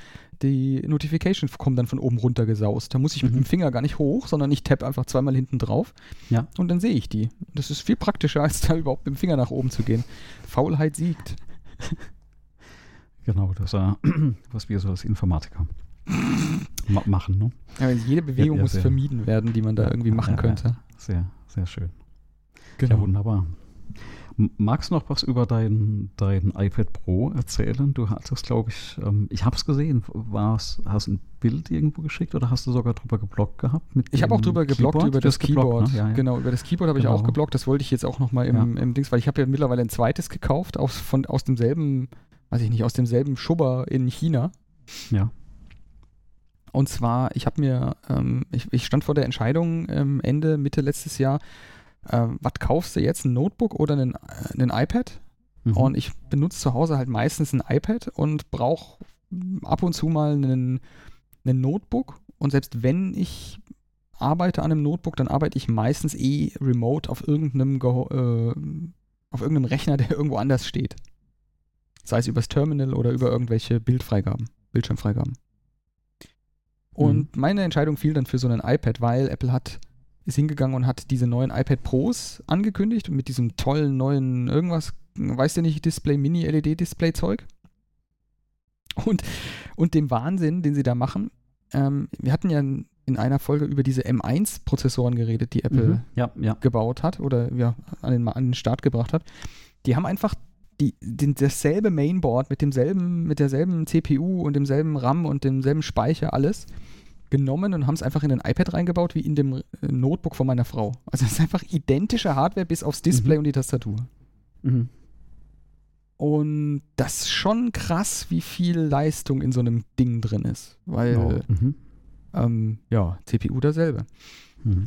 die Notifications kommen dann von oben runter gesaust. Da muss ich mhm. mit dem Finger gar nicht hoch, sondern ich tapp einfach zweimal hinten drauf ja. und dann sehe ich die. Das ist viel praktischer, (laughs) als da überhaupt mit dem Finger nach oben zu gehen. Faulheit siegt. Genau, das äh, (clears throat) was wir so als Informatiker ma machen. Ne? Ja, jede Bewegung ja, muss vermieden werden, die man da irgendwie machen könnte. Sehr, sehr schön. Genau. Ja, wunderbar. Magst du noch was über dein, dein iPad Pro erzählen? Du hattest, glaube ich, ähm, ich habe es gesehen. War's, hast du ein Bild irgendwo geschickt oder hast du sogar drüber geblockt gehabt? ich habe auch drüber geblockt Keyboard? über das, das Keyboard. Geblockt, ne? ja, ja. Genau, über das Keyboard habe genau. ich auch geblockt. Das wollte ich jetzt auch nochmal im, ja. im Dings, weil ich habe ja mittlerweile ein zweites gekauft aus, von, aus demselben, weiß ich nicht, aus demselben Schubber in China. Ja. Und zwar, ich habe mir, ähm, ich, ich, stand vor der Entscheidung ähm, Ende, Mitte letztes Jahr, äh, was kaufst du jetzt, ein Notebook oder einen, äh, einen iPad? Mhm. Und ich benutze zu Hause halt meistens ein iPad und brauche ab und zu mal einen, einen Notebook. Und selbst wenn ich arbeite an einem Notebook, dann arbeite ich meistens eh remote auf irgendeinem, äh, auf irgendeinem Rechner, der (laughs) irgendwo anders steht. Sei es übers Terminal oder über irgendwelche Bildfreigaben, Bildschirmfreigaben. Und mhm. meine Entscheidung fiel dann für so ein iPad, weil Apple hat ist hingegangen und hat diese neuen iPad Pros angekündigt mit diesem tollen neuen irgendwas, weißt du nicht, Display, Mini-LED-Display-Zeug. Und, und dem Wahnsinn, den sie da machen. Ähm, wir hatten ja in einer Folge über diese M1-Prozessoren geredet, die Apple mhm. ja, ja. gebaut hat oder ja, an, den, an den Start gebracht hat. Die haben einfach die, den, dasselbe Mainboard mit demselben, mit derselben CPU und demselben RAM und demselben Speicher, alles genommen und haben es einfach in ein iPad reingebaut, wie in dem äh, Notebook von meiner Frau. Also es ist einfach identische Hardware bis aufs Display mhm. und die Tastatur. Mhm. Und das ist schon krass, wie viel Leistung in so einem Ding drin ist. Weil, oh. mhm. Ähm, ja, CPU dasselbe. Mhm.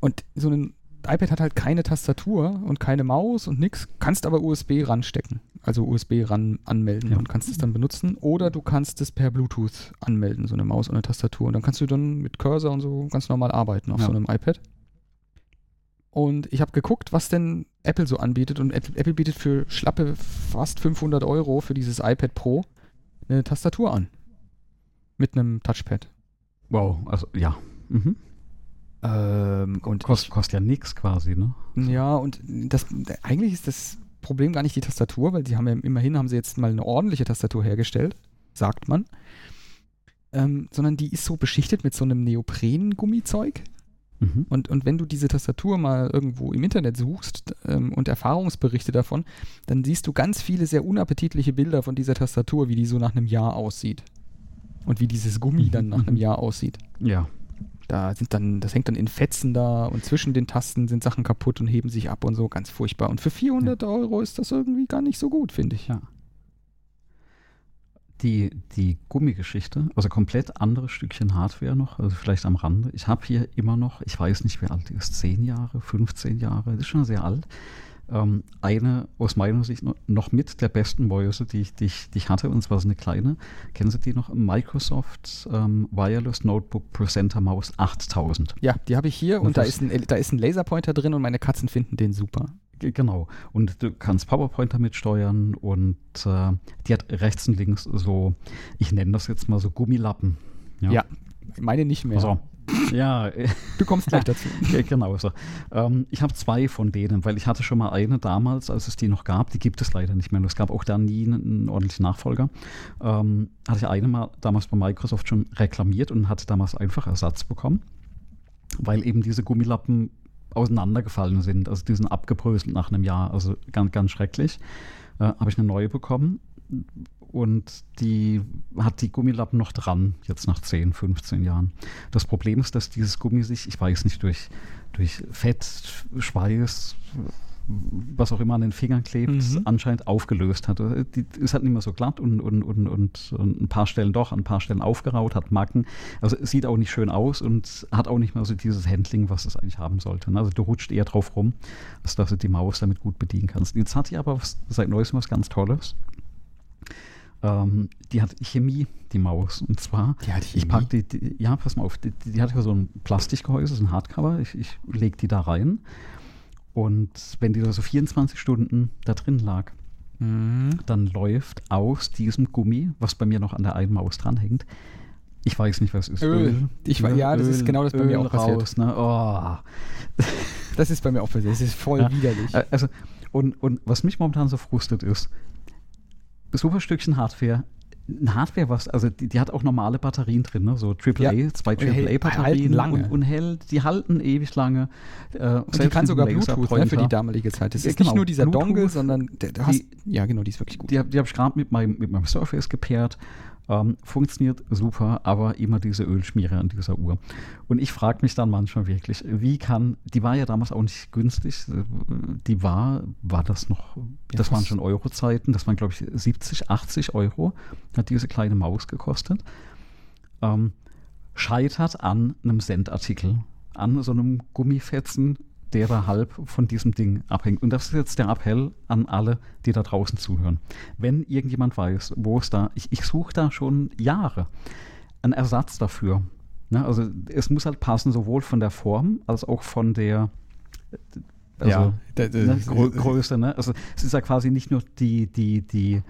Und so ein iPad hat halt keine Tastatur und keine Maus und nix, kannst aber USB ranstecken. Also USB ran anmelden ja. und kannst es dann benutzen. Oder du kannst es per Bluetooth anmelden, so eine Maus und eine Tastatur. Und dann kannst du dann mit Cursor und so ganz normal arbeiten auf ja. so einem iPad. Und ich habe geguckt, was denn Apple so anbietet. Und Apple, bietet für schlappe fast 500 Euro für dieses iPad Pro eine Tastatur an. Mit einem Touchpad. Wow, also ja. Mhm. Ähm, und Kost, kostet ja nichts quasi, ne? Ja, und das eigentlich ist das Problem gar nicht die Tastatur, weil sie haben ja immerhin haben sie jetzt mal eine ordentliche Tastatur hergestellt, sagt man. Ähm, sondern die ist so beschichtet mit so einem Neopren-Gummizeug. Mhm. Und, und wenn du diese Tastatur mal irgendwo im Internet suchst ähm, und Erfahrungsberichte davon, dann siehst du ganz viele sehr unappetitliche Bilder von dieser Tastatur, wie die so nach einem Jahr aussieht. Und wie dieses Gummi dann nach (laughs) einem Jahr aussieht. Ja. Da sind dann, das hängt dann in Fetzen da und zwischen den Tasten sind Sachen kaputt und heben sich ab und so, ganz furchtbar. Und für 400 ja. Euro ist das irgendwie gar nicht so gut, finde ich. Ja die, die Gummigeschichte, also komplett anderes Stückchen Hardware noch, also vielleicht am Rande. Ich habe hier immer noch, ich weiß nicht, wie alt die ist, 10 Jahre, 15 Jahre, das ist schon sehr alt. Ähm, eine aus meiner Sicht noch mit der besten Mäuse, die ich, die, ich, die ich hatte, und zwar so eine kleine. Kennen Sie die noch? Microsoft ähm, Wireless Notebook Presenter Maus 8000. Ja, die habe ich hier und, und da, ist ein, da ist ein Laserpointer drin und meine Katzen finden den super. Genau. Und du kannst PowerPoint damit steuern und äh, die hat rechts und links so, ich nenne das jetzt mal so Gummilappen. Ja, ja meine nicht mehr. Also, ja. Du kommst gleich dazu. (laughs) genau so. Ähm, ich habe zwei von denen, weil ich hatte schon mal eine damals, als es die noch gab. Die gibt es leider nicht mehr. Es gab auch da nie einen, einen ordentlichen Nachfolger. Ähm, hatte ich eine mal damals bei Microsoft schon reklamiert und hatte damals einfach Ersatz bekommen weil eben diese Gummilappen auseinandergefallen sind. Also die sind abgebröselt nach einem Jahr. Also ganz, ganz schrecklich. Äh, Habe ich eine neue bekommen. Und die hat die Gummilappen noch dran, jetzt nach 10, 15 Jahren. Das Problem ist, dass dieses Gummi sich, ich weiß nicht, durch, durch Fett, Schweiß, was auch immer an den Fingern klebt, mhm. anscheinend aufgelöst hat. Die ist halt nicht mehr so glatt und, und, und, und, und ein paar Stellen doch, an ein paar Stellen aufgeraut, hat Macken. Also es sieht auch nicht schön aus und hat auch nicht mehr so dieses Handling, was es eigentlich haben sollte. Also du rutscht eher drauf rum, als dass du die Maus damit gut bedienen kannst. Jetzt hat die aber was, seit neuestem was ganz Tolles. Ähm, die hat Chemie, die Maus. Und zwar, die hat ich pack die, die, ja, pass mal auf, die, die hat ja so ein Plastikgehäuse, so ein Hardcover. Ich, ich lege die da rein und wenn die da so 24 Stunden da drin lag, mhm. dann läuft aus diesem Gummi, was bei mir noch an der einen Maus dranhängt, ich weiß nicht, was ist. Öl. Öl. Ich, Öl, ja, das Öl, ist genau das bei Öl mir auch passiert. Raus, ne? oh. Das ist bei mir auch passiert. Das ist voll ja. widerlich. Also, und, und was mich momentan so frustet ist, super Stückchen Hardware, ein Hardware, was, also die, die, hat auch normale Batterien drin, ne? so AAA, ja. zwei AAA-Batterien lange. Und, und, hält, die halten ewig lange. Äh, und die kann sogar Bluetooth ne, für die damalige Zeit. Das ist genau, nicht nur dieser Bluetooth, Dongle, sondern der, der die, hast, ja genau, die ist wirklich gut. Die, die habe ich gerade mit meinem, mit meinem Surface gepaart ähm, funktioniert super, aber immer diese Ölschmiere an dieser Uhr. Und ich frage mich dann manchmal wirklich, wie kann, die war ja damals auch nicht günstig, die war, war das noch, ja, das waren schon Euro-Zeiten, das waren glaube ich 70, 80 Euro, hat diese kleine Maus gekostet. Ähm, scheitert an einem Sendartikel, an so einem Gummifetzen der da halb von diesem Ding abhängt. Und das ist jetzt der Appell an alle, die da draußen zuhören. Wenn irgendjemand weiß, wo es da, ich, ich suche da schon Jahre einen Ersatz dafür. Ne? Also es muss halt passen, sowohl von der Form als auch von der also, ja, ne, Größe. Ne? Also es ist ja quasi nicht nur die, die, die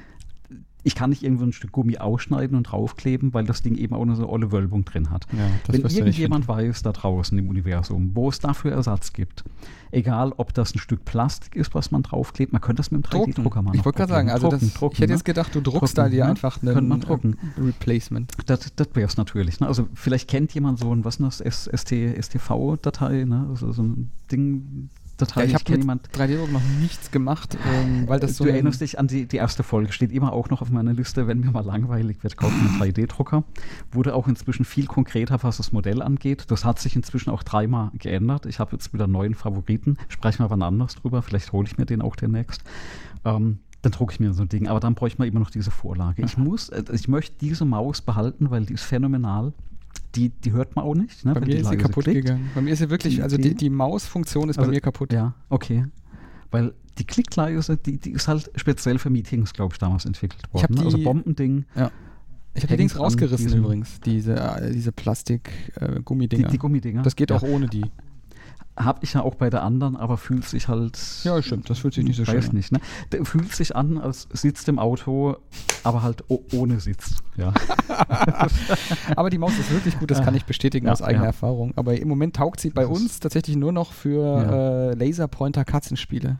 ich kann nicht irgendwo ein Stück Gummi ausschneiden und draufkleben, weil das Ding eben auch eine so olle Wölbung drin hat. Ja, Wenn irgendjemand weiß da draußen im Universum, wo es dafür Ersatz gibt, egal ob das ein Stück Plastik ist, was man draufklebt, man könnte das mit dem 3D-Drucker machen. Ich wollte gerade sagen, also drucken, das, drucken, ich hätte ne? jetzt gedacht, du druckst drucken, da dir ne? einfach einen man drucken. Replacement. Das, das wäre es natürlich. Ne? Also vielleicht kennt jemand so ein, was ist das, ST, STV-Datei, ne? also so ein Ding, Datei. Ja, ich habe mit jemand 3D-Druck noch nichts gemacht, ähm, weil das so. Du erinnerst dich an die, die erste Folge, steht immer auch noch auf meiner Liste, wenn mir mal langweilig wird, kaufen einen 3D-Drucker. Wurde auch inzwischen viel konkreter, was das Modell angeht. Das hat sich inzwischen auch dreimal geändert. Ich habe jetzt wieder neuen Favoriten. Sprechen wir wann anders drüber. Vielleicht hole ich mir den auch demnächst. Ähm, dann drucke ich mir so ein Ding. Aber dann bräuchte man immer noch diese Vorlage. Ich muss, äh, ich möchte diese Maus behalten, weil die ist phänomenal die, die hört man auch nicht. Ne, bei mir ist sie kaputt klickt. gegangen. Bei mir ist sie wirklich, die, also die, die Mausfunktion ist also, bei mir kaputt. Ja, okay. Weil die Klickleise, die, die ist halt speziell für Meetings, glaube ich, damals entwickelt worden. Ich ne? also Bombending. Ja. Ich habe die Dings rausgerissen übrigens, diese, äh, diese Plastik-Gummidinger. Äh, die, die Gummidinger. Das geht ja. auch ohne die. Habe ich ja auch bei der anderen, aber fühlt sich halt. Ja, stimmt, das fühlt sich nicht so schön an. nicht, ne? Der fühlt sich an, als sitzt im Auto, aber halt ohne Sitz. Ja. (laughs) aber die Maus ist wirklich gut, das kann ich bestätigen ja, aus eigener ja. Erfahrung. Aber im Moment taugt sie bei das uns tatsächlich nur noch für ja. äh, Laserpointer-Katzenspiele.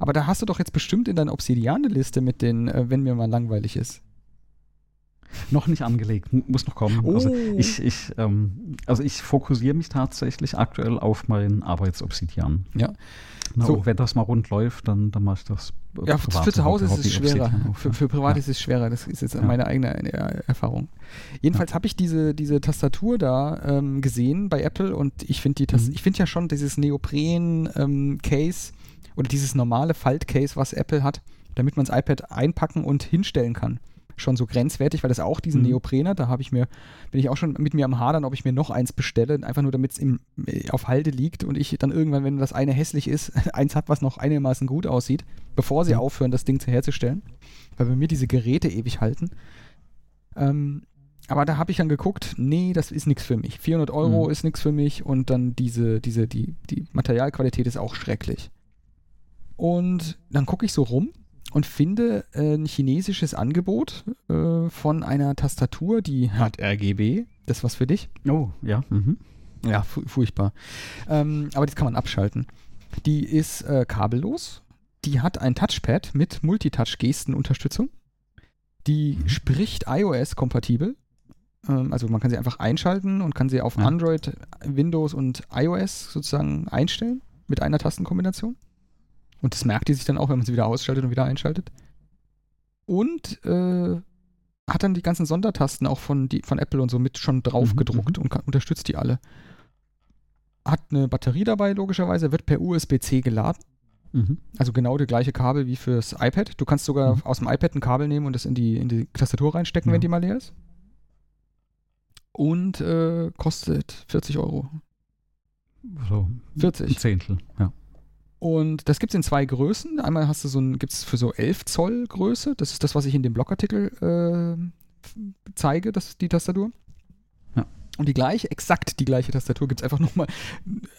Aber da hast du doch jetzt bestimmt in deiner Obsidiane-Liste mit den, äh, wenn mir mal langweilig ist. Noch nicht angelegt, muss noch kommen. Oh. Also ich, ich, ähm, also ich fokussiere mich tatsächlich aktuell auf meinen Arbeitsobsidian. Ja. Na, so. Wenn das mal rund läuft, dann, dann mache ich das. Ja, für, für zu Hause ist es schwerer. Für, für privat ja. ist es schwerer. Das ist jetzt ja. meine eigene Erfahrung. Jedenfalls ja. habe ich diese, diese Tastatur da ähm, gesehen bei Apple und ich finde mhm. ich finde ja schon dieses Neopren-Case ähm, oder dieses normale Faltcase, was Apple hat, damit man das iPad einpacken und hinstellen kann schon so grenzwertig, weil das auch diesen mhm. Neopren hat. Da habe ich mir, bin ich auch schon mit mir am Hadern, ob ich mir noch eins bestelle, einfach nur damit es äh, auf Halde liegt und ich dann irgendwann, wenn das eine hässlich ist, (laughs) eins habe, was noch einigermaßen gut aussieht, bevor sie mhm. aufhören, das Ding herzustellen. Weil bei mir diese Geräte ewig halten. Ähm, aber da habe ich dann geguckt, nee, das ist nichts für mich. 400 Euro mhm. ist nichts für mich und dann diese, diese, die, die Materialqualität ist auch schrecklich. Und dann gucke ich so rum und finde äh, ein chinesisches Angebot äh, von einer Tastatur, die hat RGB. Das was für dich? Oh, ja. Mhm. Ja, furchtbar. Ähm, aber das kann man abschalten. Die ist äh, kabellos. Die hat ein Touchpad mit Multitouch-Gestenunterstützung. Die mhm. spricht iOS-kompatibel. Ähm, also man kann sie einfach einschalten und kann sie auf ja. Android, Windows und iOS sozusagen einstellen mit einer Tastenkombination. Und das merkt die sich dann auch, wenn man sie wieder ausschaltet und wieder einschaltet. Und äh, hat dann die ganzen Sondertasten auch von, die, von Apple und so mit schon drauf mhm, gedruckt mhm. und kann, unterstützt die alle. Hat eine Batterie dabei, logischerweise, wird per USB-C geladen. Mhm. Also genau das gleiche Kabel wie fürs iPad. Du kannst sogar mhm. aus dem iPad ein Kabel nehmen und das in die, in die Tastatur reinstecken, ja. wenn die mal leer ist. Und äh, kostet 40 Euro. So 40. Ein Zehntel, ja. Und das gibt es in zwei Größen. Einmal hast du so ein, gibt es für so 11 Zoll Größe. Das ist das, was ich in dem Blogartikel äh, zeige, das, die Tastatur. Ja. Und die gleiche, exakt die gleiche Tastatur gibt es einfach nochmal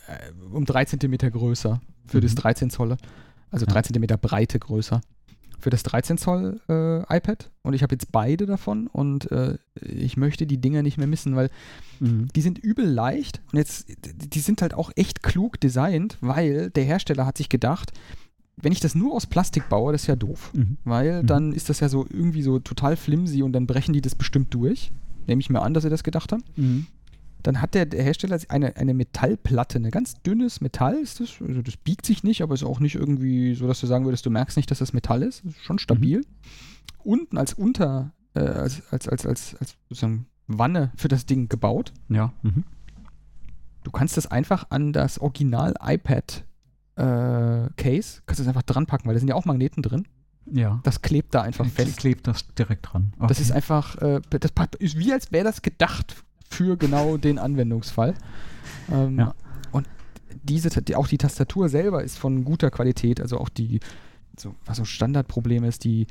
äh, um 3 cm größer für mhm. das 13 Zoll. Also ja. 3 cm Breite größer für das 13 Zoll äh, iPad und ich habe jetzt beide davon und äh, ich möchte die Dinger nicht mehr missen, weil mhm. die sind übel leicht und jetzt, die sind halt auch echt klug designt, weil der Hersteller hat sich gedacht, wenn ich das nur aus Plastik baue, das ist ja doof, mhm. weil mhm. dann ist das ja so irgendwie so total flimsy und dann brechen die das bestimmt durch. Nehme ich mir an, dass sie das gedacht haben. Dann hat der, der Hersteller eine, eine Metallplatte, ein ganz dünnes Metall ist das. Also das biegt sich nicht, aber ist auch nicht irgendwie so, dass du sagen würdest, du merkst nicht, dass das Metall ist. Das ist schon stabil. Mhm. Unten als Unter, äh, als, als, als, als, als sozusagen Wanne für das Ding gebaut. Ja. Mhm. Du kannst das einfach an das Original iPad äh, Case, kannst du es einfach dran packen, weil da sind ja auch Magneten drin. Ja. Das klebt da einfach fest. Klebt das direkt dran. Okay. Das ist einfach, äh, das ist wie als wäre das gedacht für genau den Anwendungsfall. Ähm, ja. Und diese, auch die Tastatur selber ist von guter Qualität, also auch die, so, was so Standardproblem ist, die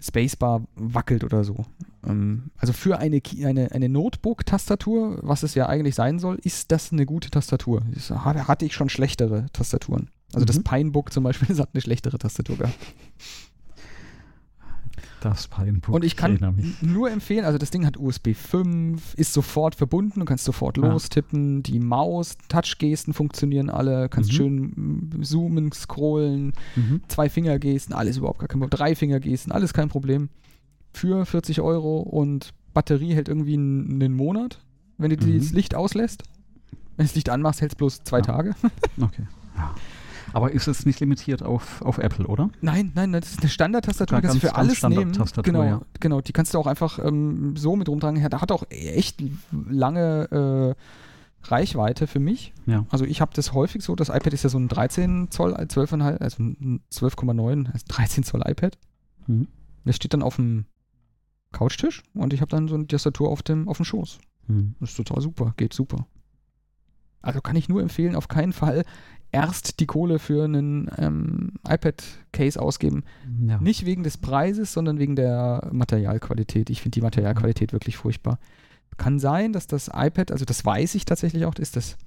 Spacebar wackelt oder so. Ähm, also für eine, eine, eine Notebook-Tastatur, was es ja eigentlich sein soll, ist das eine gute Tastatur. Das hatte ich schon schlechtere Tastaturen. Also mhm. das Pinebook zum Beispiel, (laughs) das hat eine schlechtere Tastatur gehabt. Das Pinebook. Und ich kann nur empfehlen, also das Ding hat USB 5, ist sofort verbunden, du kannst sofort ja. lostippen, die Maus, Touchgesten funktionieren alle, kannst mhm. schön zoomen, scrollen, mhm. zwei Fingergesten, alles überhaupt gar kein Problem, drei Fingergesten, alles kein Problem. Für 40 Euro und Batterie hält irgendwie einen, einen Monat, wenn du mhm. das Licht auslässt. Wenn du das Licht anmachst, hält es bloß zwei ja. Tage. okay. (laughs) Ja. Aber ist es nicht limitiert auf, auf Apple, oder? Nein, nein, das ist eine Standardtastatur, die kannst du für alles nehmen. Genau, ja. genau, die kannst du auch einfach ähm, so mit rumtragen. Da hat auch echt lange äh, Reichweite für mich. Ja. Also ich habe das häufig so, das iPad ist ja so ein 13 Zoll, 12,5, also ein 12,9, also 13 Zoll iPad. Mhm. Das steht dann auf dem Couchtisch und ich habe dann so eine Tastatur auf dem, auf dem Schoß. Hm. Das ist total super, geht super. Also kann ich nur empfehlen, auf keinen Fall erst die Kohle für einen ähm, iPad-Case ausgeben. Ja. Nicht wegen des Preises, sondern wegen der Materialqualität. Ich finde die Materialqualität wirklich furchtbar. Kann sein, dass das iPad, also das weiß ich tatsächlich auch, ist das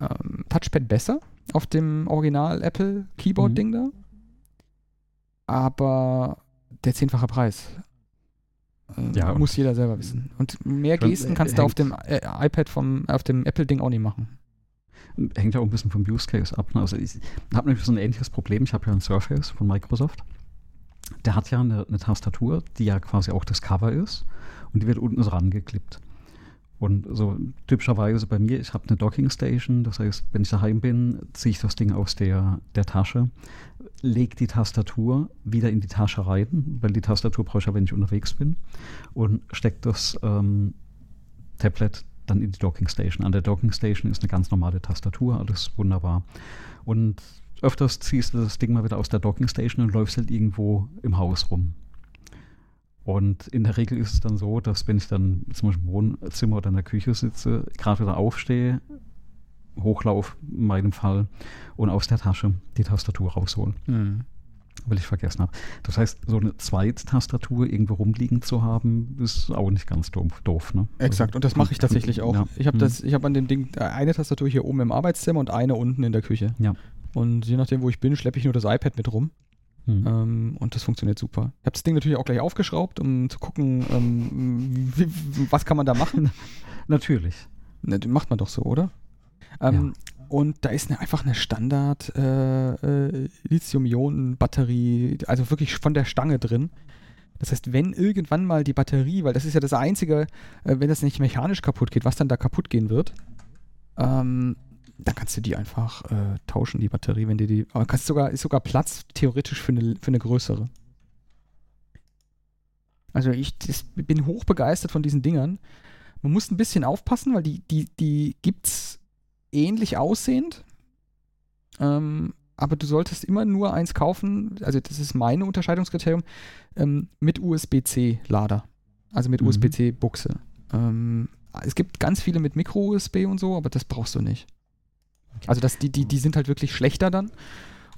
ähm, Touchpad besser auf dem Original Apple Keyboard-Ding mhm. da. Aber der zehnfache Preis. Äh, ja, muss jeder selber wissen. Und mehr Gesten kannst du auf dem äh, iPad vom, auf dem Apple-Ding auch nicht machen. Hängt ja auch ein bisschen vom Use Case ab. Ne? Also ich habe nämlich so ein ähnliches Problem. Ich habe ja ein Surface von Microsoft. Der hat ja eine, eine, Tastatur, die ja quasi auch das Cover ist und die wird unten so rangeklippt. Und so typischerweise bei mir, ich habe eine Docking Station, das heißt, wenn ich daheim bin, ziehe ich das Ding aus der, der Tasche, lege die Tastatur wieder in die Tasche rein, weil die Tastatur brauche ich ja, wenn ich unterwegs bin, und stecke das ähm, Tablet dann in die Docking Station. An der Docking Station ist eine ganz normale Tastatur, alles wunderbar. Und öfters ziehst du das Ding mal wieder aus der Docking Station und läufst halt irgendwo im Haus rum. Und in der Regel ist es dann so, dass wenn ich dann zum Beispiel im Wohnzimmer oder in der Küche sitze, gerade wieder aufstehe, hochlauf in meinem Fall und aus der Tasche die Tastatur rausholen. Mhm. Weil ich vergessen habe. Das heißt, so eine Zweittastatur irgendwo rumliegen zu haben, ist auch nicht ganz doof. doof ne? Exakt, also, und das mache ich tatsächlich auch. Ja. Ich habe mhm. hab an dem Ding äh, eine Tastatur hier oben im Arbeitszimmer und eine unten in der Küche. Ja. Und je nachdem, wo ich bin, schleppe ich nur das iPad mit rum. Mhm. Ähm, und das funktioniert super. Ich habe das Ding natürlich auch gleich aufgeschraubt, um zu gucken, ähm, wie, was kann man da machen. (laughs) natürlich. Ne, macht man doch so, oder? Ähm, ja. Und da ist eine, einfach eine Standard äh, äh, Lithium-Ionen-Batterie, also wirklich von der Stange drin. Das heißt, wenn irgendwann mal die Batterie, weil das ist ja das Einzige, äh, wenn das nicht mechanisch kaputt geht, was dann da kaputt gehen wird, ähm, dann kannst du die einfach äh, tauschen, die Batterie, wenn dir die. Aber kannst sogar, ist sogar Platz theoretisch für eine, für eine größere. Also ich das, bin hochbegeistert von diesen Dingern. Man muss ein bisschen aufpassen, weil die, die, die gibt's ähnlich aussehend. Ähm, aber du solltest immer nur eins kaufen, also das ist meine Unterscheidungskriterium, ähm, mit USB-C-Lader. Also mit mhm. USB-C-Buchse. Ähm, es gibt ganz viele mit Micro-USB und so, aber das brauchst du nicht. Also das, die, die, die sind halt wirklich schlechter dann.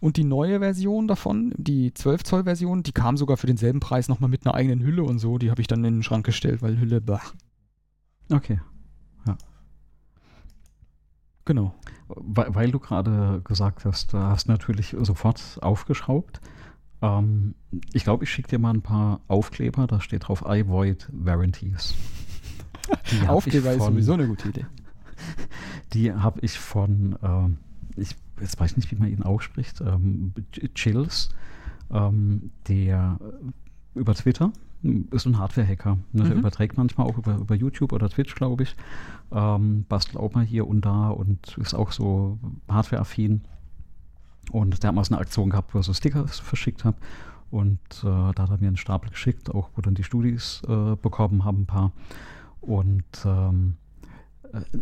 Und die neue Version davon, die 12 Zoll Version, die kam sogar für denselben Preis nochmal mit einer eigenen Hülle und so. Die habe ich dann in den Schrank gestellt, weil Hülle, bah. Okay. Genau. Weil, weil du gerade gesagt hast, da hast du natürlich sofort aufgeschraubt. Ähm, ich glaube, ich schicke dir mal ein paar Aufkleber, da steht drauf I void warranties. (laughs) Aufkleber ist sowieso eine gute Idee. (laughs) Die habe ich von, äh, ich jetzt weiß nicht, wie man ihn ausspricht, ähm, Chills, ähm, der äh, über Twitter ist ein Hardware-Hacker. Ne? Der mhm. überträgt manchmal auch über, über YouTube oder Twitch, glaube ich. Ähm, bastelt auch mal hier und da und ist auch so Hardware-affin. Und der hat mal so eine Aktion gehabt, wo er so Stickers verschickt hat. Und äh, da hat er mir einen Stapel geschickt, auch wo dann die Studis äh, bekommen haben, ein paar. Und ähm, äh,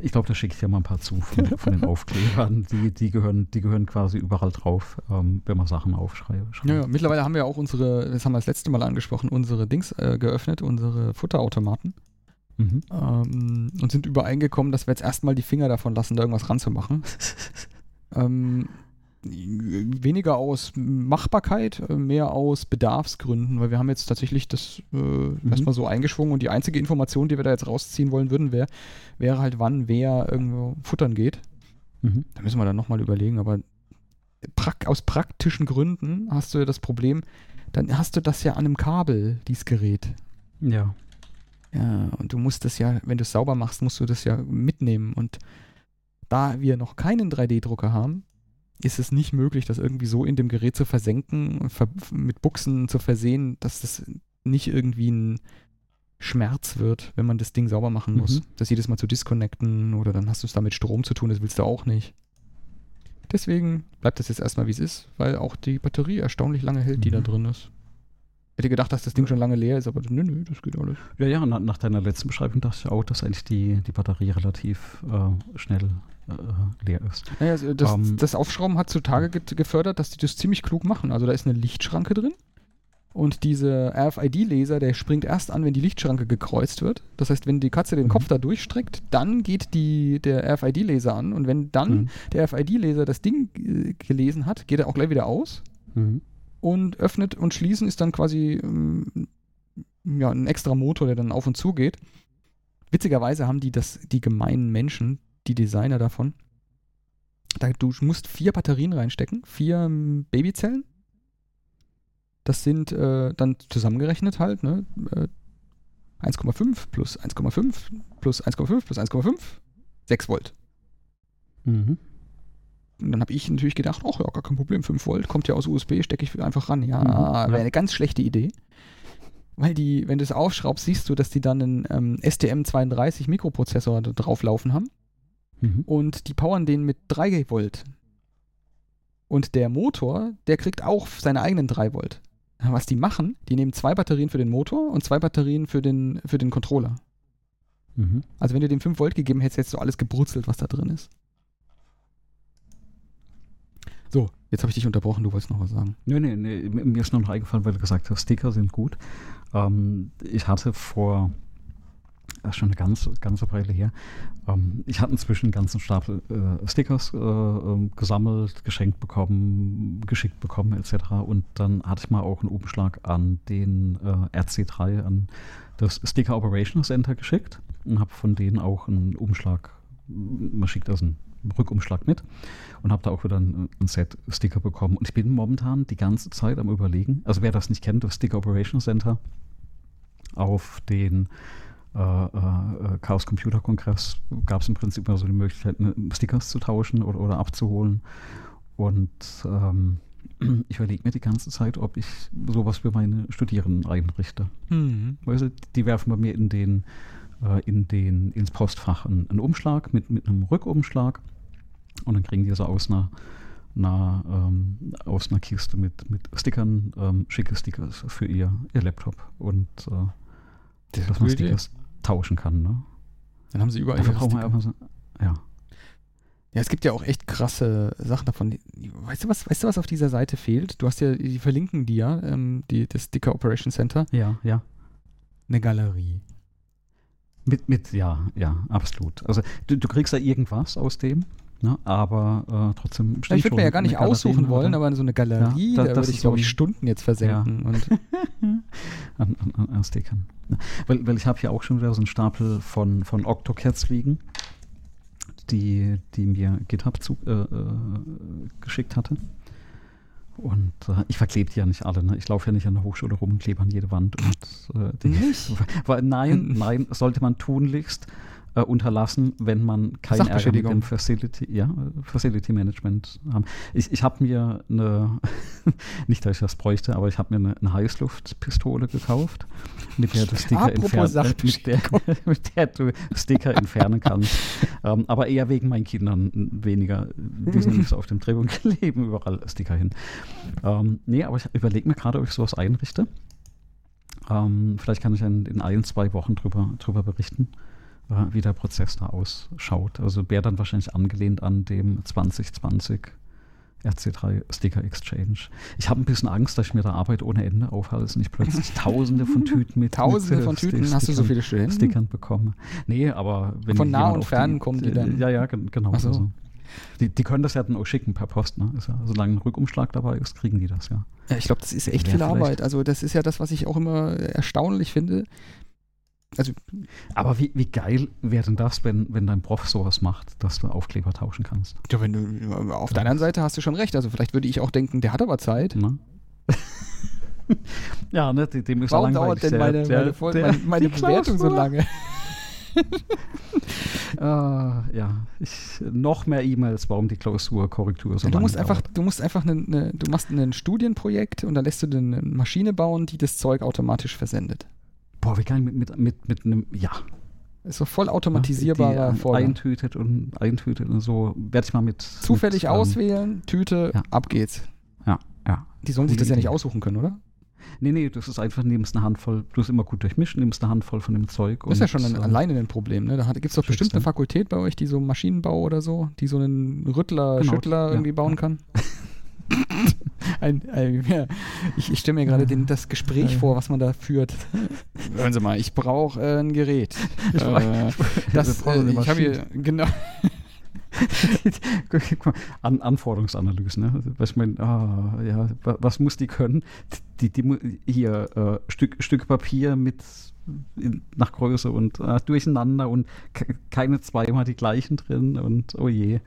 ich glaube, da schicke ich dir mal ein paar zu von, von den (laughs) Aufklebern. Die, die, gehören, die gehören quasi überall drauf, ähm, wenn man Sachen aufschreibt. Ja, ja, mittlerweile haben wir auch unsere, das haben wir das letzte Mal angesprochen, unsere Dings äh, geöffnet, unsere Futterautomaten. Mhm. Ähm, und sind übereingekommen, dass wir jetzt erstmal die Finger davon lassen, da irgendwas ranzumachen. (laughs) ähm, weniger aus Machbarkeit, äh, mehr aus Bedarfsgründen, weil wir haben jetzt tatsächlich das äh, mhm. erstmal so eingeschwungen und die einzige Information, die wir da jetzt rausziehen wollen würden, wär, wäre halt, wann wer irgendwo futtern geht. Mhm. Da müssen wir dann nochmal überlegen, aber prak aus praktischen Gründen hast du ja das Problem, dann hast du das ja an einem Kabel, dieses Gerät. Ja. Ja, und du musst das ja, wenn du es sauber machst, musst du das ja mitnehmen und da wir noch keinen 3D-Drucker haben, ist es nicht möglich, das irgendwie so in dem Gerät zu versenken, mit Buchsen zu versehen, dass das nicht irgendwie ein Schmerz wird, wenn man das Ding sauber machen muss. Mhm. Das jedes Mal zu disconnecten oder dann hast du es da mit Strom zu tun, das willst du auch nicht. Deswegen bleibt das jetzt erstmal wie es ist, weil auch die Batterie erstaunlich lange hält, die da mhm. drin ist. Hätte gedacht, dass das Ding schon lange leer ist, aber nö, nö, das geht alles. Ja, ja, nach, nach deiner letzten Beschreibung dachte ich auch, dass eigentlich die, die Batterie relativ äh, schnell äh, leer ist. Naja, also das, um, ähm, das Aufschrauben hat zutage ge gefördert, dass die das ziemlich klug machen. Also da ist eine Lichtschranke drin. Und dieser RFID-Laser, der springt erst an, wenn die Lichtschranke gekreuzt wird. Das heißt, wenn die Katze den mhm. Kopf da durchstreckt, dann geht die, der RFID-Laser an. Und wenn dann mhm. der RFID-Laser das Ding äh, gelesen hat, geht er auch gleich wieder aus. Mhm. Und öffnet und schließen ist dann quasi ähm, ja, ein extra Motor, der dann auf und zu geht. Witzigerweise haben die das, die gemeinen Menschen, die Designer davon, da, du musst vier Batterien reinstecken, vier ähm, Babyzellen das sind äh, dann zusammengerechnet halt, ne? Äh, 1,5 plus 1,5 plus 1,5 plus 1,5, 6 Volt. Mhm. Und dann habe ich natürlich gedacht, ach ja, gar kein Problem, 5 Volt, kommt ja aus USB, stecke ich einfach ran. Ja, mhm, wäre eine ganz schlechte Idee. Weil die, wenn du es aufschraubst, siehst du, dass die dann einen ähm, STM32 Mikroprozessor drauf laufen haben. Mhm. Und die powern den mit 3 Volt. Und der Motor, der kriegt auch seine eigenen 3 Volt was die machen, die nehmen zwei Batterien für den Motor und zwei Batterien für den, für den Controller. Mhm. Also wenn du dem 5 Volt gegeben hättest, hättest du alles gebrutzelt, was da drin ist. So, jetzt habe ich dich unterbrochen, du wolltest noch was sagen. Nee, nee, nee, mir ist noch eingefallen, weil du gesagt hast, Sticker sind gut. Ähm, ich hatte vor das ist schon eine ganze, ganze Weile her. Ähm, ich hatte inzwischen einen ganzen Stapel äh, Stickers äh, äh, gesammelt, geschenkt bekommen, geschickt bekommen etc. Und dann hatte ich mal auch einen Umschlag an den äh, RC3, an das Sticker Operational Center geschickt und habe von denen auch einen Umschlag, man schickt also einen Rückumschlag mit und habe da auch wieder ein, ein, Set Sticker bekommen. Und ich bin momentan die ganze Zeit am überlegen, also wer das nicht kennt, das Sticker Operational Center auf den äh, äh, Chaos Computer Kongress gab es im Prinzip immer so die Möglichkeit, ne, Stickers zu tauschen oder, oder abzuholen. Und ähm, (clears throat) ich überlege mir die ganze Zeit, ob ich sowas für meine Studierenden einrichte. Mhm. Weißt du, die werfen bei mir in den, äh, in den, ins Postfach einen, einen, Umschlag mit, mit einem Rückumschlag und dann kriegen die so aus einer, einer, ähm, aus einer Kiste mit, mit Stickern, ähm, schicke Stickers für ihr, ihr Laptop und äh, das dass man Stickers, tauschen kann. Ne? Dann haben sie überall wir einfach so, ja. Ja, es gibt ja auch echt krasse Sachen davon. Weißt du, was, weißt du, was auf dieser Seite fehlt? Du hast ja, die verlinken die ja, ähm, die, das Sticker Operation Center. Ja, ja. Eine Galerie. Mit, mit, ja, ja, absolut. Also du, du kriegst da irgendwas aus dem, ne, aber äh, trotzdem ja, Ich würde mir ja gar nicht aussuchen wollen, aber so eine Galerie, ja, da, da würde ich, glaube ich, Stunden jetzt versenken. Ja. Und (laughs) an, an, an Stickern. Weil, weil ich habe hier auch schon wieder so einen Stapel von, von Octocats liegen, die, die mir GitHub zu, äh, äh, geschickt hatte. Und äh, ich verklebe die ja nicht alle. Ne? Ich laufe ja nicht an der Hochschule rum und klebe an jede Wand. Und, äh, die, nicht? (laughs) Weil, nein, (laughs) nein, sollte man tunlichst äh, unterlassen, wenn man kein Ärger mit dem Facility, ja, Facility Management haben. Ich, ich habe mir eine, (laughs) nicht, dass ich das bräuchte, aber ich habe mir eine, eine Heißluftpistole gekauft, mit der du Sticker, entfernen, äh, mit, der, (laughs) mit der du Sticker entfernen kannst. ähm, aber eher wegen meinen Kindern weniger. Die sind nicht so auf dem Dreh und (laughs) kleben überall Sticker hin. Ähm, nee, aber ich überlege mir gerade, ob ich sowas einrichte. Ähm, vielleicht kann ich in, in ein, zwei Wochen drüber, drüber berichten wie der Prozess da ausschaut. Also wäre dann wahrscheinlich angelehnt an dem 2020 RC3 Sticker Exchange. Ich habe ein bisschen Angst, dass ich mir da Arbeit ohne Ende aufhalte, dass nicht plötzlich (laughs) tausende von Tüten mit Tausende mit, von Tüten? Stickern, Hast du so viele Studenten? Stickern bekomme. Nee, aber wenn Von nah und fern kommen die dann? Ja, ja, genau. So. Also. Die, die, können das ja dann auch schicken per Post, ne? Ja, solange ein Rückumschlag dabei ist, kriegen die das ja. Ja, ich glaube, das ist echt viel Arbeit. Also das ist ja das, was ich auch immer erstaunlich finde. Also, aber wie, wie geil wäre denn das, wenn, wenn dein Prof sowas macht, dass du Aufkleber tauschen kannst? Ja, wenn du, auf deiner Seite hast du schon recht. Also vielleicht würde ich auch denken, der hat aber Zeit. Ne? (laughs) ja, ne, dem ist Warum dauert denn meine, der, meine, der, meine, meine (laughs) Bewertung so lange? uh, (laughs) ja, ich, noch mehr E-Mails, warum die Klausurkorrektur so ja, du musst einfach, Du musst einfach, eine, eine, du machst ein Studienprojekt und dann lässt du eine Maschine bauen, die das Zeug automatisch versendet. Boah, wie kann ich mit, mit, mit, mit einem, ja. Ist so voll automatisierbarer Vorgang. Eintütet und eintütet und so. Werde ich mal mit. Zufällig mit, auswählen, Tüte, ja. ab geht's. Ja, ja. Die sollen sich das ja nicht aussuchen können, oder? Nee, nee, das ist einfach, nimmst eine Handvoll, du hast immer gut durchmischen, nimmst eine Handvoll von dem Zeug. Das ist ja schon ein, alleine ein Problem, ne? Da gibt es doch bestimmt eine Fakultät bei euch, die so Maschinenbau oder so, die so einen Rüttler, genau, Schüttler irgendwie bauen kann. (laughs) ein, ein, ja. Ich, ich stelle mir gerade das Gespräch vor, was man da führt. Hören Sie mal, ich brauche äh, ein Gerät. (laughs) Ich, äh, das, äh, ich habe hier, genau. (laughs) An Anforderungsanalysen. Ne? Was, mein, ah, ja, was muss die können? Die, die, hier, äh, Stück, Stück Papier mit nach Größe und äh, durcheinander und keine zweimal die gleichen drin und oh je,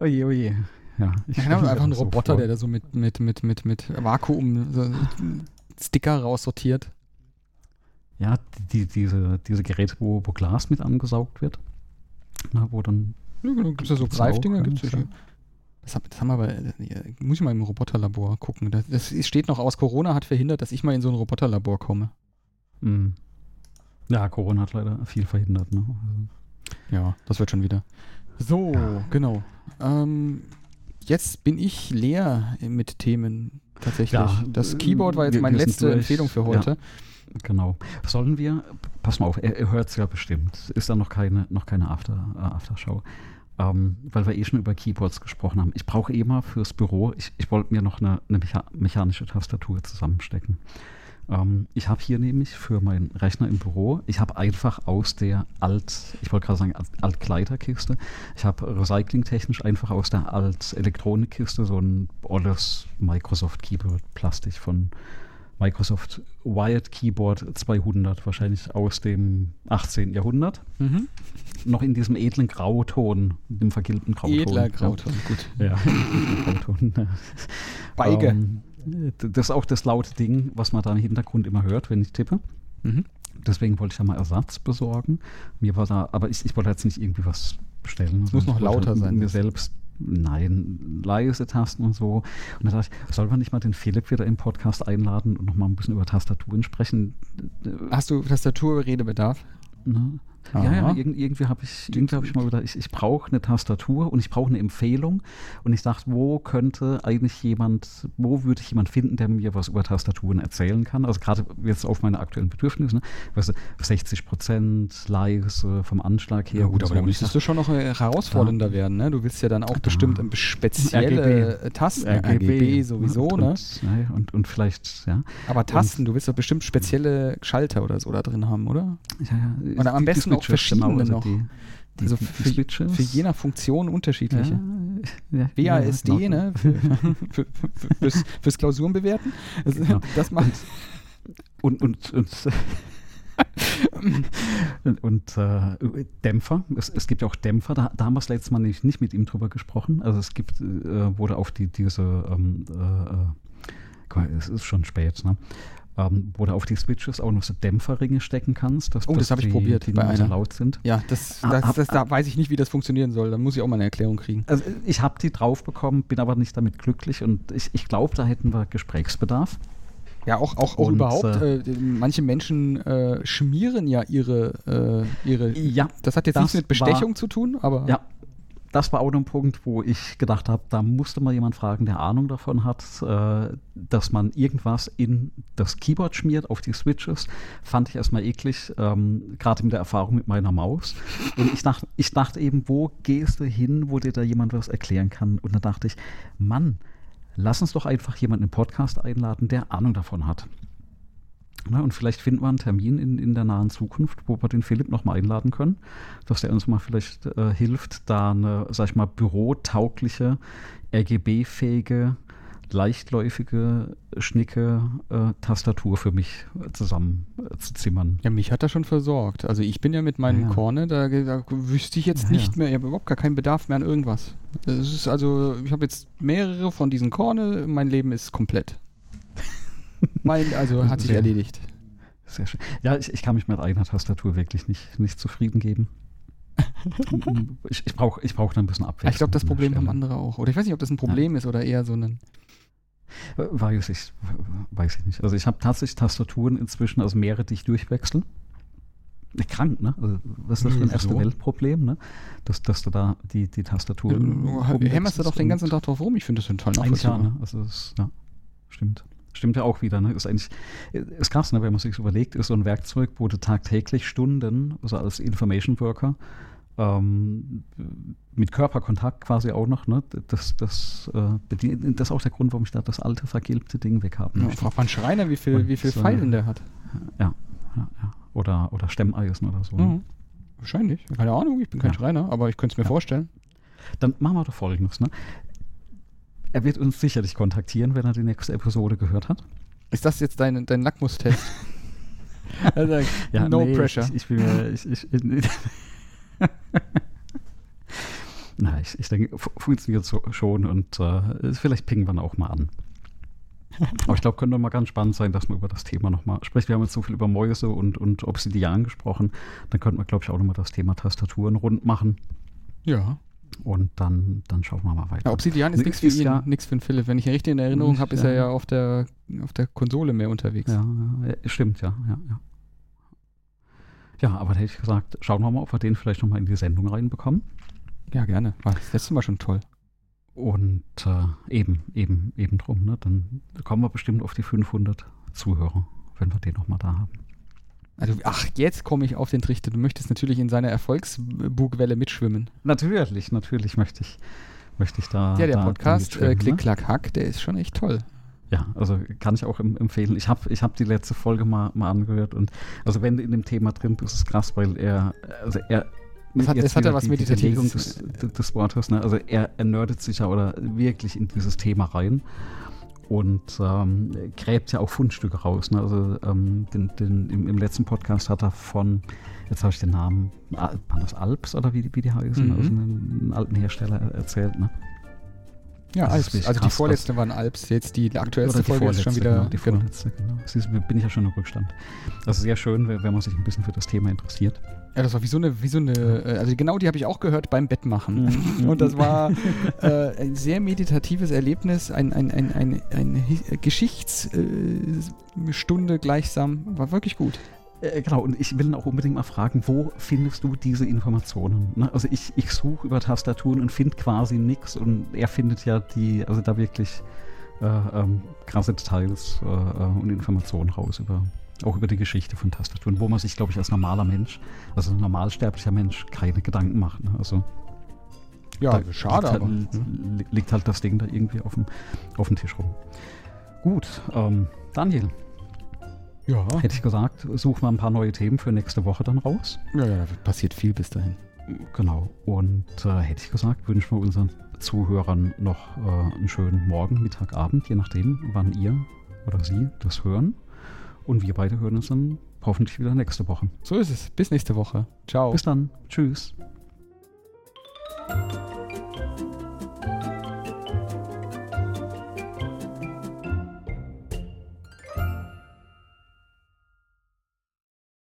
oh je, oh je. Ja, ich ja, genau, einfach ein Roboter, so der da so mit, mit, mit, mit, mit Vakuum so Sticker raussortiert. Ja, die, diese, diese Geräte, wo, wo Glas mit angesaugt wird. Na, wo dann ja, genau, gibt es ja so Greifdinger, gibt es ja. Das, das, haben wir aber, äh, muss ich mal im Roboterlabor gucken. Das, das, steht noch aus, Corona hat verhindert, dass ich mal in so ein Roboterlabor komme. Mhm. Ja, Corona hat leider viel verhindert. Ne? Also. Ja, das wird schon wieder. So, ja. genau. Ähm, jetzt bin ich leer mit Themen tatsächlich. Ja, das Keyboard war jetzt meine letzte Empfehlung für heute. Ja. Genau. Sollen wir, pass mal auf, er, er hört es ja bestimmt. Ist da noch keine, noch keine After, äh, Aftershow? ähm, weil wir eh schon über Keyboards gesprochen haben. Ich brauche eh mal fürs Büro, ich, ich wollte mir noch eine, eine mecha mechanische Tastatur zusammenstecken. Ähm, ich habe hier nämlich für meinen Rechner im Büro, ich habe einfach aus der Alt, ich wollte gerade sagen Altkleiderkiste, ich habe recyclingtechnisch einfach aus der Alt-Elektronikkiste so ein olles Microsoft Keyboard Plastik von Microsoft Wired Keyboard 200, wahrscheinlich aus dem 18. Jahrhundert. Mhm. Noch in diesem edlen Grauton, dem vergilbten Grauton. Edler Grauton, ja. gut. Ja, (laughs) Grauton. Beige. Ähm, das ist auch das laute Ding, was man da im Hintergrund immer hört, wenn ich tippe. Mhm. Deswegen wollte ich ja mal Ersatz besorgen. Mir war da, aber ich, ich wollte jetzt nicht irgendwie was bestellen. Es muss noch lauter halt sein. Mir selbst nein, leise Tasten und so. Und da dachte ich, soll man nicht mal den Philipp wieder im Podcast einladen und nochmal ein bisschen über Tastaturen sprechen? Hast du Tastatur-Redebedarf? Ne? Ja, ja, irg irgendwie habe ich, irgendwie hab ich mal wieder, ich, ich brauche eine Tastatur und ich brauche eine Empfehlung. Und ich dachte, wo könnte eigentlich jemand, wo würde ich jemand finden, der mir was über Tastaturen erzählen kann? Also gerade jetzt auf meine aktuellen Bedürfnisse, ne? weißt du, 60 Prozent leise vom Anschlag her. Ja, gut, aber so. da müsstest du schon noch herausfordernder da, werden, ne? Du willst ja dann auch da, bestimmt spezielle RGB. Tasten, RGB, RGB sowieso, und, ne? Und, und, und, vielleicht, ja. Aber Tasten, und, du willst doch bestimmt spezielle Schalter oder so da drin haben, oder? Ja, ja. Und am besten auch verschiedene genau, also noch. Die, die, also für, für, für je nach Funktion unterschiedliche. Ja, ja, WASD, ja, ne? Für, für, fürs, fürs Klausurenbewerten. Also, genau. Das macht. Und, und, und, und, und äh, Dämpfer. Es, es, gibt ja auch Dämpfer. Da, da haben wir es letztes Mal nicht, nicht mit ihm drüber gesprochen. Also es gibt, äh, wurde auf die, diese, ähm, äh, äh es ist schon spät, ne? Ähm, wo du auf die Switches auch noch so Dämpferringe stecken kannst. Dass, oh, das habe ich probiert, die bei einer. so laut sind. Ja, das, das, das, das, da weiß ich nicht, wie das funktionieren soll. Da muss ich auch mal eine Erklärung kriegen. Also ich habe die drauf bekommen, bin aber nicht damit glücklich und ich, ich glaube, da hätten wir Gesprächsbedarf. Ja, auch, auch, auch und, überhaupt. Äh, äh, manche Menschen äh, schmieren ja ihre, äh, ihre. Ja. Das hat jetzt nichts mit Bestechung war, zu tun, aber. Ja, das war auch noch ein Punkt, wo ich gedacht habe, da musste mal jemand fragen, der Ahnung davon hat, äh, dass man irgendwas in das Keyboard schmiert, auf die Switches. Fand ich erstmal eklig, ähm, gerade mit der Erfahrung mit meiner Maus. Und ich dachte, ich dachte eben, wo gehst du hin, wo dir da jemand was erklären kann? Und da dachte ich, Mann, lass uns doch einfach jemanden im Podcast einladen, der Ahnung davon hat. Na, und vielleicht finden wir einen Termin in, in der nahen Zukunft, wo wir den Philipp nochmal einladen können, dass der uns mal vielleicht äh, hilft, da eine, sag ich mal, bürotaugliche, RGB-fähige, leichtläufige, schnicke äh, Tastatur für mich äh, zusammen äh, zu zimmern. Ja, mich hat er schon versorgt. Also ich bin ja mit meinem ja, Korne, da, da, wüsste ich jetzt ja, nicht mehr, ich habe überhaupt gar keinen Bedarf mehr an irgendwas. Es ist also, ich habe jetzt mehrere von diesen Korne, mein Leben ist komplett. Mein, also hat sich sehr, erledigt. Sehr schön. Ja, ich, ich, kann mich mit eigener Tastatur wirklich nicht, nicht zufrieden geben. (laughs) ich ich brauche ich brauch da ein bisschen Abwechslung. Ich glaube, das Problem haben andere auch. Oder ich weiß nicht, ob das ein Problem ja. ist oder eher so ein. Weiß ich, weiß ich nicht. Also ich habe tatsächlich Tastaturen inzwischen, also mehrere, die ich durchwechsel. Krank, ne? Also was ist das für ein erste Weltproblem, ne? Dass, dass du da die, die Tastatur. Ja, hämmerst du doch den ganzen Tag drauf rum. Ich finde das total nachvollziehbar. Ja, ne? Also das, ja, stimmt. Stimmt ja auch wieder, ne? Ist eigentlich, ist krass, ne? Wenn man sich überlegt, ist so ein Werkzeug, wo du tagtäglich Stunden, also als Information Worker, Ähm, mit Körperkontakt quasi auch noch. Ne? Das, das, äh, das ist auch der Grund, warum ich da das alte, vergilbte Ding weghaben ja, Fragt man Schreiner, wie viel, wie viel so, Pfeilen der hat. Ja, ja, ja. Oder, oder Stemmeisen oder so. Ne? Mhm. Wahrscheinlich. Keine Ahnung, ich bin kein ja. Schreiner, aber ich könnte es mir ja. vorstellen. Dann machen wir doch folgendes. Ne? Er wird uns sicherlich kontaktieren, wenn er die nächste Episode gehört hat. Ist das jetzt dein, dein Lackmustest? (laughs) also, ja, no nee, pressure. Ich, ich, bin, ich, ich, (laughs) Na, ich, ich denke, funktioniert so schon und äh, vielleicht pingen wir auch mal an. (laughs) Aber ich glaube, könnte mal ganz spannend sein, dass man über das Thema nochmal spricht. Wir haben jetzt so viel über Mäuse und, und Obsidian gesprochen. Dann könnten wir, glaube ich, auch nochmal das Thema Tastaturen rund machen. Ja. Und dann, dann schauen wir mal weiter. Ja, Obsidian ist nichts für ihn, ja, nichts für den Philipp. Wenn ich ihn richtig in Erinnerung habe, ist er ja auf der, auf der Konsole mehr unterwegs. Ja, ja stimmt, ja, ja, ja. Ja, aber da hätte ich gesagt, schauen wir mal, ob wir den vielleicht nochmal in die Sendung reinbekommen. Ja, gerne. War das letzte Mal schon toll. Und äh, eben, eben, eben drum. Ne? Dann kommen wir bestimmt auf die 500 Zuhörer, wenn wir den nochmal da haben. Also, ach, jetzt komme ich auf den Trichter. Du möchtest natürlich in seiner Erfolgsbugwelle mitschwimmen. Natürlich, natürlich möchte ich, möchte ich da. Ja, der da Podcast äh, Klick, ne? Klack, Hack, der ist schon echt toll. Ja, also kann ich auch empfehlen. Ich habe ich hab die letzte Folge mal, mal angehört und also wenn du in dem Thema drin bist, ist es krass, weil er, also er das hat, das hat ja was mit dieser Legung des, des Wortes. Ne? Also er, er nerdet sich ja oder wirklich in dieses Thema rein und ähm, gräbt ja auch Fundstücke raus. Ne? Also ähm, den, den, im, im, letzten Podcast hat er von, jetzt habe ich den Namen, waren das Alps oder wie, wie die heißen, mhm. also einen, alten Hersteller erzählt. Ne? Ja, Alps. Also die vorletzte waren Alps, jetzt die aktuellste die Folge ist schon wieder. Genau, die genau. vorletzte, genau. Siehst, bin ich ja schon im Rückstand. Das ist sehr schön, wenn man sich ein bisschen für das Thema interessiert. Ja, das war wie so eine, wie so eine, äh, also genau die habe ich auch gehört beim Bettmachen. Mhm. (laughs) Und das war äh, ein sehr meditatives Erlebnis, ein, ein, ein, ein, eine Geschichtsstunde gleichsam. War wirklich gut. Äh, genau, und ich will auch unbedingt mal fragen, wo findest du diese Informationen? Ne? Also ich, ich suche über Tastaturen und finde quasi nichts und er findet ja die, also da wirklich äh, ähm, krasse Details äh, äh, und Informationen raus über auch über die Geschichte von Tastaturen, wo man sich, glaube ich, als normaler Mensch, also ein normalsterblicher Mensch, keine Gedanken macht. Ne? Also ja, schade, liegt halt, aber. Ne? Liegt halt das Ding da irgendwie auf dem, auf dem Tisch rum. Gut, ähm, Daniel, ja. Hätte ich gesagt, suchen wir ein paar neue Themen für nächste Woche dann raus. Ja, ja, da passiert viel bis dahin. Genau. Und äh, hätte ich gesagt, wünschen wir unseren Zuhörern noch äh, einen schönen Morgen, Mittag, Abend, je nachdem, wann ihr oder sie das hören. Und wir beide hören uns dann hoffentlich wieder nächste Woche. So ist es. Bis nächste Woche. Ciao. Bis dann. Tschüss.